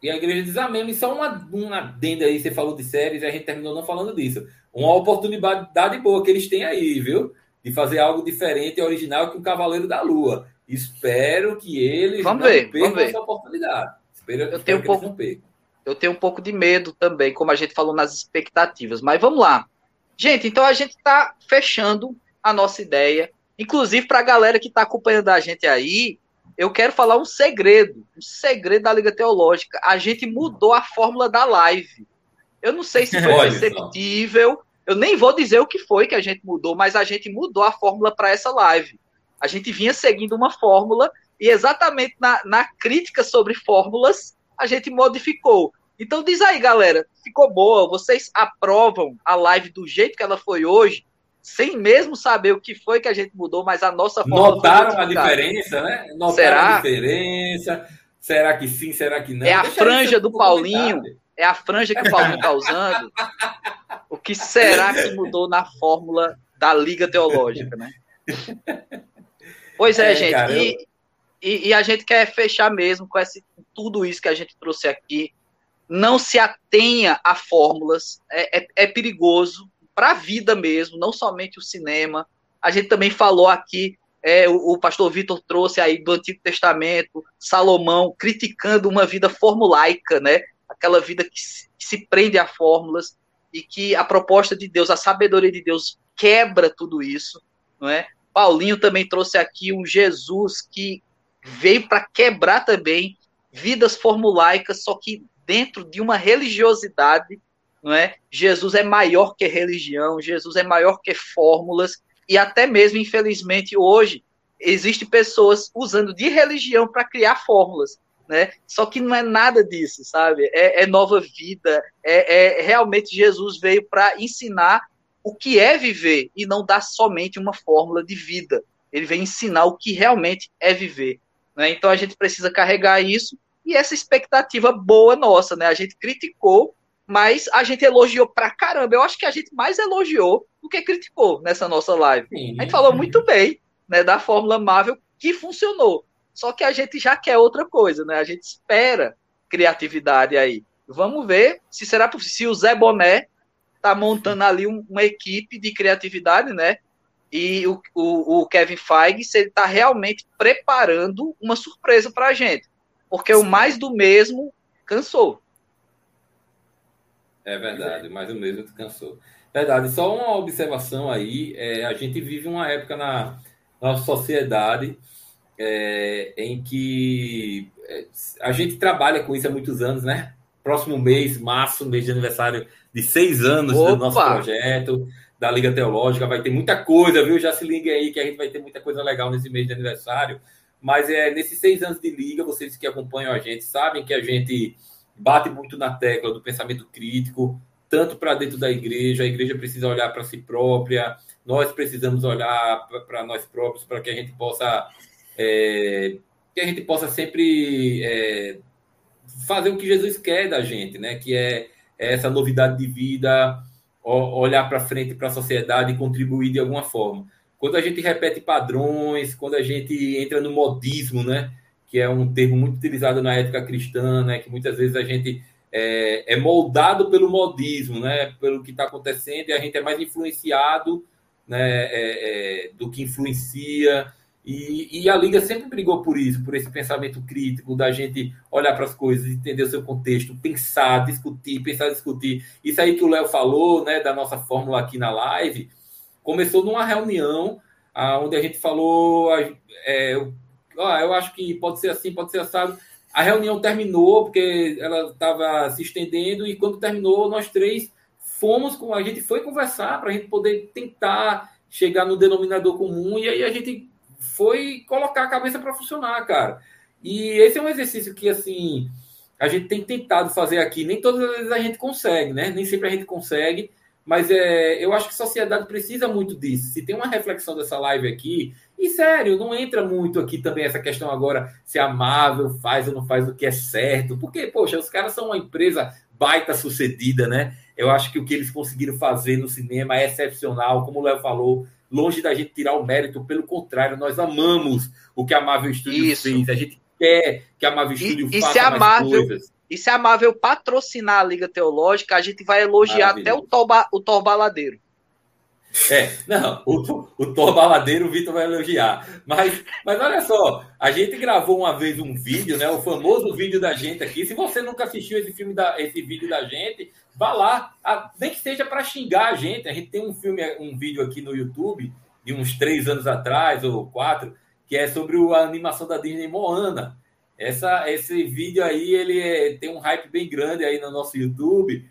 E a igreja diz amém. E só uma, uma adenda aí, você falou de séries e a gente terminou não falando disso. Uma oportunidade boa que eles têm aí, viu? De fazer algo diferente e original que o Cavaleiro da Lua. Espero que eles vamos ver, vamos ver. essa oportunidade eu tenho um pouco, eu tenho um pouco de medo também, como a gente falou nas expectativas. Mas vamos lá. Gente, então a gente está fechando a nossa ideia. Inclusive, para a galera que está acompanhando a gente aí, eu quero falar um segredo. Um segredo da Liga Teológica. A gente mudou a fórmula da live. Eu não sei se foi perceptível. Eu nem vou dizer o que foi que a gente mudou, mas a gente mudou a fórmula para essa live. A gente vinha seguindo uma fórmula e exatamente na, na crítica sobre fórmulas, a gente modificou. Então diz aí, galera, ficou boa? Vocês aprovam a live do jeito que ela foi hoje? Sem mesmo saber o que foi que a gente mudou, mas a nossa fórmula. Notaram a diferença, né? Notaram será? a diferença. Será que sim? Será que não? É a Deixa franja do Paulinho. É a franja que o Paulinho está usando. O que será que mudou na fórmula da Liga Teológica, né? Pois é, é gente. Cara, e, eu... E, e, a gente quer fechar mesmo com esse, tudo isso que a gente trouxe aqui. Não se atenha a fórmulas, é, é, é perigoso para a vida mesmo, não somente o cinema. A gente também falou aqui, é, o, o, pastor Vitor trouxe aí do Antigo Testamento, Salomão criticando uma vida formulaica, né? Aquela vida que se, que se prende a fórmulas e que a proposta de Deus, a sabedoria de Deus quebra tudo isso. não é? Paulinho também trouxe aqui um Jesus que veio para quebrar também vidas formulaicas, só que dentro de uma religiosidade, não é? Jesus é maior que religião, Jesus é maior que fórmulas e até mesmo, infelizmente, hoje existe pessoas usando de religião para criar fórmulas, né? Só que não é nada disso, sabe? É, é nova vida, é, é realmente Jesus veio para ensinar o que é viver e não dar somente uma fórmula de vida. Ele vem ensinar o que realmente é viver. Né? Então a gente precisa carregar isso e essa expectativa boa nossa, né? A gente criticou, mas a gente elogiou pra caramba. Eu acho que a gente mais elogiou do que criticou nessa nossa live. Sim. A gente falou muito bem, né, da Fórmula Marvel que funcionou. Só que a gente já quer outra coisa, né? A gente espera criatividade aí. Vamos ver se será se o Zé Boné tá montando ali um, uma equipe de criatividade, né? E o, o, o Kevin Feige, se ele tá realmente preparando uma surpresa para a gente porque Sim. o mais do mesmo cansou. É verdade, mais do mesmo cansou. Verdade, só uma observação aí, é, a gente vive uma época na nossa sociedade é, em que é, a gente trabalha com isso há muitos anos, né? Próximo mês, março, mês de aniversário de seis anos Opa! do nosso projeto, da Liga Teológica, vai ter muita coisa, viu? Já se liga aí que a gente vai ter muita coisa legal nesse mês de aniversário. Mas é, nesses seis anos de liga, vocês que acompanham a gente sabem que a gente bate muito na tecla do pensamento crítico, tanto para dentro da igreja, a igreja precisa olhar para si própria, nós precisamos olhar para nós próprios para que a gente possa é, que a gente possa sempre é, fazer o que Jesus quer da gente, né? Que é, é essa novidade de vida, olhar para frente para a sociedade e contribuir de alguma forma quando a gente repete padrões, quando a gente entra no modismo, né? Que é um termo muito utilizado na ética cristã, né? Que muitas vezes a gente é, é moldado pelo modismo, né? Pelo que está acontecendo e a gente é mais influenciado, né? É, do que influencia. E, e, a Liga sempre brigou por isso, por esse pensamento crítico, da gente olhar para as coisas, entender o seu contexto, pensar, discutir, pensar, discutir. Isso aí que o Léo falou, né, da nossa fórmula aqui na live, começou numa reunião ah, onde a gente falou, é, ah, eu acho que pode ser assim, pode ser assado. A reunião terminou porque ela estava se estendendo e quando terminou nós três fomos com a gente foi conversar para a gente poder tentar chegar no denominador comum e aí a gente foi colocar a cabeça para funcionar, cara. E esse é um exercício que assim a gente tem tentado fazer aqui. Nem todas as vezes a gente consegue, né? Nem sempre a gente consegue, mas é, eu acho que a sociedade precisa muito disso. Se tem uma reflexão dessa live aqui, e sério, não entra muito aqui também essa questão agora se a Marvel faz ou não faz o que é certo. Porque, poxa, os caras são uma empresa baita sucedida, né? Eu acho que o que eles conseguiram fazer no cinema é excepcional, como o Léo falou, longe da gente tirar o mérito, pelo contrário, nós amamos o que a Marvel Studios Isso. fez. A gente quer que a Marvel Studios e, faça e se a mais Marvel, coisas. E se a Marvel patrocinar a Liga Teológica, a gente vai elogiar até o o Thor Baladeiro. É, não, o, o Thor Baladeiro o Vitor vai elogiar. Mas, mas olha só, a gente gravou uma vez um vídeo, né? O famoso vídeo da gente aqui. Se você nunca assistiu esse filme da, esse vídeo da gente, vá lá, a, nem que seja para xingar a gente. A gente tem um filme, um vídeo aqui no YouTube de uns três anos atrás ou quatro, que é sobre a animação da Disney Moana. Essa, esse vídeo aí, ele é, tem um hype bem grande aí no nosso YouTube.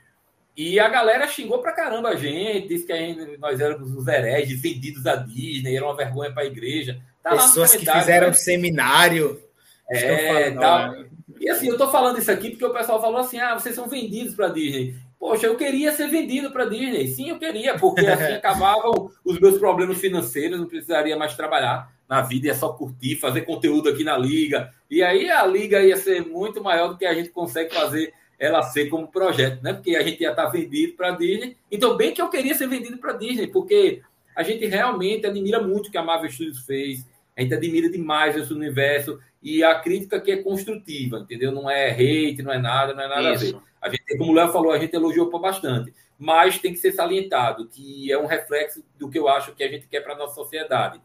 E a galera xingou pra caramba a gente, disse que gente, nós éramos os hereges vendidos à Disney, era uma vergonha para a igreja. Tá Pessoas que fizeram né? seminário. É, tá. E assim, eu tô falando isso aqui porque o pessoal falou assim: ah, vocês são vendidos para Disney. Poxa, eu queria ser vendido para Disney. Sim, eu queria, porque assim acabavam os meus problemas financeiros, não precisaria mais trabalhar na vida, ia só curtir, fazer conteúdo aqui na liga. E aí a liga ia ser muito maior do que a gente consegue fazer ela ser como projeto, né? Porque a gente ia estar vendido para a Disney. Então, bem que eu queria ser vendido para a Disney, porque a gente realmente admira muito o que a Marvel Studios fez. A gente admira demais esse universo e a crítica que é construtiva, entendeu? Não é hate, não é nada, não é nada Isso. a ver. A gente, como o Léo falou, a gente elogiou bastante, mas tem que ser salientado que é um reflexo do que eu acho que a gente quer para a nossa sociedade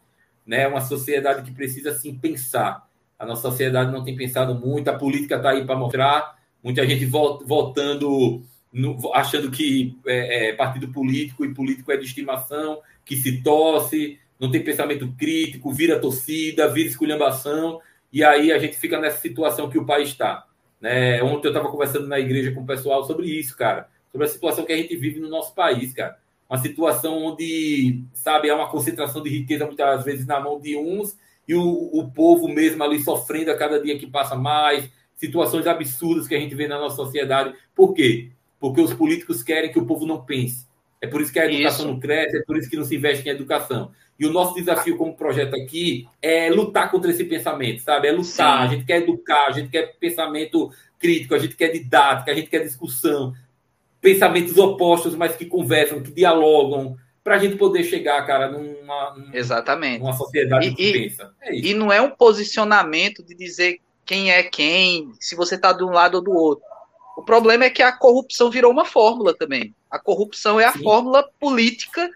né? Uma sociedade que precisa sim pensar. A nossa sociedade não tem pensado muito, a política está aí para mostrar, muita gente votando, no, achando que é, é, partido político e político é de estimação, que se torce, não tem pensamento crítico, vira torcida, vira esculhambação, e aí a gente fica nessa situação que o país está. Né? Ontem eu estava conversando na igreja com o pessoal sobre isso, cara, sobre a situação que a gente vive no nosso país, cara. Uma situação onde, sabe, há uma concentração de riqueza muitas vezes na mão de uns e o, o povo mesmo ali sofrendo a cada dia que passa mais, situações absurdas que a gente vê na nossa sociedade. Por quê? Porque os políticos querem que o povo não pense. É por isso que a educação isso. não cresce, é por isso que não se investe em educação. E o nosso desafio como projeto aqui é lutar contra esse pensamento, sabe? É lutar. Sim. A gente quer educar, a gente quer pensamento crítico, a gente quer didática, a gente quer discussão, pensamentos opostos, mas que conversam, que dialogam, para a gente poder chegar, cara, numa, Exatamente. numa sociedade e, que pensa. É e não é um posicionamento de dizer quem é quem, se você está de um lado ou do outro. O problema é que a corrupção virou uma fórmula também. A corrupção é a Sim. fórmula política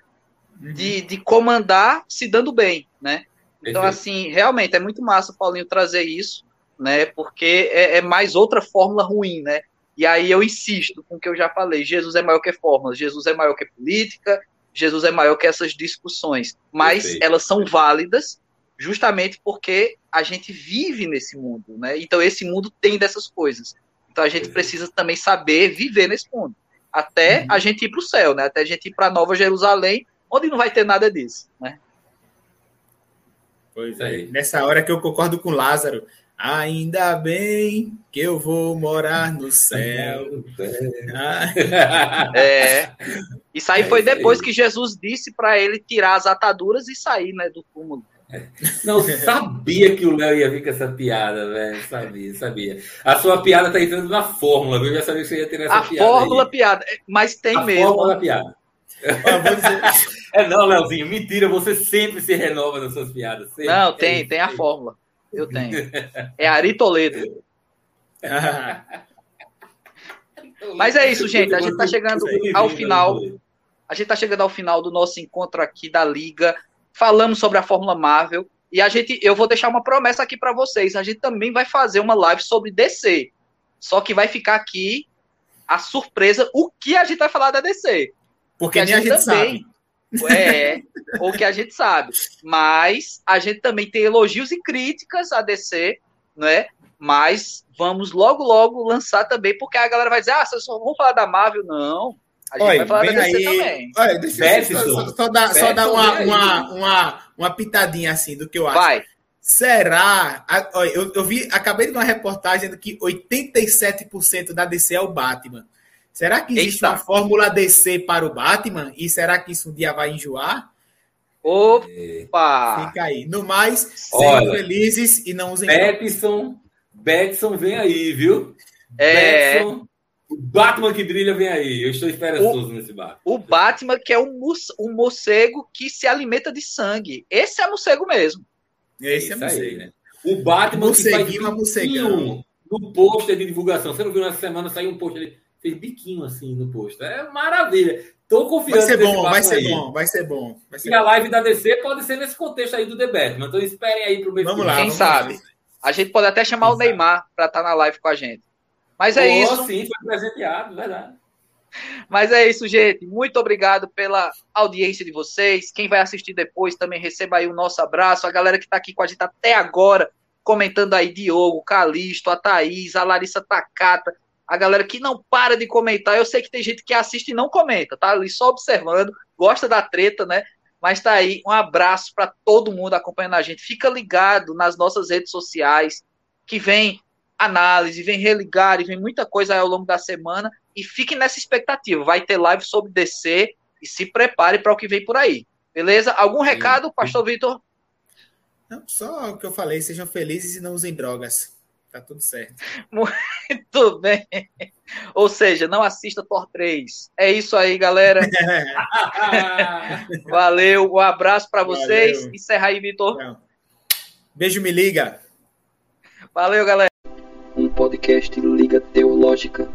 de, de comandar se dando bem, né? Então, assim, realmente é muito massa o Paulinho trazer isso, né? Porque é, é, mais outra fórmula ruim, né? E aí eu insisto com o que eu já falei: Jesus é maior que fórmulas, Jesus é maior que política, Jesus é maior que essas discussões. Mas Perfeito. elas são válidas justamente porque a gente vive nesse mundo, né? Então esse mundo tem dessas coisas. Então a gente precisa também saber viver nesse mundo, até uhum. a gente ir para o céu, né? Até a gente ir para Nova Jerusalém, onde não vai ter nada disso, né? Pois é. Nessa hora que eu concordo com Lázaro, ainda bem que eu vou morar no céu. é. Isso aí foi depois que Jesus disse para ele tirar as ataduras e sair, né, do túmulo. Não sabia que o Léo ia vir com essa piada, velho. Sabia, sabia. A sua piada tá entrando na fórmula, viu? Eu já sabia que você ia ter essa a piada. A fórmula aí. piada, mas tem a mesmo. A fórmula piada. dizer... é não, Léozinho, mentira, você sempre se renova nas suas piadas. Sempre. Não, tem, tem a fórmula. Eu tenho. É Ari Toledo. mas é isso, gente. A gente tá chegando ao final. A gente tá chegando ao final do nosso encontro aqui da Liga falamos sobre a Fórmula Marvel e a gente, eu vou deixar uma promessa aqui para vocês. A gente também vai fazer uma live sobre DC. Só que vai ficar aqui a surpresa o que a gente vai falar da DC. Porque a gente, a gente também, sabe. É, o que a gente sabe. Mas a gente também tem elogios e críticas a DC, né? Mas vamos logo, logo lançar também, porque a galera vai dizer: ah, vocês só vão falar da Marvel. Não. A gente Oi, vai falar da DC aí, também. Olha, deixa eu só, só, dar, só dar uma, uma, uma, uma pitadinha assim do que eu acho. Vai. Será? Eu, eu vi, acabei de ver uma reportagem do que 87% da DC é o Batman. Será que existe Eita. uma fórmula DC para o Batman? E será que isso um dia vai enjoar? Opa! Fica aí. No mais, sejam felizes e não usem. Betson, Betson vem aí, viu? É. Betson, Batman que brilha vem aí. Eu estou esperançoso o, nesse Batman. O Batman que é um, um morcego que se alimenta de sangue. Esse é morcego mesmo. Esse é, é morcego. Né? O Batman Morceguinho que faz biquinho no pôster de divulgação. Você não viu nessa semana sair um pôster ele fez biquinho assim no pôster. É maravilha. Tô confiando. Vai ser bom, vai ser aí. bom, vai ser bom. Vai ser e a live da DC pode ser nesse contexto aí do The Batman. Então esperem aí pro mês Vamos lá. Quem vamos sabe? Lá. A gente pode até chamar Quem o Neymar para estar tá na live com a gente. Mas é oh, isso. Sim, foi presenteado, verdade. Mas é isso, gente. Muito obrigado pela audiência de vocês. Quem vai assistir depois também receba aí o nosso abraço. A galera que está aqui com a gente até agora, comentando aí, Diogo, Calixto, a Thaís, a Larissa Takata, a galera que não para de comentar. Eu sei que tem gente que assiste e não comenta, tá ali só observando, gosta da treta, né? Mas tá aí, um abraço para todo mundo acompanhando a gente. Fica ligado nas nossas redes sociais, que vem análise, vem religar e vem muita coisa ao longo da semana. E fique nessa expectativa. Vai ter live sobre DC e se prepare para o que vem por aí. Beleza? Algum recado, sim. Pastor Vitor? Não, só o que eu falei, sejam felizes e não usem drogas. Tá tudo certo. Muito bem. Ou seja, não assista Thor 3. É isso aí, galera. Valeu, um abraço para vocês. Valeu. Encerra aí, Vitor. Beijo, me liga. Valeu, galera podcast Liga Teológica.